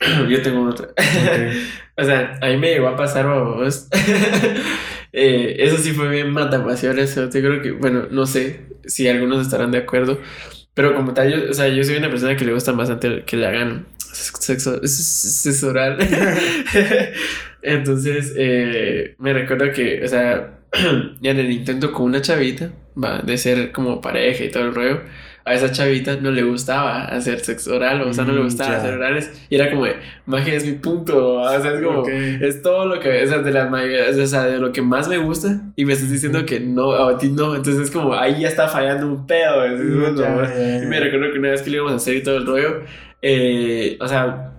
Yo tengo otra. O sea, a mí me llegó a pasar, vos. eh, eso sí fue bien matapasiones. Yo creo que, bueno, no sé si algunos estarán de acuerdo. Pero como tal, yo, o sea, yo soy una persona que le gusta bastante que le hagan sexo, sexo oral. Entonces, eh, me recuerdo que, o sea, ya en el intento con una chavita, va, de ser como pareja y todo el rollo, a esa chavita no le gustaba hacer sexo oral, o sea, no le Mm, gustaba hacer orales, y era como, de, magia es mi punto, o sea, es como, Ok. es todo lo que, o sea, de la mayoría, o sea, de lo que más me gusta, y me estás diciendo que no, a ti no, entonces es como, ahí ya está fallando un pedo, es- Mm, ya. Y me recuerdo que una vez que lo íbamos a hacer y todo el rollo, eh, o sea,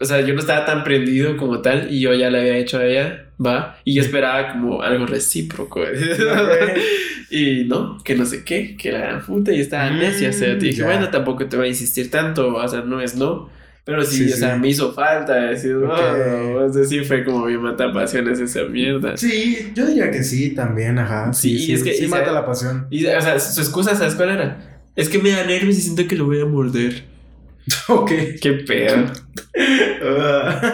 o sea, yo no estaba tan prendido como tal y yo ya le había hecho a ella, va, y yo esperaba como algo recíproco. y no, que no sé qué, que la gran puta y estaba Mm, necia. O sea, te dije, ya. bueno, tampoco te voy a insistir tanto, o sea, no es no. Pero sí, Sí, o sea, me hizo falta decir, Ok. no, o sea, sí fue como bien mata pasiones esa mierda. Sí, yo diría que sí, también, ajá. Sí, Sí, sí, es que- sí y mata se- la pasión. Y, o sea, su excusa, ¿sabes cuál era? Es que me da nervios y siento que lo voy a morder. ok. Qué pedo.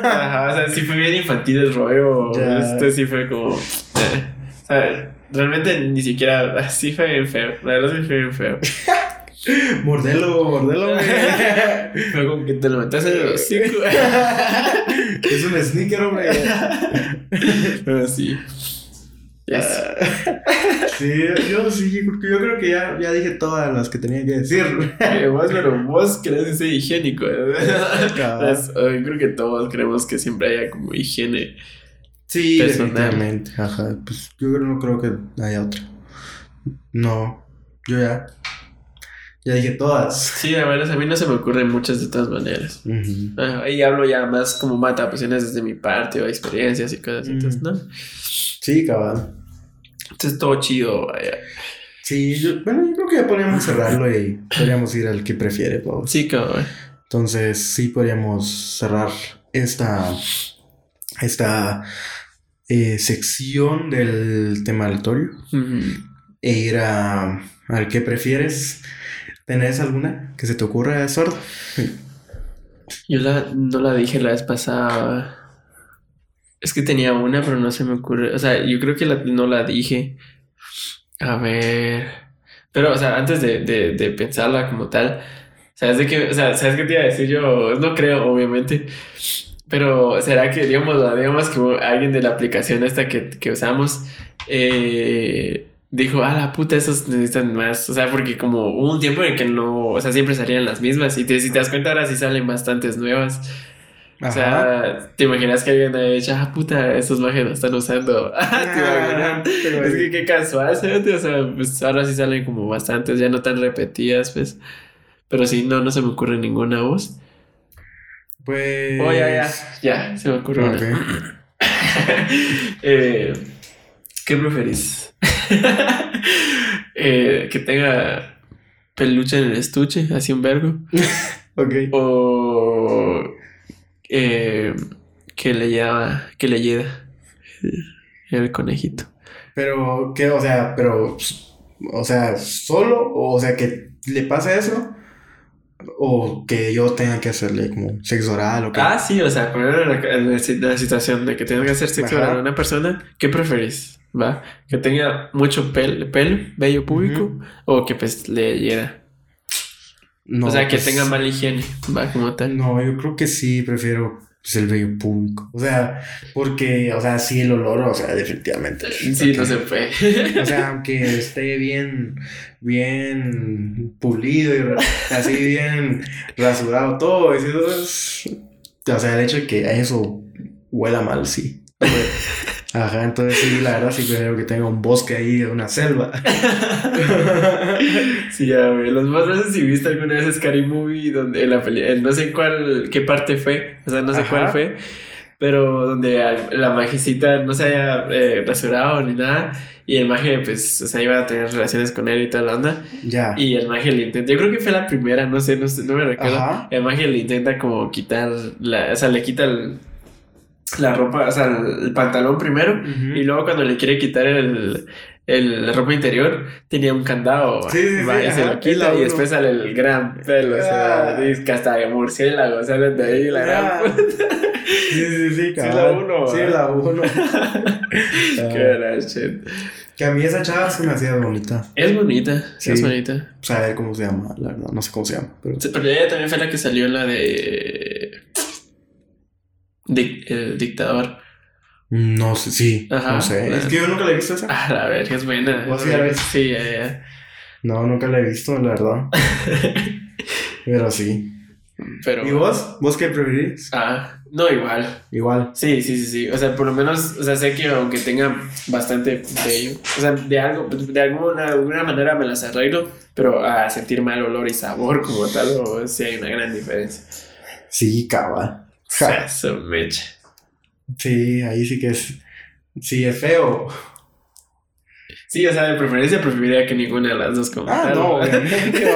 Ajá, o sea, sí fue bien infantil el rollo. Ya. Este sí fue como. eh, o sea, realmente ni siquiera. Así fue bien feo. La verdad sí fue bien feo. Mordelo, mordelo. Fue como que te lo metes en el hocico. es un sneaker, hombre. Pero sí. Yes. Sí, yo sí, porque yo creo que ya, ya dije todas las que tenía que decir. Vos, pero vos querés ser higiénico. ¿eh? Eh, creo que todos creemos que siempre haya como higiene. Sí, Personal. definitivamente. Ajá, pues yo creo- no creo que haya otra. No, yo ya. Ya dije todas. Sí, a ver, a mí no se me ocurren muchas de todas maneras. Ah, Ahí hablo ya más como mata pasiones desde mi parte o experiencias y cosas. así, Entonces, Mm. ¿no? Sí, cabal. Entonces, todo chido, vaya. Sí, yo, bueno, yo creo que ya podríamos cerrarlo y podríamos ir al que prefiere, vamos. Sí, cabrón. Entonces, sí podríamos cerrar esta, esta eh, sección del tema aleatorio Ujú. e ir a, al que prefieres. ¿Tenés alguna que se te ocurra, sordo? Yo la, no la dije la vez pasada. Es que tenía una, pero no se me ocurre. O sea, yo creo que no la dije. A ver. Pero, o sea, antes de, de, de pensarla como tal, ¿sabes de qué? O sea, ¿sabes qué te iba a decir yo? No creo, obviamente. Pero, ¿será que, digamos, la- digamos que alguien de la aplicación esta que, que usamos eh, dijo, ah, la puta, esos necesitan más? O sea, porque como hubo un tiempo en que no, o sea, siempre salían las mismas. Y te, si te das cuenta, ahora sí salen bastantes nuevas. O sea, ¿te imaginas que alguien haya dicho, ah, puta, estos mages lo están usando? Pero Es que qué casual, ¿sabes? O sea, pues ahora sí salen como bastantes, ya no tan repetidas, pues. Pero sí, no, no se me ocurre ninguna voz. Pues. Oh, ya, ya. Ya, se me ocurre Ok. una. Eh, ¿Qué preferís? Eh, que tenga peluche en el estuche, así un vergo. Ok. O eh, que le lleva, que le lleva el conejito. Pero, ¿qué? O sea, pero. O sea, solo, o sea, que le pasa eso. O que yo tenga que hacerle como sexo oral o qué. Ah, sí, o sea, poner la, la la situación de que tengas que hacer sexo Ajá. oral a una persona, ¿qué preferís? ¿Va? Que tenga mucho pel- pelo, vello público, o que pues le hiera. No, o sea, que pues, tenga mala higiene, va como tal. No, yo creo que sí, prefiero pues, el vello público. O sea, porque, o sea, sí, el olor, o sea, definitivamente. Sí, no se puede. O sea, aunque esté bien, bien pulido y así bien rasurado todo, o sea, el hecho de que eso huela mal, sí. Ajá, entonces sí, la verdad sí prefiero que tenga un bosque ahí, una selva. sí, ya, güey. Los más, sé si viste alguna vez Scary Movie donde la peli, no sé cuál, qué parte fue, o sea, no sé cuál fue, pero donde la magicita no se haya eh, rasurado ni nada. Y el mago, pues, o sea, iba a tener relaciones con él y toda la onda. Ya. Y el mago le intenta, yo creo que fue la primera, no sé, no, sé, no me recuerdo. El mago le intenta como quitar, la, o sea, le quita la ropa, o sea, el, pantalón primero. Y luego cuando le quiere quitar el, el, la ropa interior tenía un candado. Sí, sí, sí, se lo quita y después sale el gran pelo. O sea, ah. que hasta murciélago salen de ahí la gran ah. Sí, sí, sí, Sí, la uno. Sí, la uno. Qué shit. Que a mí esa chava se me hacía bonita. Es bonita, sí. es bonita. Saber cómo se llama, la verdad, no sé cómo se llama. Pero, pero ella también fue la que salió en la de. El dictador. No sé, sí. Ajá, no sé. Es que yo nunca la he visto esa. Ah, la verga es buena. ¿Vos sí la Sí, ya, ya. No, nunca la he visto, la verdad. Pero sí. Pero... ¿Y vos? ¿Vos qué preferís? Ah, no, igual. Igual. Sí, sí, sí, sí. O sea, por lo menos, o sea, sé que aunque tenga bastante de ello, o sea, de algo, de alguna, alguna manera me las arreglo, pero a sentir mal olor y sabor como tal, o, sí hay una gran diferencia. Sí, cabal. Eso, mecha. Sí, ahí sí que es. Sí, es feo. Sí, o sea, de preferencia preferiría que ninguna de las dos como Ah, no, obviamente,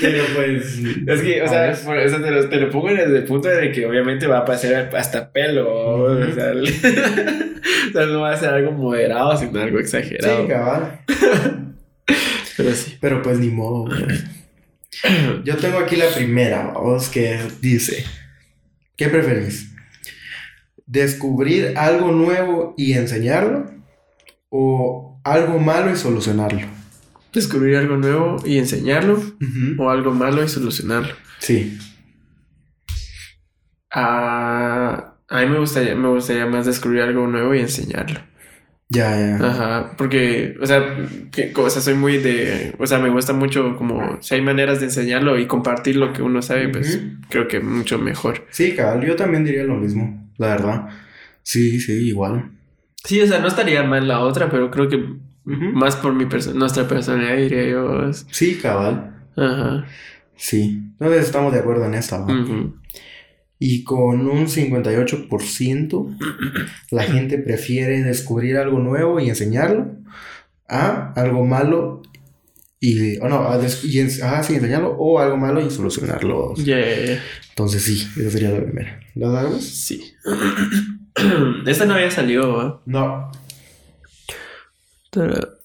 Pero pues. Es que, o sea, por eso te lo, te lo, pongo desde el punto de que obviamente va a pasar hasta pelo. o, sea, o, sea, no va a ser algo moderado, sino algo exagerado. Sí, cabal. Pero sí. Pero pues ni modo, güey. Yo tengo aquí la primera, vamos, que dice: ¿Qué preferís? ¿Descubrir algo nuevo y enseñarlo? ¿O algo malo y solucionarlo. Descubrir algo nuevo y enseñarlo. O algo malo y solucionarlo. Sí. Ah, a mí me gustaría, me gustaría más descubrir algo nuevo y enseñarlo. Ya, ya. Ajá, porque, o sea, que, o sea, soy muy de, o sea, me gusta mucho como si hay maneras de enseñarlo y compartir lo que uno sabe, pues creo que mucho mejor. Sí, cabal, yo también diría lo mismo, la verdad. Sí, sí, igual. Sí, o sea, no estaría mal la otra, pero creo que más por mi nuestra personalidad diría yo. Sí, cabal. Ajá. Sí. Entonces estamos de acuerdo en esta. Y con un 58% la gente prefiere descubrir algo nuevo y enseñarlo a algo malo y o no, a sí, enseñarlo o algo malo y solucionarlo. Yeah, Entonces sí, esa sería la primera. ¿Lo damos? Sí. Esta no había salido, No.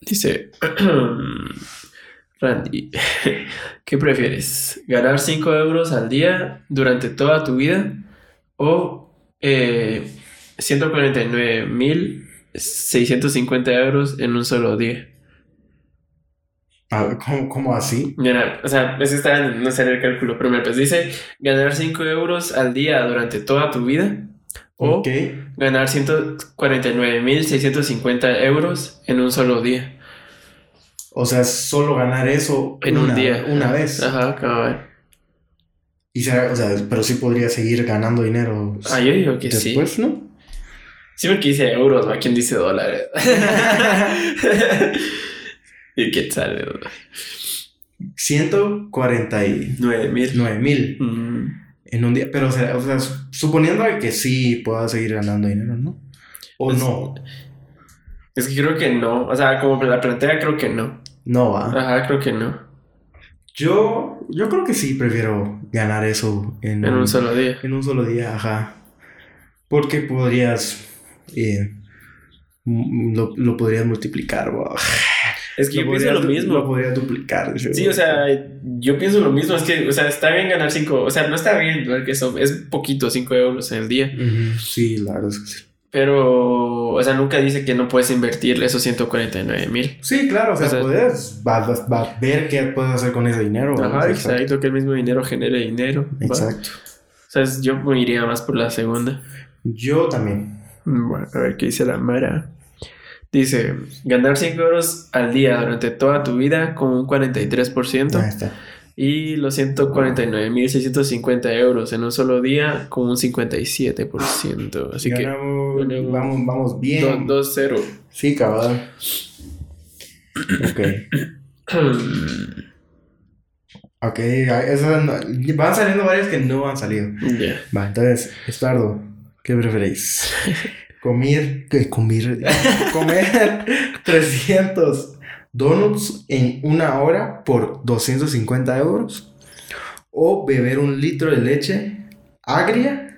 Dice Randy, ¿qué prefieres? ¿Ganar 5 euros al día durante toda tu vida o eh, 149.650 euros en un solo día? ¿Cómo, así? Mira, o sea, es está no sé el cálculo, pero me pues dice ganar 5 euros al día durante toda tu vida o ganar 149.650 euros en un solo día. O sea, solo ganar eso en un día. Una vez. Ajá, cabrón. Y será, o sea, pero sí podría seguir ganando dinero. Ah, yo digo que sí. Después, ¿no? Sí, porque dice euros, ¿va? ¿Quién dice dólares? ¿Y qué sale? 149 mil. 9 mil en un día. Pero, o sea, suponiendo que sí pueda seguir ganando dinero, ¿no? ¿O pues, no? Es que creo que no. O sea, como la plantea, creo que no. No va. Ajá, creo que no. Yo, yo creo que sí prefiero ganar eso en, en un, solo día. En un solo día, ajá. Porque podrías. Eh, lo, lo podrías multiplicar, wow. Es que yo pienso lo mismo. Lo podría duplicar. Sí, o sea, yo pienso lo mismo. Es que, o sea, está bien ganar 5. O sea, no está bien, que eso es poquito, 5 euros en el día. Sí, la verdad es que sí. Pero, o sea, nunca dice que no puedes invertir esos 149 mil. Sí, claro, o sea, puedes va, a ver qué puedes hacer con ese dinero. Ajá, exacto, que el mismo dinero genere dinero. Exacto. O sea, yo me iría más por la segunda. Yo también. Bueno, a ver qué dice la Mara. Dice, ganar 5 euros al día durante toda tu vida con un 43%. Ahí está. Y los 149.650 euros en un solo día con un 57%. Así que Ganamos- ganamos vamos, vamos bien. 2-0. Sí, cabal. Ok. Ok, esas no- van saliendo varias que no han salido. Ya. Va, entonces, Estardo, ¿qué preferéis? Comer, ¿qué? Comer, comer 300 donuts en una hora por 250 euros o beber un litro de leche agria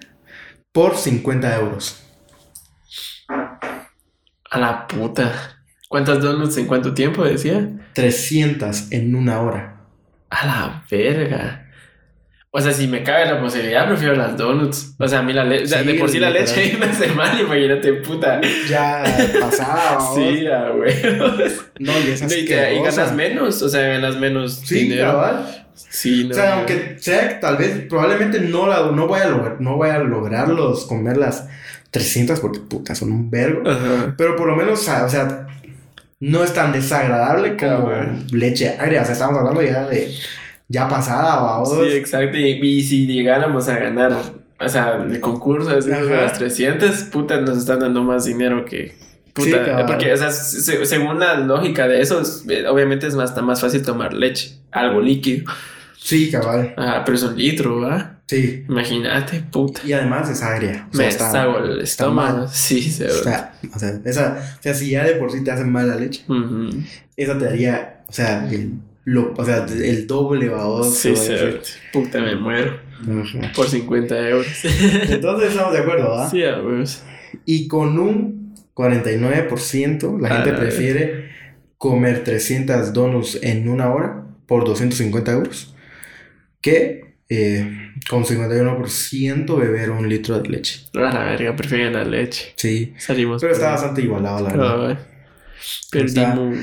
por 50 euros. A la puta. ¿Cuántas donuts en cuánto tiempo decía? 300 en una hora. A la verga. O sea, si me cabe la posibilidad, prefiero las donuts. O sea, a mí la leche. Sí, de por sí la leche me hace mal, imagínate, puta. Ya pasaba. Sí, a güey. No, y esas y, te- y ganas menos, o sea, ganas menos Sí, dinero. cabal. Sí, no. O sea, aunque sea que tal vez, probablemente no, la, no, voy a lograr, no voy a lograrlos comer las 300 porque puta, son un vergo. Ajá. Pero por lo menos, o sea, o sea, no es tan desagradable como Cabal. leche agria. O sea, estamos hablando ya de ya pasada o Sí, exacto. Y, y si llegáramos a ganar, o sea, el concurso Ajá. las 300, puta, nos están dando más dinero que. Puta, Sí, porque, o sea, se- según la lógica de eso, es- eh, obviamente es más, está más fácil tomar leche, algo líquido. Sí, cabal. Ah, pero es un litro, ¿va? Sí. Imagínate, puta. Y además es agria. O sea, Me está- el está estómago. Sí, se O sea, o sea, esa, o sea, si ya de por sí te hace mal la leche, Ujú. esa te daría, o sea, el, lo, o sea, el doble va Sí, se Puta, me muero. Por 50 euros. Entonces estamos de acuerdo, ¿va? sí, a huevos. Y con un 49%, la gente Ah. prefiere comer 300 donuts en una hora por 250 euros que eh, con 51% beber un litro de leche. A la verga, prefieren la leche. Sí, Salimos. pero está bastante igualado, la verdad. Perdimos.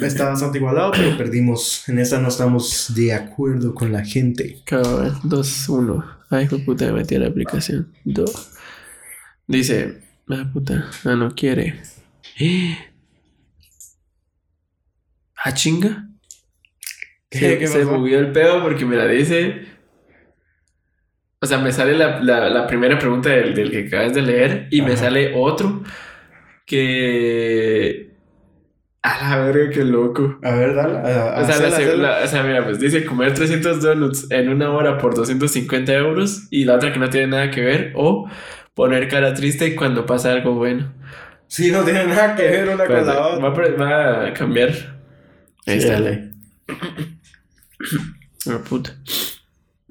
Está bastante igualado, pero perdimos. En esta no estamos de acuerdo con la gente. Cabal. 2-1. Ay, hijo puta, me metí a la aplicación. 2. Dice. Ah, puta. Ah, no quiere. Ah, chinga. ¿Qué- Se, qué se pasó? bugueó el pedo porque me la dice. O sea, me sale la, la, la primera pregunta del, del que acabas de leer y me sale otro que. A la verga, qué loco. A ver, dale. a- O sea, la seg- hacela. la- o sea, mira, pues dice comer 300 donuts en una hora por 250 euros y la otra que no tiene nada que ver o poner cara triste cuando pasa algo bueno. Sí, no tiene nada que ver una con Espérate, la va, otra. va a cambiar. Ahí Sí, está. dale. Ah, puta.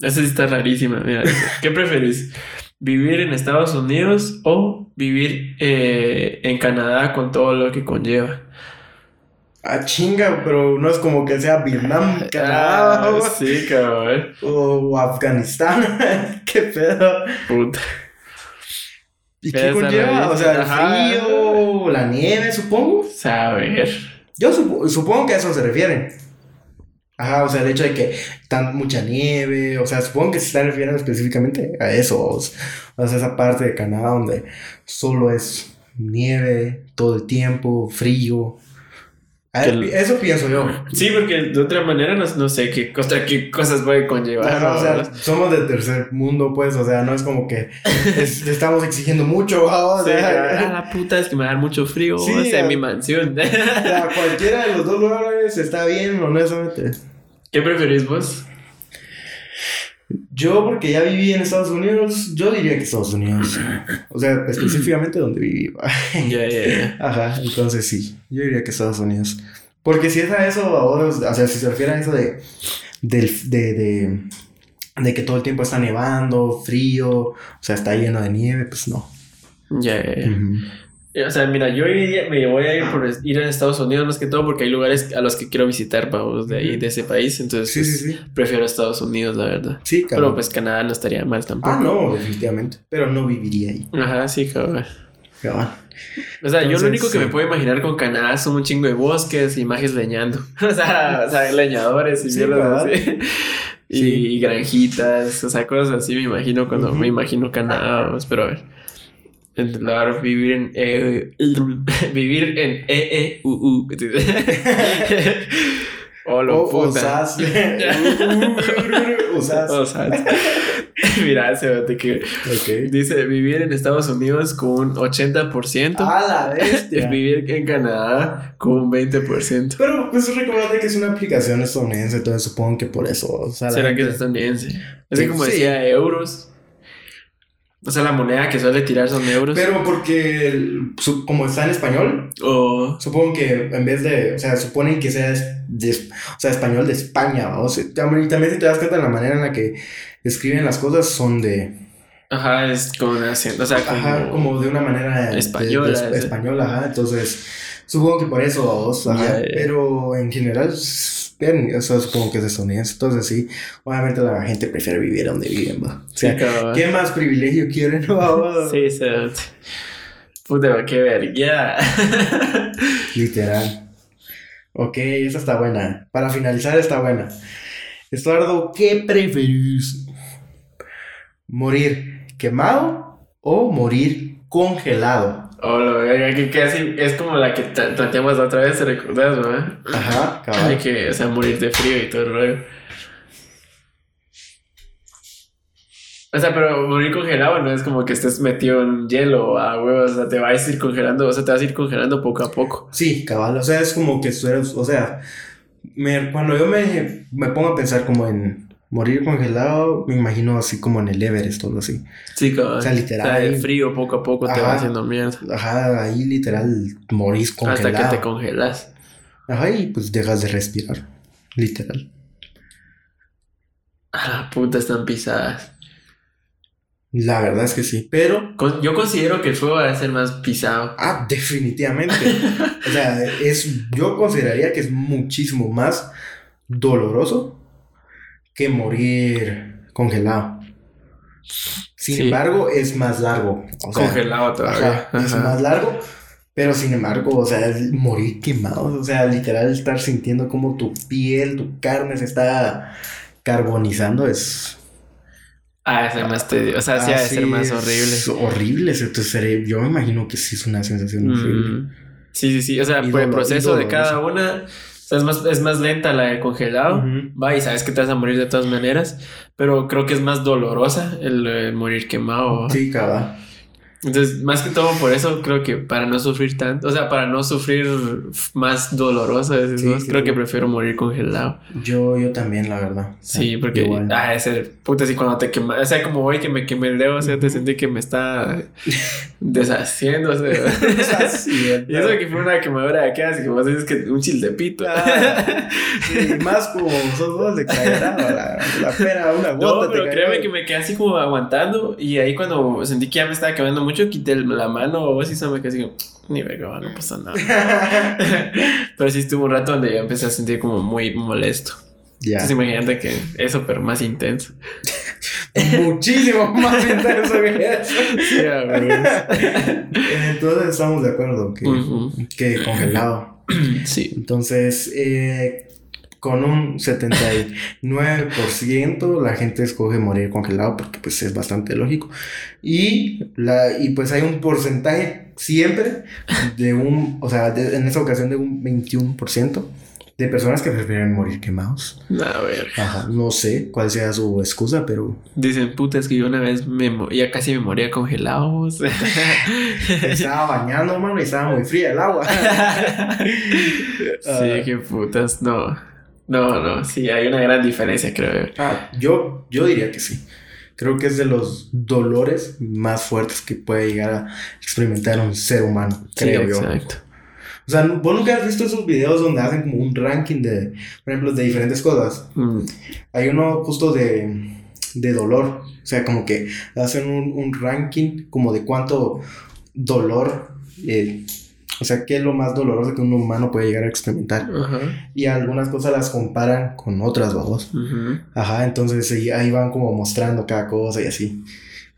Esa sí está rarísima. Mira, ¿qué preferís? ¿Vivir en Estados Unidos o vivir eh, en Canadá con todo lo que conlleva? Ah, chinga, pero no es como que sea Vietnam, Ah, o- sí, cabrón. o Afganistán. ¿Qué pedo? Puta. ¿Y qué conlleva? O sea, el frío, la nieve, supongo. Saber. Yo supo- supongo que a eso se refieren. Ajá, o sea, el hecho de que tan mucha nieve, o sea, supongo que se están refiriendo específicamente a eso, o sea, o sea, esa parte de Canadá donde solo es nieve todo el tiempo, frío. A eso pienso yo. Sí, porque de otra manera no, no sé qué, cosa, qué cosas puede conllevar. Ajá, o sea, somos de tercer mundo, pues, o sea, no es como que es- estamos exigiendo mucho, ¿va? o Sí, ah, la puta es que me da mucho frío. Sí, o sea, ah. mi mansión. o sea, cualquiera de los dos lugares está bien, honestamente. ¿Qué preferís vos? Yo, porque ya viví en Estados Unidos, yo diría que Estados Unidos. O sea, específicamente donde viví. Ya, ya, ya. Ajá, entonces sí, yo diría que Estados Unidos. Porque si es a eso, ahora, o sea, si se refiere a eso de, de, de, de que todo el tiempo está nevando, frío, o sea, está lleno de nieve, pues no. Ya, ya, ya. Ujú. O sea, mira, yo iría- me voy a ir por ir a Estados Unidos más que todo porque hay lugares a los que quiero visitar, vamos, de ahí, de ese país. Entonces, Sí, pues, sí, sí. prefiero Estados Unidos, la verdad. Sí, Pero cabrón. pues Canadá no estaría mal tampoco. Ah, no, definitivamente. Pero no viviría ahí. Ajá, sí, cabrón. Cabrón. O sea, yo lo único que me puedo imaginar con Canadá son un chingo de bosques y majes leñando. o, sea, o sea, leñadores y Sí, mierdas así. Y, granjitas, o sea, cosas así me imagino cuando me imagino Canadá. vamos, Pero a ver. Claro, vivir en e, vivir en E, E, U, U. Oh, lo o puta. osas. Osas. Osas. Mira, ese vato que Ok. dice vivir en Estados Unidos con un 80%. A la bestia. vivir en Canadá con un 20%. Pero pues recordate que es una aplicación estadounidense, entonces supongo que por eso. O sea, ¿Será que es gente- estadounidense? Así Sí, como sí. decía, euros. O sea, la moneda que suele tirar son euros. Pero porque el- su- como está en español, supongo que en vez de, o sea, suponen que sea, de- o sea, español de España, o sea, también, también si te das cuenta de la manera en la que escriben las cosas son de, Ajá, es como un acento. O sea, como. ajá, como de una manera de- Española, de- de- española, ajá, entonces supongo que por eso, vos, ajá, Ya, ya. pero en general, bien, supongo que es estadounidense, entonces sí, obviamente la gente prefiere vivir donde viven, va. O sea. ¿qué más privilegio quieren? va? Sí, sí. Puta, qué verga. Literal. Ok, esa está buena. Para finalizar, está buena. Estuardo, ¿qué preferís? ¿Morir quemado o morir congelado? Oh, lo verga, que casi es como la que planteamos la otra vez, ¿te recordás, no? Ajá, Hay cabal. que, o sea, morir de frío y todo el rollo. O sea, pero morir congelado no es como que estés metido en hielo a huevos, o sea, te vas a ir congelando, o sea, te vas a ir congelando poco a poco. Sí, cabal. O sea, es como que o sea, me- cuando yo me, me pongo a pensar como en morir congelado, me imagino así como en el Everest o algo así. Sí, cabrón. O sea, literal. O sea, el frío poco a poco te va haciendo mierda. Ajá, ahí literal morís congelado. Hasta que te congelas. Ajá, y pues dejas de respirar. Literal. A la puta están pisadas. La verdad es que sí, pero Con- Yo considero que el fuego va a ser más pisado. ah, definitivamente. o sea, es yo consideraría que es muchísimo más doloroso que morir congelado. Sin Sí. embargo, es más largo. O sea, Congelado todavía. ajá, es Ajá. más largo, pero sin embargo, o sea, es morir quemado, o sea, literal estar sintiendo como tu piel, tu carne se está carbonizando es Ah, ese más tedio. O sea, sí ha de Así ser más es horrible. Horrible ese tu cerebro. Yo me imagino que sí es una sensación horrible. Mm. Sí, sí, sí. O sea, por el proceso de cada una, sea, es más, es más lenta la de congelado. Va, y sabes que te vas a morir de todas maneras. Pero creo que es más dolorosa el, eh, morir quemado. Sí, cabal. Entonces, más que todo por eso, creo que para no sufrir tanto, o sea, para no sufrir más doloroso, Sí, creo sí. que prefiero morir congelado. Yo, yo también, la verdad. Sí, porque, Igual. ah, ese, puta, así cuando te quema, o sea, como hoy que me quemé el dedo, o sea, te sentí que me está deshaciendo, o sea. Y eso que fue una quemadura de acá, así que vos dices que un childepito. Ah, sí, más como sos vos de exagerado, la, la pera, una No, gota pero te créeme que me quedé así como aguantando y ahí cuando sentí que ya me estaba quemando mucho, quité la mano o así, se me quedé así ni verga, no pasa nada. pero sí estuvo un rato donde yo empecé a sentir como muy molesto. ya. Entonces imagínate que eso, pero más intenso. Muchísimo más intenso que eso. Sí. Entonces estamos de acuerdo que, que congelado. Sí. Entonces, eh, con un 79% la gente escoge morir congelado porque pues es bastante lógico. Y, la, y pues hay un porcentaje siempre de un, o sea, de- en esa ocasión de un 21% de personas que prefieren morir quemados. A ver. Ajá, no sé cuál sea su excusa, pero Dicen, puta, es que yo una vez me ya casi me moría congelado. estaba bañando, mano, y estaba muy fría el agua. sí, qué putas. No. No, no. Sí, hay una gran diferencia, creo. yo. Ah, yo, yo diría que sí. Creo que es de los dolores más fuertes que puede llegar a experimentar un ser humano, Sí, creo yo. exacto. O sea, ¿vos nunca has visto esos videos donde hacen como un ranking de, por ejemplo, de diferentes cosas? Mm, Hay uno justo de, de dolor. O sea, como que hacen un, un ranking como de cuánto dolor, eh, o sea, qué es lo más doloroso que un humano puede llegar a experimentar. Ajá. Y algunas cosas las comparan con otras, vamos. Ajá, entonces ahí, van como mostrando cada cosa y así.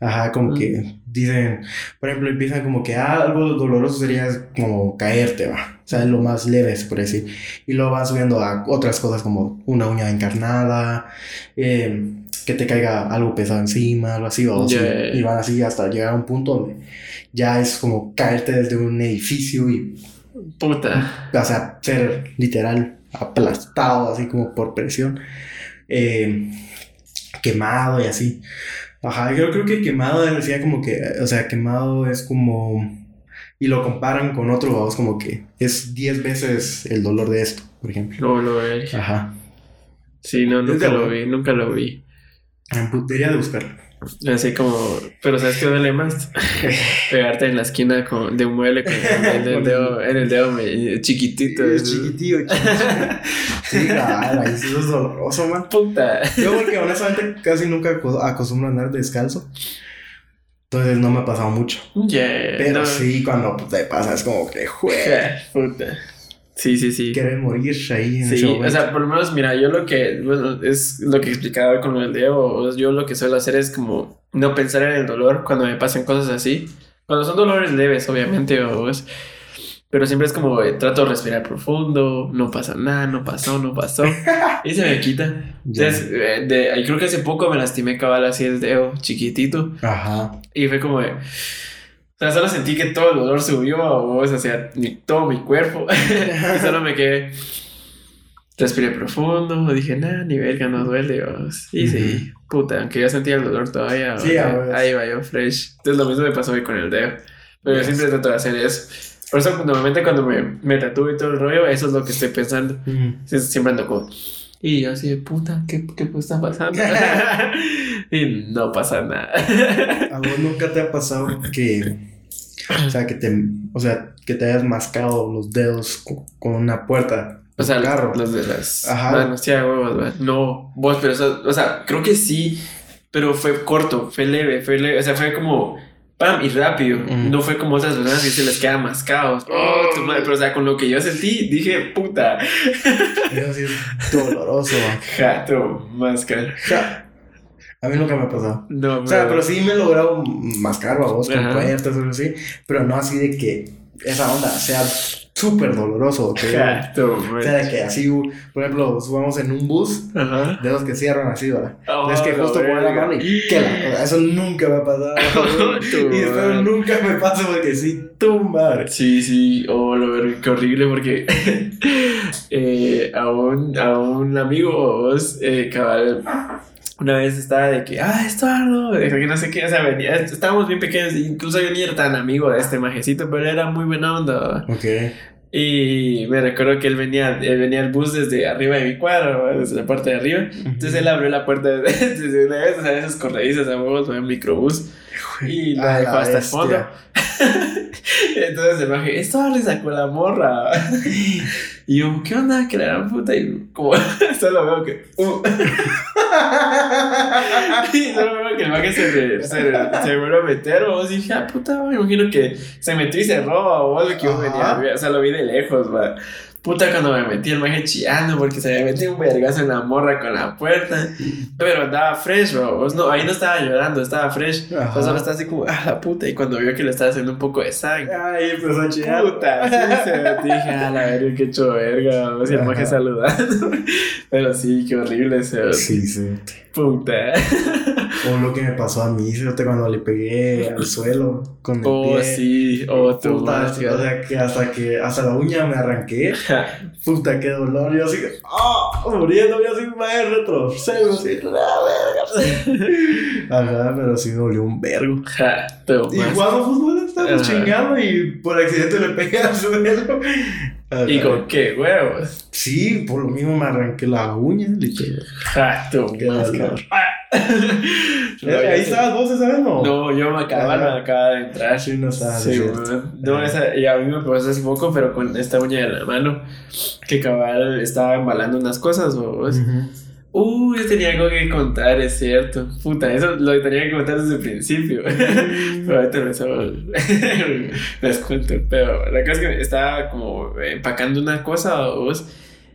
Ajá, como que dicen, por ejemplo, empiezan como que ah, algo doloroso sería como caerte, va. O sea, es lo más leve, por decir. Y luego van subiendo a otras cosas como una uña encarnada, eh, que te caiga algo pesado encima, algo así, o Ya, así. Y van así hasta llegar a un punto donde ya es como caerte desde un edificio y, Puta. o sea, ser literal aplastado, así como por presión, eh, quemado y así. Ajá, yo creo que quemado decía como que, o sea, quemado es como... Y lo comparan con otro, vamos, como que es 10 veces el dolor de esto, por ejemplo. No lo ve. Ajá. Sí, no, nunca lo vi, nunca lo vi. Debería de buscarlo. Así como, pero ¿sabes qué duele más? Pegarte en la esquina con, de un mueble con el, dedo, en el dedo me- chiquitito. Es chiquitillo. Sí, claro, ahí sí es doloroso, man. Puta. Yo porque honestamente casi nunca aco- acostumbro a andar descalzo. Entonces no me ha pasado mucho. Yeah, Pero no. sí, cuando te pasa es como que, jue, Puta. Sí, sí, sí. quieres morir ahí en ese Sí, momento. o sea, por lo menos, mira, yo lo que, bueno, es lo que explicaba con el dedo, o yo lo que suelo hacer es como no pensar en el dolor cuando me pasan cosas así. Cuando son dolores leves, obviamente, o es- pero siempre es como eh, trato de respirar profundo, no pasa nada, no pasó, no pasó, y se me quita. Entonces, eh, de, creo que hace poco me lastimé cabal así el dedo chiquitito, Ajá. y fue como de... O sea, solo sentí que todo el dolor subió a vos, hacia mi- todo mi cuerpo. y solo me quedé. Respiré profundo, dije, nah, ni verga, no duele. vos". Y sí, puta, aunque yo sentía el dolor todavía. Sí, vos, ahí va yo fresh. Entonces lo mismo me pasó hoy con el dedo. Pero yo Yes. siempre trato de hacer eso. Por eso, normalmente cuando me, me tatúo y todo el rollo, eso es lo que estoy pensando. Mm. Sí, Siempre ando como. Y yo así de puta, ¿qué, qué está pasando? y no pasa nada. ¿A vos nunca te ha pasado que, o sea, que te, o sea, que te hayas mascado los dedos co- con una puerta? O sea, carro. los de las Ajá. manos, sí. No, vos, pero eso, o sea, creo que sí, pero fue corto, fue leve, fue leve, o sea, fue como pam y rápido. Mm. No fue como otras personas que se les quedan mascados. Oh, tu madre, pero o sea, con lo que yo sentí, dije, puta, Eso sí es doloroso, jato, máscara. Ja. A mí nunca me ha pasado. No, O sea, pero sí me he logrado mascar a vos con puertas o algo así, pero no así de que esa onda sea súper doloroso. Jato, o sea, de que así, por ejemplo, subamos en un bus, Ajá. de los que cierran así, ¿verdad? Oh, es que justo poner la mano y que la, o sea, eso nunca me ha pasado. Tu y espero madre. nunca me pase porque sí, tu madre. Sí, sí, oh, lo ver, qué horrible porque eh, a, un, a un amigo vos, eh, cabal, una vez estaba de que, ah, Estuardo, de que no sé qué, o sea, venía, estábamos bien pequeños, incluso yo ni era tan amigo de este majecito, pero era muy buena onda. Ok. Y me recuerdo que él venía, él venía el bus desde arriba de mi cuadro, desde la parte de arriba. Entonces él abrió la puerta desde, una vez, o sea, esas corredizas a huevos, un microbús. Y la dejó hasta el bestia. fondo. Entonces el maje, esto le sacó la morra. Y yo, ¿qué onda? Que la gran puta. Y como, solo veo que. uh. y solo veo que el maje se, se, se vuelve a meter. O dije, ah, puta, me imagino que se metió y cerró. O algo que yo venía. O sea, lo vi de lejos, va. Puta, cuando me metí el maje chillando porque se había metido un vergazo en la morra con la puerta. Pero andaba fresh, bro. No, ahí no estaba llorando, estaba fresh. Entonces solo estaba así como, ah, la puta. Y cuando vio que le estaba haciendo un poco de sangre. Ay, empezó a chillar. Puta, sí, se me dije, a la verga, qué hecho verga. Vamos el Ajá. maje saludando. Pero sí, qué horrible ese. Sí, sí. Puta. O lo que me pasó a mí, fíjate, cuando le pegué al suelo con el Oh, pie. sí. Oh, Puta, madre. o sea, que hasta que hasta la uña me arranqué. Puta, qué dolor. Yo así, ¡ah! muriendo, yo así, me retrocedo, así, la verga. Ajá, pero sí me dolió un vergo. Ja, Y madre. jugando fútbol, estábamos Ajá. chingando y por accidente le pegué al suelo. Ajá. ¿Y con qué huevos? Sí, por lo mismo me arranqué la uña, literal. Ja, tu Ahí estabas vos esa vez, ¿no? No, yo me acababa, me acaba de entrar. Sí, no estabas. Sí. No, esa, y a mí me pasó hace poco, pero con esta uña de la mano, que cabal estaba embalando unas cosas, vos. Ujú. Uh, yo tenía algo que contar, es cierto. Puta, eso lo tenía que contar desde el principio. Pero ahorita me solo les cuento el pedo. La cosa es que estaba como empacando una cosa vos,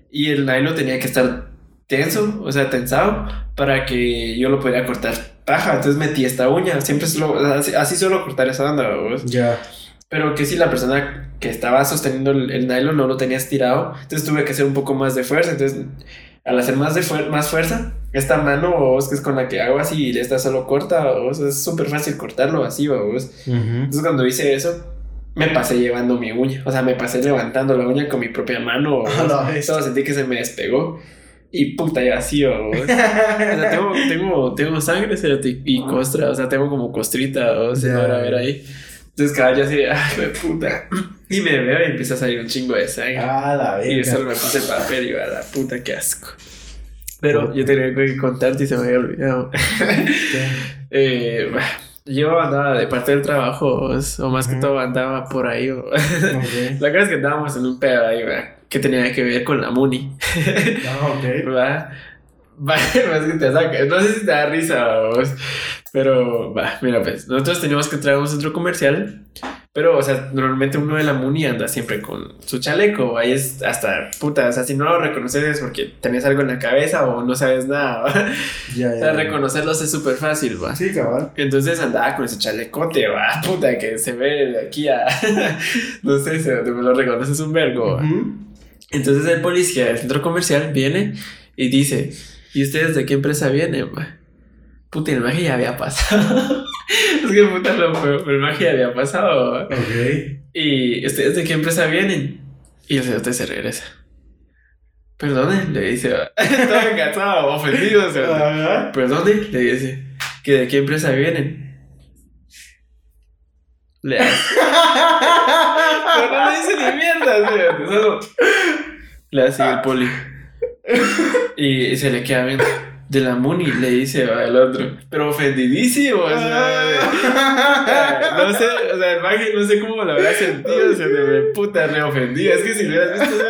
y el nylon tenía que estar tenso, o sea, tensado, para que yo lo pudiera cortar paja. Entonces metí esta uña, siempre solo, así, así suelo cortar esa onda. Ya. Pero que si la persona que estaba sosteniendo el, el nylon no lo tenía estirado, entonces tuve que hacer un poco más de fuerza. Entonces, al hacer más, de fuer- más fuerza, esta mano, vos, que es con la que hago así y esta solo corta, vos, es súper fácil cortarlo así, vos. Ujú. Entonces, cuando hice eso, me pasé llevando mi uña. O sea, me pasé levantando la uña con mi propia mano. Solo sentí que se me despegó. Y puta, ya así, o sea, tengo, tengo, tengo sangre y costra, o sea, tengo como costrita, o sea, Ya. ahora a ver ahí. Entonces, cada yo así, ay, güey, puta. Y me veo y empieza a salir un chingo de sangre. Ah, la y verga. solo me puse papel y va la puta, qué asco. Pero yo tenía que contarte y se me había olvidado. Eh, yo andaba de parte del trabajo, o más que Ujú. todo andaba por ahí. o- Ok. La cosa es que andábamos en un pedo ahí, ¿verdad? Que tenía que ver con la Muni. Ah, ok. ¿verdad? Va, es que te saca. No sé si te da risa pero va, mira, pues nosotros teníamos que entrar a un centro comercial, pero, o sea, normalmente uno de la Muni anda siempre con su chaleco. Ahí es hasta puta, o sea, si no lo reconoces es porque tenés algo en la cabeza o no sabes nada. ¿va? Ya, O ya. sea, ya. reconocerlos es súper fácil, va. Sí, cabal. Entonces andaba con ese chalecote, va, puta, que se ve de aquí a. no sé, se, me lo reconoces un vergo. va. Ujú. Entonces el policía del centro comercial viene y dice: ¿Y ustedes de qué empresa vienen? va?" Puta, el magia ya había pasado. es que puta lo pero el magia ya había pasado. va. Ok. ¿Y ustedes de qué empresa vienen? Y el señor se regresa. Perdone, le dice, va. todo engatzado, ofendido. o sea. Perdone, le dice, ¿que de qué empresa vienen? Le hace. Pero no le dice ni mierda, solo le hace el poli. Y se le queda viendo. De la Muni, le dice va, el otro. Pero ofendidísimo, o sea, de- no sé, o sea, el mago no sé cómo lo habrá sentido, o sea, de de puta, re ofendido. Es que si lo hubieras visto,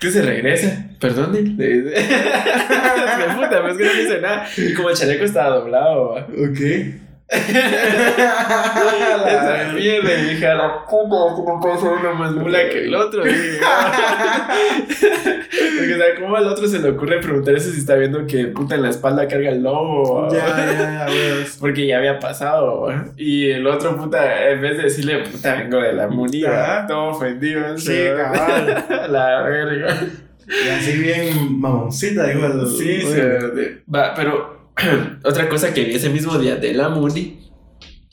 que se regresa. Perdone, le dice. es que puta, pues es que no dice nada. Y como el chaleco estaba doblado, va. Ok. Esa mierda, y dije, a la puta, no ser uno más mula que el otro. Porque, o sea, ¿cómo al otro se le ocurre preguntar eso si está viendo que puta en la espalda carga el lobo? Ya, ya, ya. Porque ya había pasado. Y el otro, puta, en vez de decirle, puta, vengo de la munida, todo ofendido. Sí, cabal. la verga. Y así bien mamoncita, digo. el- Sí, sí. Va, pero otra cosa que vi ese mismo día de la Muni,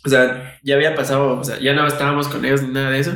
o sea, ya había pasado, o sea, ya no estábamos con ellos ni nada de eso,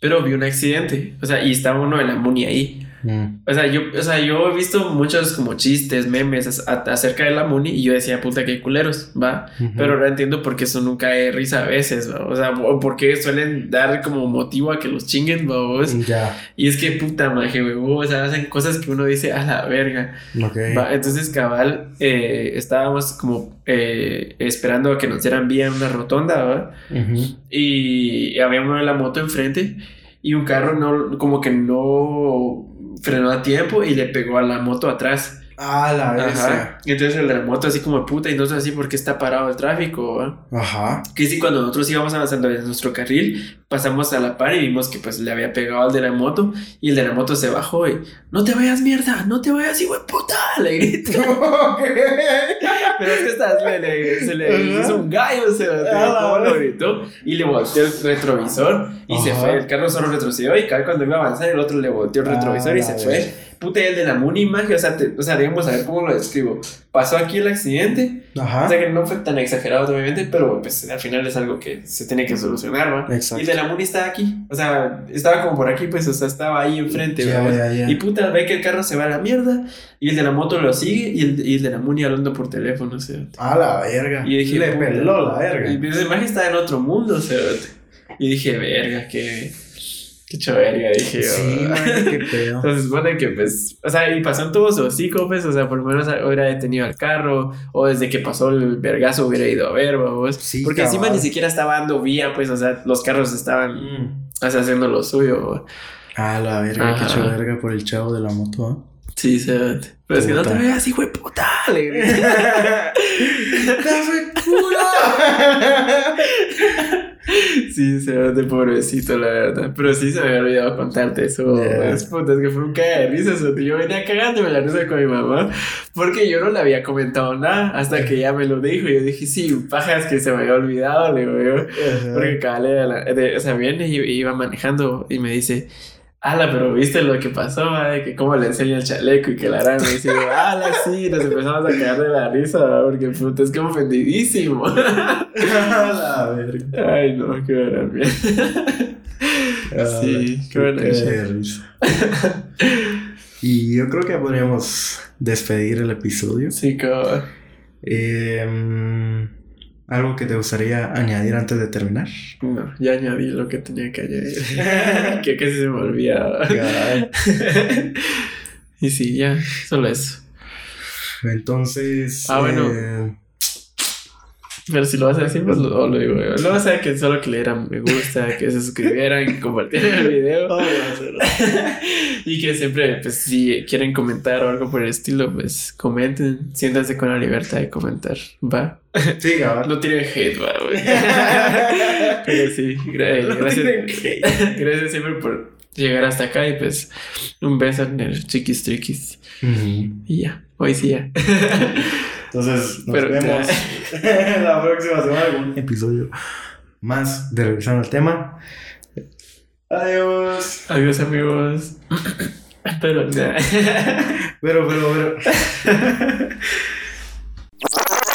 pero vi un accidente, o sea, y estaba uno de la Muni ahí. Mm. O sea, yo, o sea, yo he visto muchos como chistes, memes as- a- acerca de la Muni y yo decía, puta, qué culeros, va. Ujú. Pero ahora entiendo por qué eso nunca de risa a veces, ¿va? o sea, o por qué suelen dar como motivo a que los chinguen, ¿va? vos? Ya. Y es que puta maje, o sea, hacen cosas que uno dice a la verga. Ok. Va, entonces, cabal, eh, estábamos como eh, esperando a que nos dieran vía en una rotonda, ¿va? Ujú. Y había uno de la moto enfrente y un carro no, como que no frenó a tiempo y le pegó a la moto atrás. Ah, la. Y entonces el de la moto así como puta y no sé así porque está parado el tráfico, ¿va? Ajá. Que sí, cuando nosotros íbamos avanzando en nuestro carril, pasamos a la par y vimos que pues le había pegado al de la moto y el de la moto se bajó y no te vayas mierda, no te vayas, hijo de puta, le gritó. Ok. Pero es que estás, le, le- se le hizo un gallo, se Ah, ¿cómo la lo gritó? Y le volteó el retrovisor y se fue. El carro solo retrocedió y cada cuando iba a avanzar, el otro le volteó el Ah, retrovisor y se fue. Puta, el de la Muni magia, o sea, te- o sea, digamos, a ver cómo lo describo. Pasó aquí el accidente, Ajá. o sea que no fue tan exagerado, obviamente, pero pues al final es algo que se tiene que solucionar, ¿va? Exacto. Y el de la Muni estaba aquí, o sea, estaba como por aquí, pues, o sea, estaba ahí enfrente, ya, ya. Y puta, ve que el carro se va a la mierda y el de la moto lo sigue y el, y el de la Muni hablando por teléfono, o sea. A la verga. Y dije, le peló la verga. Y esa imagen está en otro mundo, o sea. Y dije, verga, qué. Qué verga, dije yo. Sí, man, qué pedo. Entonces supone que, pues, o sea, y pasó en todo su hocico, pues, o sea, por lo menos hubiera detenido al carro, o desde que pasó el vergazo hubiera ido a ver, vamos. Sí, Porque encima cabal. ni siquiera estaba dando vía, pues, o sea, los carros estaban Mm. o sea, haciendo lo suyo, va. A la verga, Ajá. qué verga por el chavo de la moto, ¿ah? Sí, se Pero es que no te veas, hijo de puta, le grité. Sí, se ve de pobrecito, la verdad. Pero sí se me había olvidado contarte eso. Yeah. Es puta, es que fue un caga de risa. eso, tío. Yo venía cagándome la risa con mi mamá. Porque yo no le había comentado nada hasta que ella me lo dijo. Y yo dije, sí, pajas que se me había olvidado, le digo yo. Porque la- de- o sea, viene y y iba manejando y me dice, ala, pero viste lo que pasó, de que cómo le enseña el chaleco y que la rana. Y dice, ala, sí, nos empezamos a cagar de la risa, ma, porque puta, es como ofendidísimo. A verga. Ay, no, qué gran mierda. Sí, qué buena risa. y yo creo que podríamos despedir el episodio. Sí, cabrón. Em, ¿Algo que te gustaría añadir antes de terminar? No, ya añadí lo que tenía que añadir. que casi se me olvidaba. Y sí, ya, solo eso. Entonces. Ah, bueno. eh, Pero si lo vas a decir, pues lo, lo digo. yo. Lo vas a que solo que le dieran me gusta, que se suscribieran, que compartieran el video. y que siempre, pues, si quieren comentar o algo por el estilo, pues comenten. Siéntanse con la libertad de comentar. Va. sí, cabal. No tienen hate, va, güey. Pero sí, gra- No gracias. tienen hate. Gracias siempre por llegar hasta acá y pues un beso en el chiquis triquis. Y ya, hoy sí ya. Entonces, nos Pero- vemos la próxima semana con un episodio más de Regresando al Tema. Adiós. Adiós amigos. Pero, pero, pero.